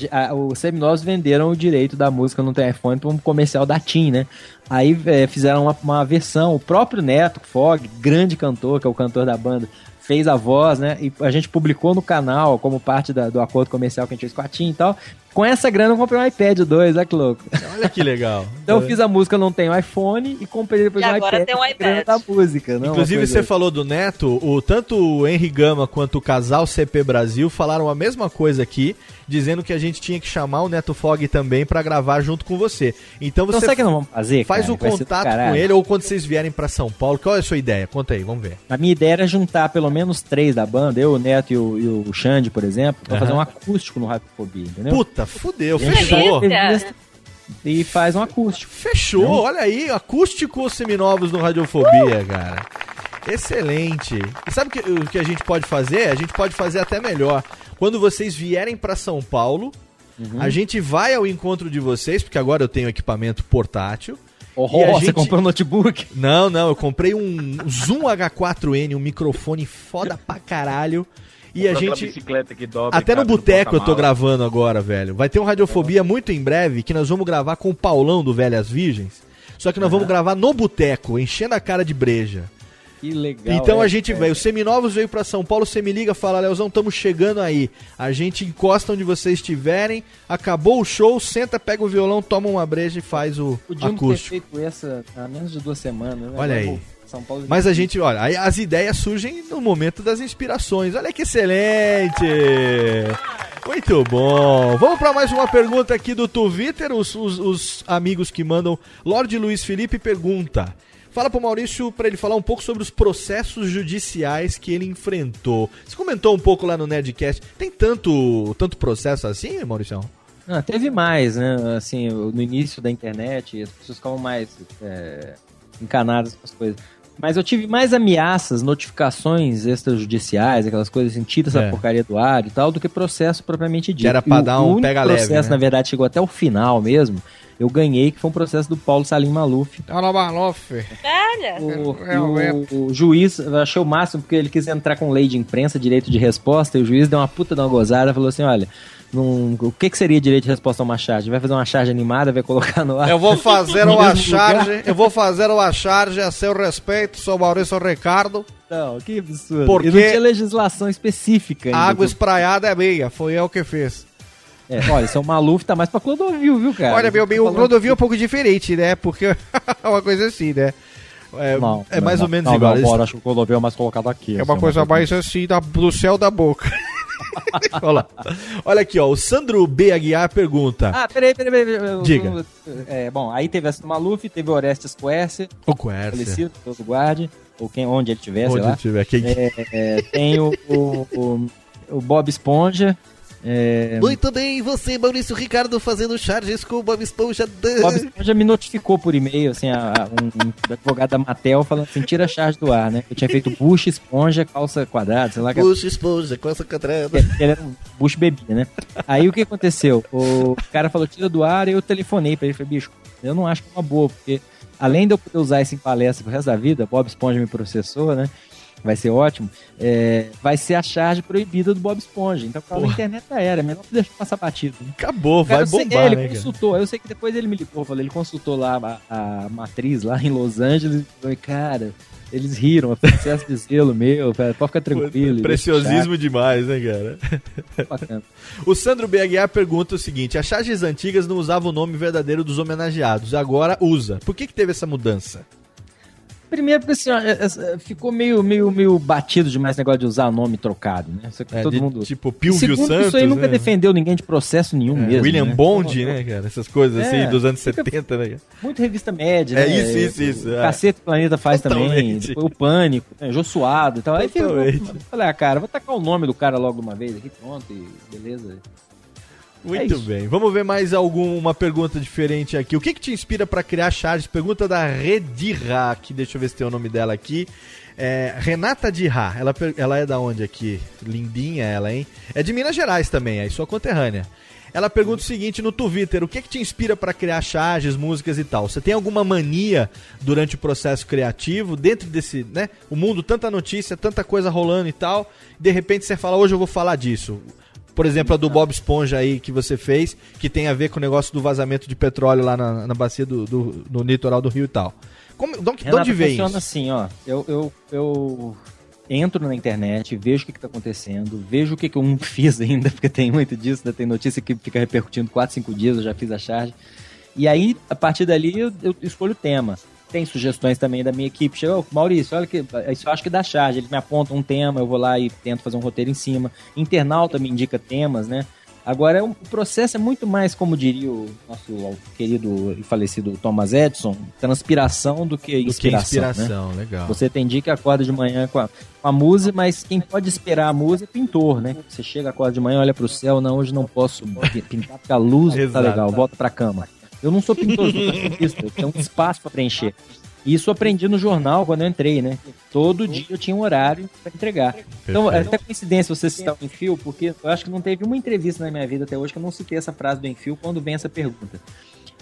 Os Seminosos venderam o direito da música no telefone para um comercial da TIM, né? Aí é, fizeram uma, uma versão, o próprio Neto Fog, grande cantor, que é o cantor da banda, fez a voz, né? E a gente publicou no canal como parte da- do acordo comercial que a gente fez com a TIM e tal. Com essa grana eu comprei um iPad 2, olha que louco. Olha que legal. Então eu fiz a música Não Tenho iPhone e comprei depois E um agora iPad. tem um iPad. da música. Não, Inclusive, uma você falou do Neto, o, tanto o Henry Gama quanto o casal CP Brasil falaram a mesma coisa aqui, dizendo que a gente tinha que chamar o Neto Fog também pra gravar junto com você. Então Então você sabe o que nós vamos fazer, faz cara? o contato com ele, ou quando vocês vierem pra São Paulo. Qual é a sua ideia? Conta aí, vamos ver. A minha ideia era juntar pelo menos três da banda, eu, o Neto e o, e o Xande, por exemplo, pra Aham. fazer um acústico no Radiofobia, entendeu? Puta, fudeu, E a gente fechou. E faz um acústico. Fechou, olha aí, acústico seminovos no Radiofobia, cara. Excelente. E sabe o que, o que a gente pode fazer? A gente pode fazer até melhor. Quando vocês vierem pra São Paulo, Uhum. a gente vai ao encontro de vocês, porque agora eu tenho equipamento portátil. Oh, E a você gente- comprou um notebook? Não, não, eu comprei um Zoom H4N, um microfone foda pra caralho. E a Comprou aquela gente. dobra Até no boteco eu tô gravando agora, velho. Vai ter um Radiofobia muito em breve que nós vamos gravar com o Paulão do Velhas Virgens. Só que nós vamos gravar no boteco, enchendo a cara de breja. Que legal. então é, a gente é. veio, o Seminovos veio pra São Paulo, você me liga, fala, Leozão, estamos chegando aí. A gente encosta onde vocês estiverem, acabou o show, senta, pega o violão, toma uma breja e faz o Podíamos ter acústico. feito essa há menos de duas semanas, né? Olha aí. Vamos- São Paulo Mas a gente, olha, aí as ideias surgem no momento das inspirações. Olha que excelente! Muito bom. Vamos para mais uma pergunta aqui do Twitter. Os, os- os amigos que mandam. Lorde Luiz Felipe pergunta: Fala pro Maurício pra ele falar um pouco sobre os processos judiciais que ele enfrentou. Você comentou um pouco lá no Nerdcast. Tem tanto, tanto processo assim, Maurício? Ah, teve mais, né? Assim, no início da internet, as pessoas ficavam mais é, encanadas com as coisas. Mas eu tive mais ameaças, notificações extrajudiciais, aquelas coisas assim, tira essa É. porcaria do ar e tal, do que processo propriamente dito. era pra E o- dar o um único pega leve, processo, né? na verdade, chegou até o final mesmo. Eu ganhei, que foi um processo do Paulo Salim Maluf. Fala, Maluf. Olha. O, o- o juiz, eu achei o máximo, porque ele quis entrar com lei de imprensa, direito de resposta, e o juiz deu uma puta de uma gozada, falou assim, olha, não- o que, que seria direito de resposta a uma charge? Vai fazer uma charge animada, vai colocar no ar? Eu vou fazer uma lugar? charge, eu vou fazer uma charge a seu respeito, sou Maurício Ricardo. Não, que absurdo. Porque E não tinha legislação específica ainda. A água espraiada é minha, foi eu que fiz. É, olha, seu Maluf tá mais pra Clodovil, viu, cara? Olha, meu Tá o falando- Clodovil é um pouco diferente, né? Porque é uma coisa assim, né? É, Não, é mais não, ou menos não, igual. Não, agora acho que o Clodovil é mais colocado aqui. É uma coisa mais assim da- do céu da boca. Olha. Olha aqui, ó. O Sandro B. Aguiar pergunta. Ah, peraí, peraí, peraí. peraí, Diga. É, bom, aí teve essa do Maluf, teve o Orestes Quercia. O Quercia. Falecido, todo guarde, ou quem, onde ele estiver, Onde sei lá. ele tiver, quem- É, é, tem o, o, o, o Bob Esponja. É, Muito bem, você, Maurício Ricardo, fazendo charges com o Bob Esponja. Bob Esponja me notificou por e-mail, assim, a, um, um advogado da Matel falando assim, tira a charge do ar, né? Eu tinha feito Bush, Esponja, calça quadrada, sei lá. que- Puxa, esponja, com essa catrada. que ele era um Bush bebia, né? Aí o que aconteceu? O cara falou, tira do ar, e eu telefonei pra ele, falei, bicho, eu não acho que é uma boa, porque além de eu poder usar isso em palestra pro resto da vida, Bob Esponja me processou, né? Vai ser ótimo. é, vai ser a charge proibida do Bob Esponja. Então, na Porra. internet já era. Melhor deixar passar batido. Né? Acabou, Cara, vai sei- bombar, é, ele né, cara? consultou. Eu sei que depois ele me ligou, falou, ele consultou lá a, a matriz lá em Los Angeles. E falou, cara, eles riram, excesso de zelo meu, cara, pode ficar tranquilo. Preciosismo demais, né, cara? Bacana. O Sandro B. Aguiar pergunta o seguinte: as charges antigas não usavam o nome verdadeiro dos homenageados, agora usa. Por que, que teve essa mudança? Primeiro, porque assim, ó, é- é- ficou meio, meio, meio batido demais esse negócio de usar nome trocado, né? Isso aqui É, todo de- mundo. tipo, Pilvio Segundo, Santos, Isso aí nunca né? defendeu ninguém de processo nenhum É, mesmo. William né? Bond, né, cara? Essas coisas assim É, dos anos fica- 70, né? cara? Muito revista média, É né? isso, isso, isso, O é. Cacete do Planeta faz também. Totalmente. Depois o Pânico, né? Jô Suado e tal. Aí fica, Totalmente. eu falei, ah, cara, vou tacar o nome do cara logo de uma vez aqui, pronto, e beleza. É Muito isso. bem. Vamos ver mais alguma pergunta diferente aqui. O que, que te inspira pra criar charges? Pergunta da Redirra, que deixa eu ver se tem o nome dela aqui. É, Renata Dirra, ela, ela é da onde aqui? Lindinha ela, hein? É de Minas Gerais também, aí sua conterrânea. Ela pergunta o seguinte no Twitter: o que, que te inspira pra criar charges, músicas e tal? Você tem alguma mania durante o processo criativo, dentro desse, né? O mundo, tanta notícia, tanta coisa rolando e tal. De repente você fala, hoje eu vou falar disso. Por exemplo, a do Bob Esponja aí que você fez, que tem a ver com o negócio do vazamento de petróleo lá na, na bacia do, do, no litoral do Rio e tal. Como, de, onde- de Renata, onde vem funciona isso? assim, ó. Eu, eu, eu entro na internet, vejo o que, que tá acontecendo, vejo o que, que eu não fiz ainda, porque tem muito disso, né? tem notícia que fica repercutindo 4, 5 dias, eu já fiz a charge. E aí, a partir dali, eu, eu escolho o tema. Tem sugestões também da minha equipe. Chega, "Ô, Maurício, olha que. Isso eu acho que dá charge. Eles me apontam um tema, eu vou lá e tento fazer um roteiro em cima. Internauta me indica temas, né? Agora, é o processo é muito mais, como diria o nosso querido e falecido Thomas Edison, transpiração do que Do que inspiração. inspiração, né? legal. Você tem dia que acorda de manhã com a, com a música, mas quem pode esperar a música é pintor, né? Você chega, acorda de manhã, olha pro céu, não, hoje não posso pi- pintar porque a luz tá legal, volta pra cama. Eu não sou pintor, eu sou eu tenho um espaço pra preencher. Isso eu aprendi no jornal quando eu entrei, né? Todo dia eu tinha um horário pra entregar. Então, é até coincidência você citar o Enfio, porque eu acho que não teve uma entrevista na minha vida até hoje que eu não citei essa frase do Enfio quando vem essa pergunta.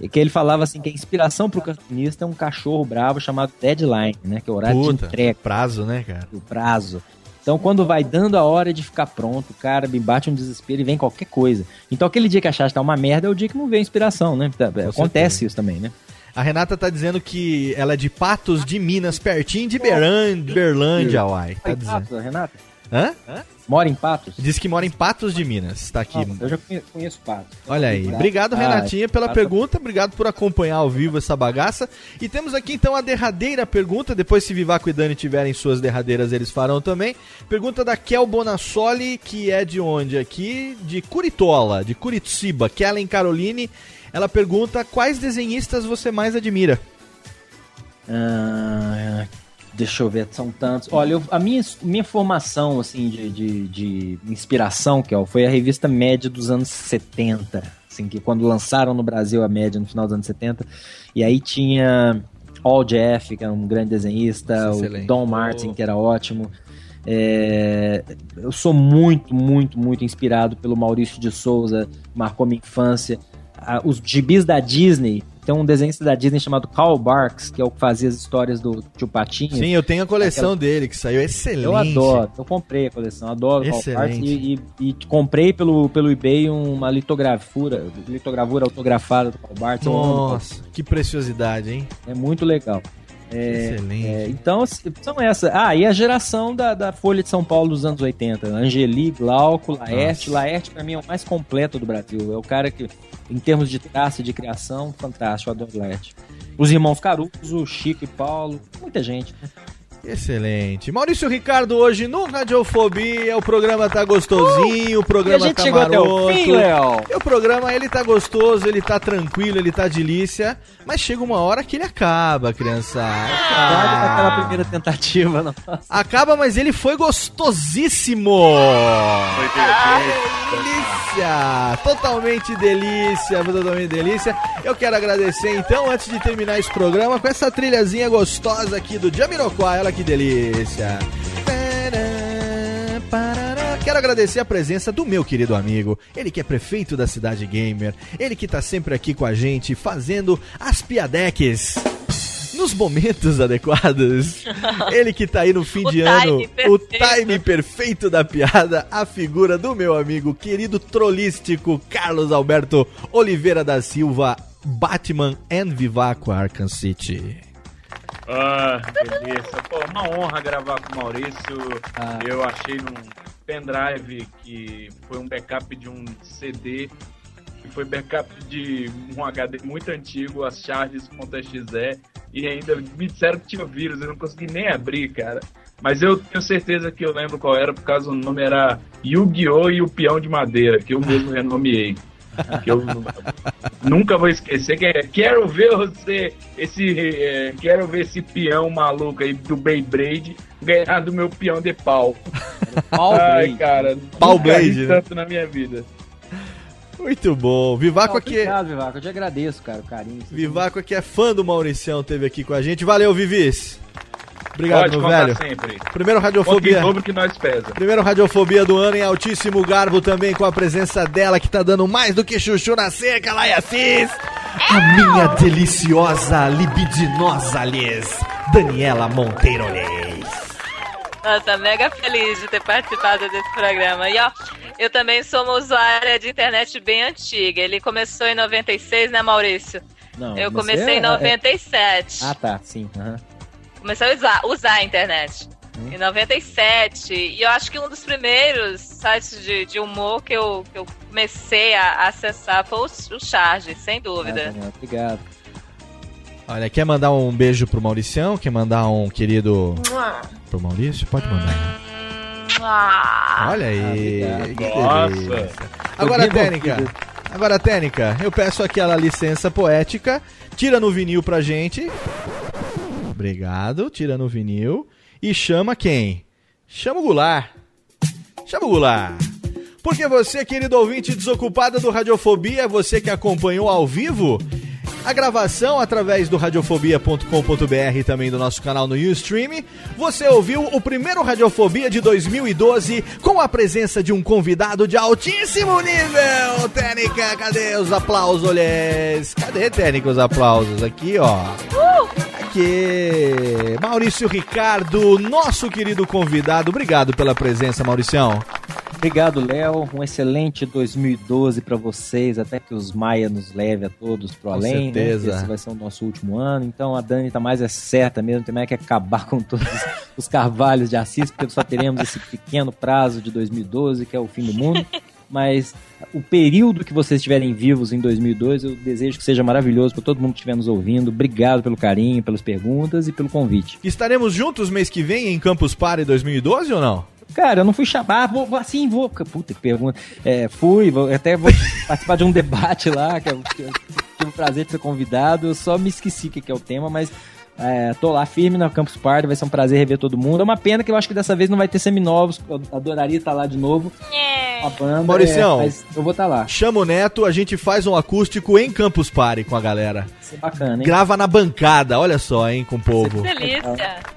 E que ele falava assim que a inspiração pro cartunista é um cachorro bravo chamado deadline, né? Que é o horário Puta, de entrega. prazo, né, cara? O prazo. Então, quando vai dando a hora de ficar pronto, cara, me bate um desespero e vem qualquer coisa. Então, aquele dia que a charge tá uma merda é o dia que não vem inspiração, né? Acontece isso também, né? A Renata tá dizendo que ela é de Patos de Minas, pertinho de Beran, Berlândia, uai. Tá dizendo. Renata? Hã? Mora em Patos? Diz que mora em Patos de Minas. Tá aqui. Ah, eu já conhe- conheço Patos. Olha aí. Obrigado, Ah, Renatinha, pela Patos- pergunta. Obrigado por acompanhar ao vivo essa bagaça. E temos aqui então a derradeira pergunta. Depois, se Vivaco e Dani tiverem suas derradeiras, eles farão também. Pergunta da Kel Bonassoli, que é de onde aqui? De Curitola, de Curitiba. Kellen Caroline. Ela pergunta quais desenhistas você mais admira. Ah, deixa eu ver, são tantos. Olha, eu- a minha, minha formação, assim, de, de, de inspiração, que ó, foi a revista Média dos anos 70. Assim, que quando lançaram no Brasil a Média no final dos anos 70. E aí tinha All Jeff, que era um grande desenhista, Nossa, o. Don Martin, que era ótimo. É, eu sou muito, muito, muito inspirado pelo Maurício de Souza, marcou minha infância. Ah, os gibis da Disney, tem um desenhista da Disney chamado Carl Barks, que é o que fazia as histórias do Tio Patinho. Sim, eu tenho a coleção Aquela- dele, que saiu excelente. Eu adoro, eu comprei a coleção, adoro o Carl Excelente. Barks e, e- e comprei pelo, pelo eBay uma litogravura, litogravura autografada do Carl Barks. Nossa, que preciosidade, hein? é muito legal. É, Excelente. é, então, assim, são essas. Ah, e a geração da, da Folha de São Paulo dos anos 80. Angeli, Glauco, Laerte. Nossa. Laerte, pra mim, é o mais completo do Brasil. É o cara que, em termos de traço e de criação, fantástico. Adoro Laerte. Os irmãos Caruso, Chico e Paulo. Muita gente. né? Excelente. Maurício Ricardo hoje no Radiofobia. O programa tá gostosinho, o programa Uh! A gente tá chegou até o maroto. fim, Léo. E o programa, ele tá gostoso, ele tá tranquilo, ele tá delícia. Mas chega uma hora que ele acaba, criançada. Guarda daquela primeira tentativa. Não. Acaba, mas ele foi gostosíssimo. Foi Delícia! Totalmente delícia, totalmente delícia. Eu quero agradecer então, antes de terminar esse programa, com essa trilhazinha gostosa aqui do Jamiroquai. Olha que delícia! Quero agradecer a presença do meu querido amigo, ele que é prefeito da cidade gamer, ele que tá sempre aqui com a gente fazendo as piadeques nos momentos adequados. Ele que tá aí no fim O de time ano, o time perfeito da piada, a figura do meu amigo querido trolístico Carlos Alberto Oliveira da Silva, Batman and Vivaco Arkham City. Ah, beleza. Pô, uma honra gravar com o Maurício. Ah. Eu achei num pendrive que foi um backup de um CD, que foi backup de um HD muito antigo, as charges.exe, e ainda me disseram que tinha vírus, eu não consegui nem abrir, cara. Mas eu tenho certeza que eu lembro qual era, por causa o nome era Yu-Gi-Oh! e o Peão de Madeira, que eu mesmo renomeei. Que eu nunca vou esquecer que é, quero ver você, esse, é, quero ver esse peão maluco aí do Beyblade ganhar do meu peão de pau. Pau Ai, Blade. cara, Pau Blade, né? tanto na minha vida. Muito bom. Vivaco aqui, Obrigado, Vivaco. Eu te agradeço, cara, o carinho. Vivaco aqui é fã do Mauricião, teve aqui com a gente. Valeu, Vivis. Obrigado, Pode meu velho. sempre. Primeiro Conta em Radiofobia. dobro que nós pesa. Primeiro Radiofobia do ano em altíssimo garbo também com a presença dela que tá dando mais do que chuchu na seca, Laia Cis. A minha deliciosa, libidinosa Liz, Daniela Monteiro Liz. Nossa, mega feliz de ter participado desse programa. E ó, eu também sou uma usuária de internet bem antiga. Ele começou em 96, né, Maurício? Não, eu comecei em é- 97. Ah, tá, sim. aham. Comecei a usar, usar a internet. Hum. Em 97. E eu acho que um dos primeiros sites de, de humor que eu, que eu comecei a acessar foi o, o Charge, sem Ah, dúvida. Daniel, obrigado. Olha, quer mandar um beijo pro Mauricião? Quer mandar um querido pro Maurício? Pode mandar. Ah, Olha aí. que Nossa. Agora, Técnica. envolvido. Agora, Técnica, eu peço aquela licença poética. Tira no vinil pra gente. Obrigado. Tira no vinil. E chama quem? Chama o Goulart. Chama o Goulart. Porque você, querido ouvinte desocupado do Radiofobia, você que acompanhou ao vivo a gravação através do radiofobia.com.br e também do nosso canal no Ustream, você ouviu o primeiro Radiofobia de 2012 com a presença de um convidado de altíssimo nível. Técnica, cadê os aplausos, olhês? Cadê, Técnica, os aplausos? Aqui, ó. Aqui. Maurício Ricardo, nosso querido convidado. Obrigado pela presença, Mauricião. Obrigado, Léo. Um excelente 2012 pra vocês, até que os Maia nos leve a todos pro Com além. certeza. Né? Esse vai ser o nosso último ano. Então a Dani tá mais é certa mesmo, tem mais que acabar com todos os carvalhos de Assis, porque só teremos esse pequeno prazo de 2012, que é o fim do mundo. Mas o período que vocês estiverem vivos em 2002, eu desejo que seja maravilhoso para todo mundo que estiver nos ouvindo. Obrigado pelo carinho, pelas perguntas e pelo convite. Estaremos juntos mês que vem em Campus Party 2012 ou não? Cara, eu não fui chamar, vou, vou- assim, vou. Puta que pergunta. É, fui, vou, até vou participar de um debate lá, que eu, que eu tive o prazer de ser convidado. Eu só me esqueci o que que é o tema, mas É, tô lá firme na Campus Party, vai ser um prazer rever todo mundo. É uma pena que eu acho que dessa vez não vai ter seminovos. Eu adoraria estar lá de novo. A banda, Mauricião. é, mas eu vou estar lá. Chama o Neto, a gente faz um acústico em Campus Party com a galera. Vai ser bacana, hein? Grava na bancada, olha só, hein, com o povo. Delícia.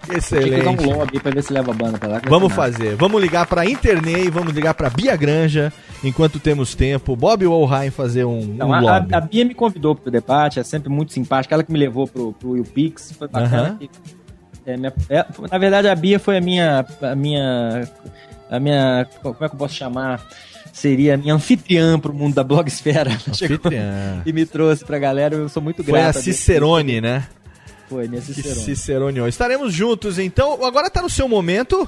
Que Excelente. dar um lobby pra ver se leva a banda pra lá. que Vamos fazer. Vamos ligar pra Internei, vamos ligar pra Bia Granja, enquanto temos tempo. Bob Wolheim fazer um, Então, um a, lobby. a- a Bia me convidou pro debate, é sempre muito simpática. Ela que me levou pro, pro Will Pix, foi bacana. Que- é, minha- é, na verdade, a Bia foi a minha, a minha, a minha, como é que eu posso chamar? Seria a minha anfitriã pro mundo da blogosfera. Chegou Anfitriã. E me trouxe pra galera, eu sou muito Foi grato. a Bia. Cicerone, né? Foi, minha Cicerone. Cicerone. Estaremos juntos, então. Agora tá no seu momento.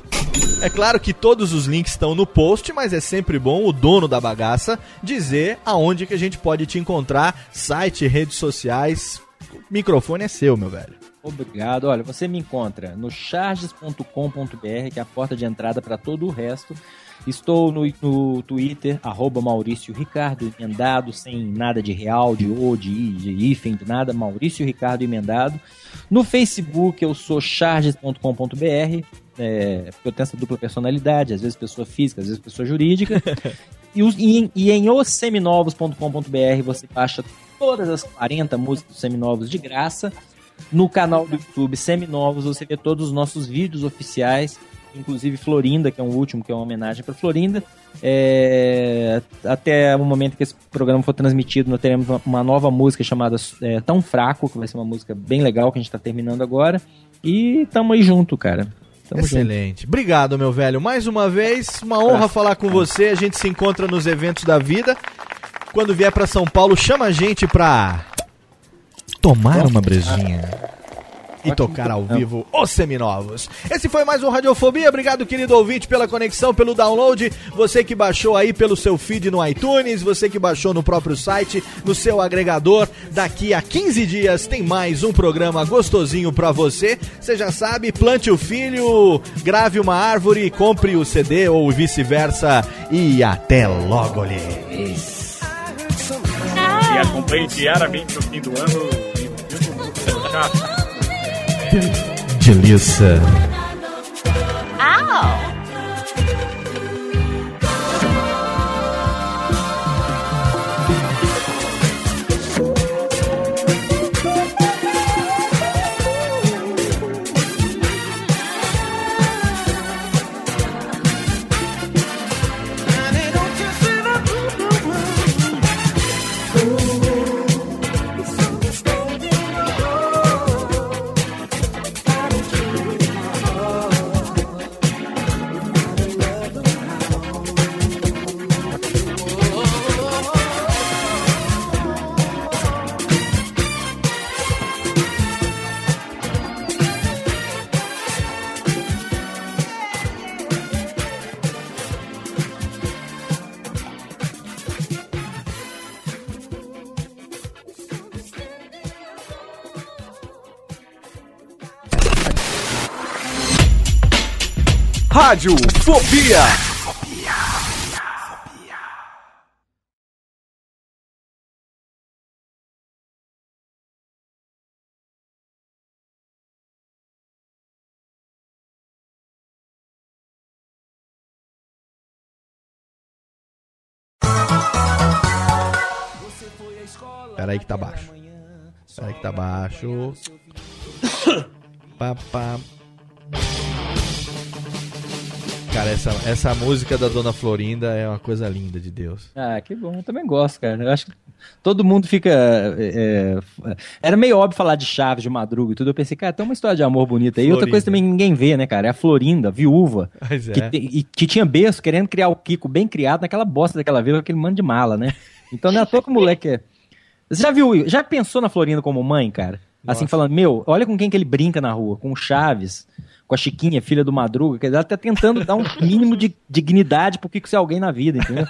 É claro que todos os links estão no post, mas é sempre bom o dono da bagaça dizer aonde que a gente pode te encontrar, site, redes sociais. O microfone é seu, meu velho. Obrigado. Olha, você me encontra no charges.com.br, que é a porta de entrada para todo o resto. Estou no, no Twitter, arroba Maurício Ricardo Emendado, sem nada de real, de O, de I, de hífen, de nada, Maurício Ricardo Emendado. No Facebook eu sou charges.com.br, é, porque eu tenho essa dupla personalidade, às vezes pessoa física, às vezes pessoa jurídica. e, e em, e em osseminovos.com.br você baixa todas as 40 músicas dos Seminovos de graça. No canal do YouTube Seminovos você vê todos os nossos vídeos oficiais, inclusive Florinda, que é um último, que é uma homenagem para Florinda. É, até o momento que esse programa for transmitido, nós teremos uma, nova música chamada é, Tão Fraco, que vai ser uma música bem legal que a gente está terminando agora. E tamo aí junto, cara. Tamo junto. Excelente. Obrigado, meu velho. Mais uma vez, uma honra falar com você. A gente se encontra nos eventos da vida. Quando vier pra São Paulo, chama a gente pra tomar uma brejinha e tocar ao vivo os seminovos. Esse foi mais um Radiofobia. Obrigado, querido ouvinte, pela conexão, pelo download. Você que baixou aí pelo seu feed no iTunes, você que baixou no próprio site, no seu agregador. Daqui a 15 dias tem mais um programa gostosinho pra você. Você já sabe, plante o filho, grave uma árvore, compre o CD ou vice-versa. E até logo, lhes. E acompanhe diariamente no fim do ano. Delícia. Rádio Fobia. Peraí que tá baixo. Peraí que tá baixo. Pá, pá. Cara, essa, essa música da Dona Florinda é uma coisa linda de Deus. Ah, que bom, eu também gosto, cara. Eu acho que todo mundo fica. é, é, era meio óbvio falar de Chaves, de Madruga e tudo. Eu pensei, cara, tem uma história de amor bonita aí. Outra Florinda. coisa também que ninguém vê, né, cara? É a Florinda, viúva. Pois é. Que, te- e que tinha berço querendo criar o Kiko bem criado naquela bosta daquela vila, aquele mano de mala, né? Então não é à toa que o moleque é. Você já viu, já pensou na Florinda como mãe, cara? Assim, falando, meu, olha com quem que ele brinca na rua, com o Chaves, com a Chiquinha, filha do Madruga, que ela tá tentando dar um mínimo de dignidade pro Kiko ser alguém na vida, entendeu?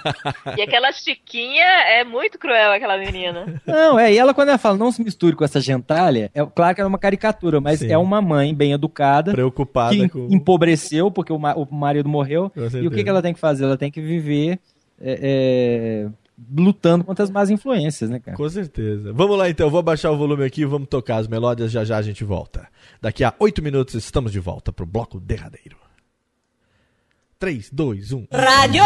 E aquela Chiquinha é muito cruel, aquela menina. Não, é, e ela quando ela fala, não se misture com essa gentalha, é claro que era uma caricatura, mas Sim. é uma mãe bem educada, Preocupada que com. empobreceu porque o, ma- o marido morreu, e o que, que ela tem que fazer? Ela tem que viver é, é, lutando contra as más influências, né, cara? Com certeza. Vamos lá então, vou baixar o volume aqui, vamos tocar as melódias, já já a gente volta. Daqui a oito minutos estamos de volta pro bloco derradeiro. um. 3, 2, 1. Radiofobia.